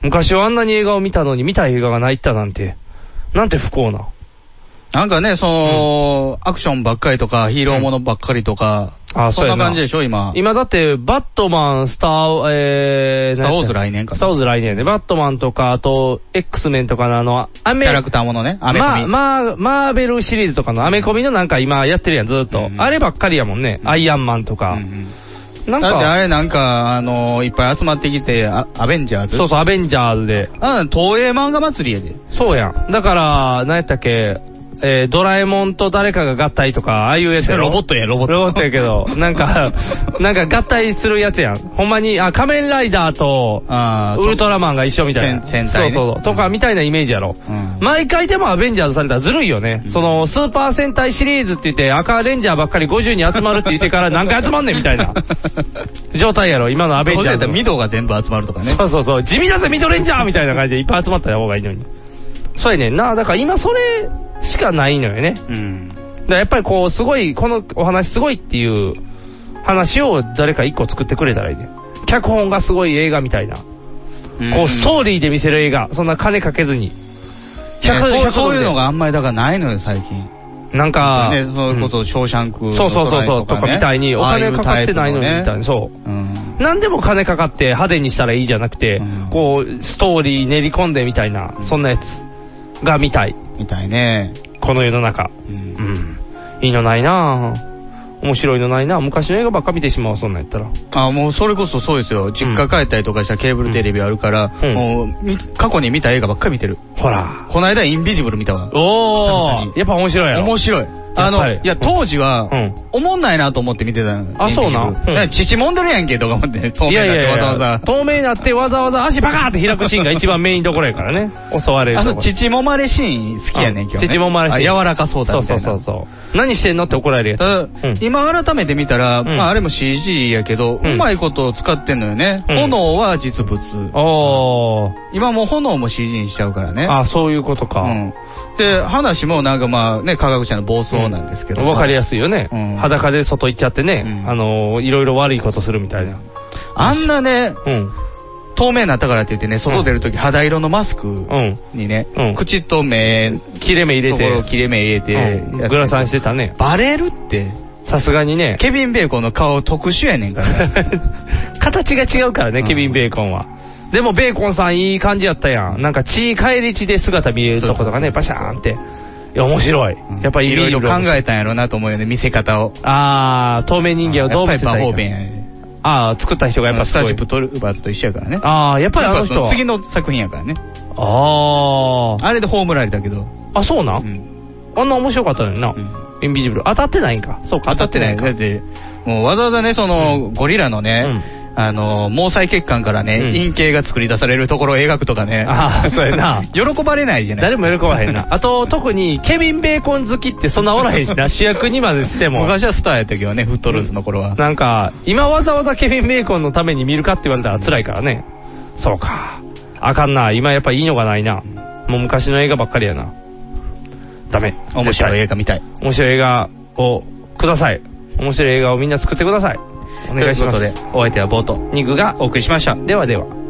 Speaker 2: 昔はあんなに映画を見たのに見た映画がないったなんて。なんて不幸な。
Speaker 3: なんかね、その、アクションばっかりとか、ヒーローものばっかりとか、
Speaker 2: あ
Speaker 3: そんな感じでしょ、今。
Speaker 2: 今だって、バットマン、スター、えー、
Speaker 3: スターウォーズ来年かな
Speaker 2: スターウォーズ来年ね。バットマンとか、あと、X メンとかのあの、アメ
Speaker 3: キャラクターものね、アメコミ。
Speaker 2: まあ、まあ、マーベルシリーズとかのアメコミのなんか今やってるやん、ずっと。あればっかりやもんね。アイアンマンとか。なんか、
Speaker 3: だってあれなんか、あの、いっぱい集まってきて、あアベンジャーズ？
Speaker 2: そうそう、アベンジャーズで。
Speaker 3: あ、東映漫画祭りやで。
Speaker 2: そうやん。だから、何やったっけ、えー、ドラえもんと誰かが合体とか、ああいうやつやろ？
Speaker 3: ロボットや、ロボット。
Speaker 2: ロボットやけど、なんか、なんか合体するやつやん。ほんまに、あ、仮面ライダーと、ウルトラマンが一緒みたいな。
Speaker 3: 戦戦隊ね
Speaker 2: そうそう。とか、みたいなイメージやろ。毎回でもアベンジャーズされたらずるいよね。その、スーパー戦隊シリーズって言って、赤レンジャーばっかり50人集まるって言ってから何回集まんねんみたいな。状態やろ、今のアベンジャーズの。
Speaker 3: ミドが全部集まるとかね。
Speaker 2: そうそうそう。地味だぜ、ミドレンジャーみたいな感じでいっぱい集まった方がいいのに。そうやねんな。だから今それしかないのよね。
Speaker 3: うん。
Speaker 2: だやっぱりこう、すごい、このお話すごいっていう話を誰か一個作ってくれたらいいね。脚本がすごい映画みたいな。こう、ストーリーで見せる映画。そんな金かけずに。
Speaker 3: いやそうそういうのがあんまりだからないのよ、最近。
Speaker 2: なんか、
Speaker 3: ね、それこそ、ショーシャンク、
Speaker 2: そうそうそうそう、とかみたいに、お金かかってないのにみたいな、そう。
Speaker 3: うん。
Speaker 2: なんでも金かかって派手にしたらいいじゃなくて、こう、ストーリー練り込んでみたいな、そんなやつが見たい。
Speaker 3: みたいね。
Speaker 2: この世の中。うん。いいのないなぁ。面白いのないなぁ。昔の映画ばっか見てしまう、そんなんやったら。
Speaker 3: あ、もうそれこそそうですよ。実家帰ったりとかしたケーブルテレビあるから、もう、み過去に見た映画ばっかり見てる。
Speaker 2: ほら。
Speaker 3: この間インビジブル見たわ。
Speaker 2: おーやっぱ面白いやろ。
Speaker 3: 面白い。あの、いや、当時は、おもんないなと思って見てたの。
Speaker 2: あそうな
Speaker 3: 父もんでるやんけ、とか思って。透
Speaker 2: い
Speaker 3: 明になってわざわざ。
Speaker 2: 透明になってわざわざ足バカーって開くシーンが一番メインどころやからね。襲われる
Speaker 3: あの。父もまれシーン好きやねん、今日、ね。
Speaker 2: 父もまれシーン
Speaker 3: あ柔らかそうだみたいな。
Speaker 2: そうそうそうそう。何してんのって怒られるやつ。
Speaker 3: 今改めて見たら、まああれも CG やけど、うまいことを使ってんのよね。炎は実物。今もう炎も CG にしちゃうからね。
Speaker 2: あ、そういうことか。
Speaker 3: うん。で、話もなんかまあね、科学者の暴走なんですけど。
Speaker 2: わかりやすいよね。
Speaker 3: うん
Speaker 2: 裸で外行っちゃってね、あのー、いろいろ悪いことするみたいな。
Speaker 3: あんなね、
Speaker 2: うん。
Speaker 3: 透明になったからって言ってね、外出るとき肌色のマスクにね、口と目、
Speaker 2: 切れ目入れて
Speaker 3: ところ切れ目入れて、
Speaker 2: うんグラサンしてたね。
Speaker 3: バレるって。
Speaker 2: さすがにね。
Speaker 3: ケビン・ベーコンの顔特殊やねんからね。
Speaker 2: 形が違うからね、ケビン・ベーコンは。でもベーコンさんいい感じやったやん。なんか血返り血で姿見えるとことかね、バシャーンって。いや、面白い。やっぱり
Speaker 3: いろいろ考えたんやろうなと思うよね、見せ方を。
Speaker 2: あー、透明人間をどう見せたらいいか
Speaker 3: やっぱ。
Speaker 2: あー、作った人がやっぱ
Speaker 3: スタジ。プトルバーズと一緒やからね。
Speaker 2: あー、やっぱりあの人は。
Speaker 3: 次の作品やからね。
Speaker 2: あ
Speaker 3: あれで葬られたけど。
Speaker 2: あ、そうなん、あんな面白かったのにな。インビジブル。当たってないんか。そうか、
Speaker 3: 当たってない。
Speaker 2: か
Speaker 3: だって、もうわざわざね、その、ゴリラのね、あの、毛細血管からね、陰茎が作り出されるところを描くとかね。
Speaker 2: ああ、そうやな。
Speaker 3: 喜ばれないじゃない
Speaker 2: 誰も喜ばへんな。あと、特に、ケビン・ベーコン好きってそんなおらへんしな、主役にまでしても。
Speaker 3: 昔はスターやったけどね、フットルースの頃は。
Speaker 2: なんか、今わざわざケビン・ベーコンのために見るかって言われたら辛いからね。そうか。あかんな。今やっぱいいのがないな。もう昔の映画ばっかりやな。ダメ。
Speaker 3: 面白い映画見たい。
Speaker 2: 面白い映画をください。面白い映画をみんな作ってください。お願いします。
Speaker 3: ということで、お相手はボート。
Speaker 2: 肉が
Speaker 3: お送りしました。
Speaker 2: ではでは。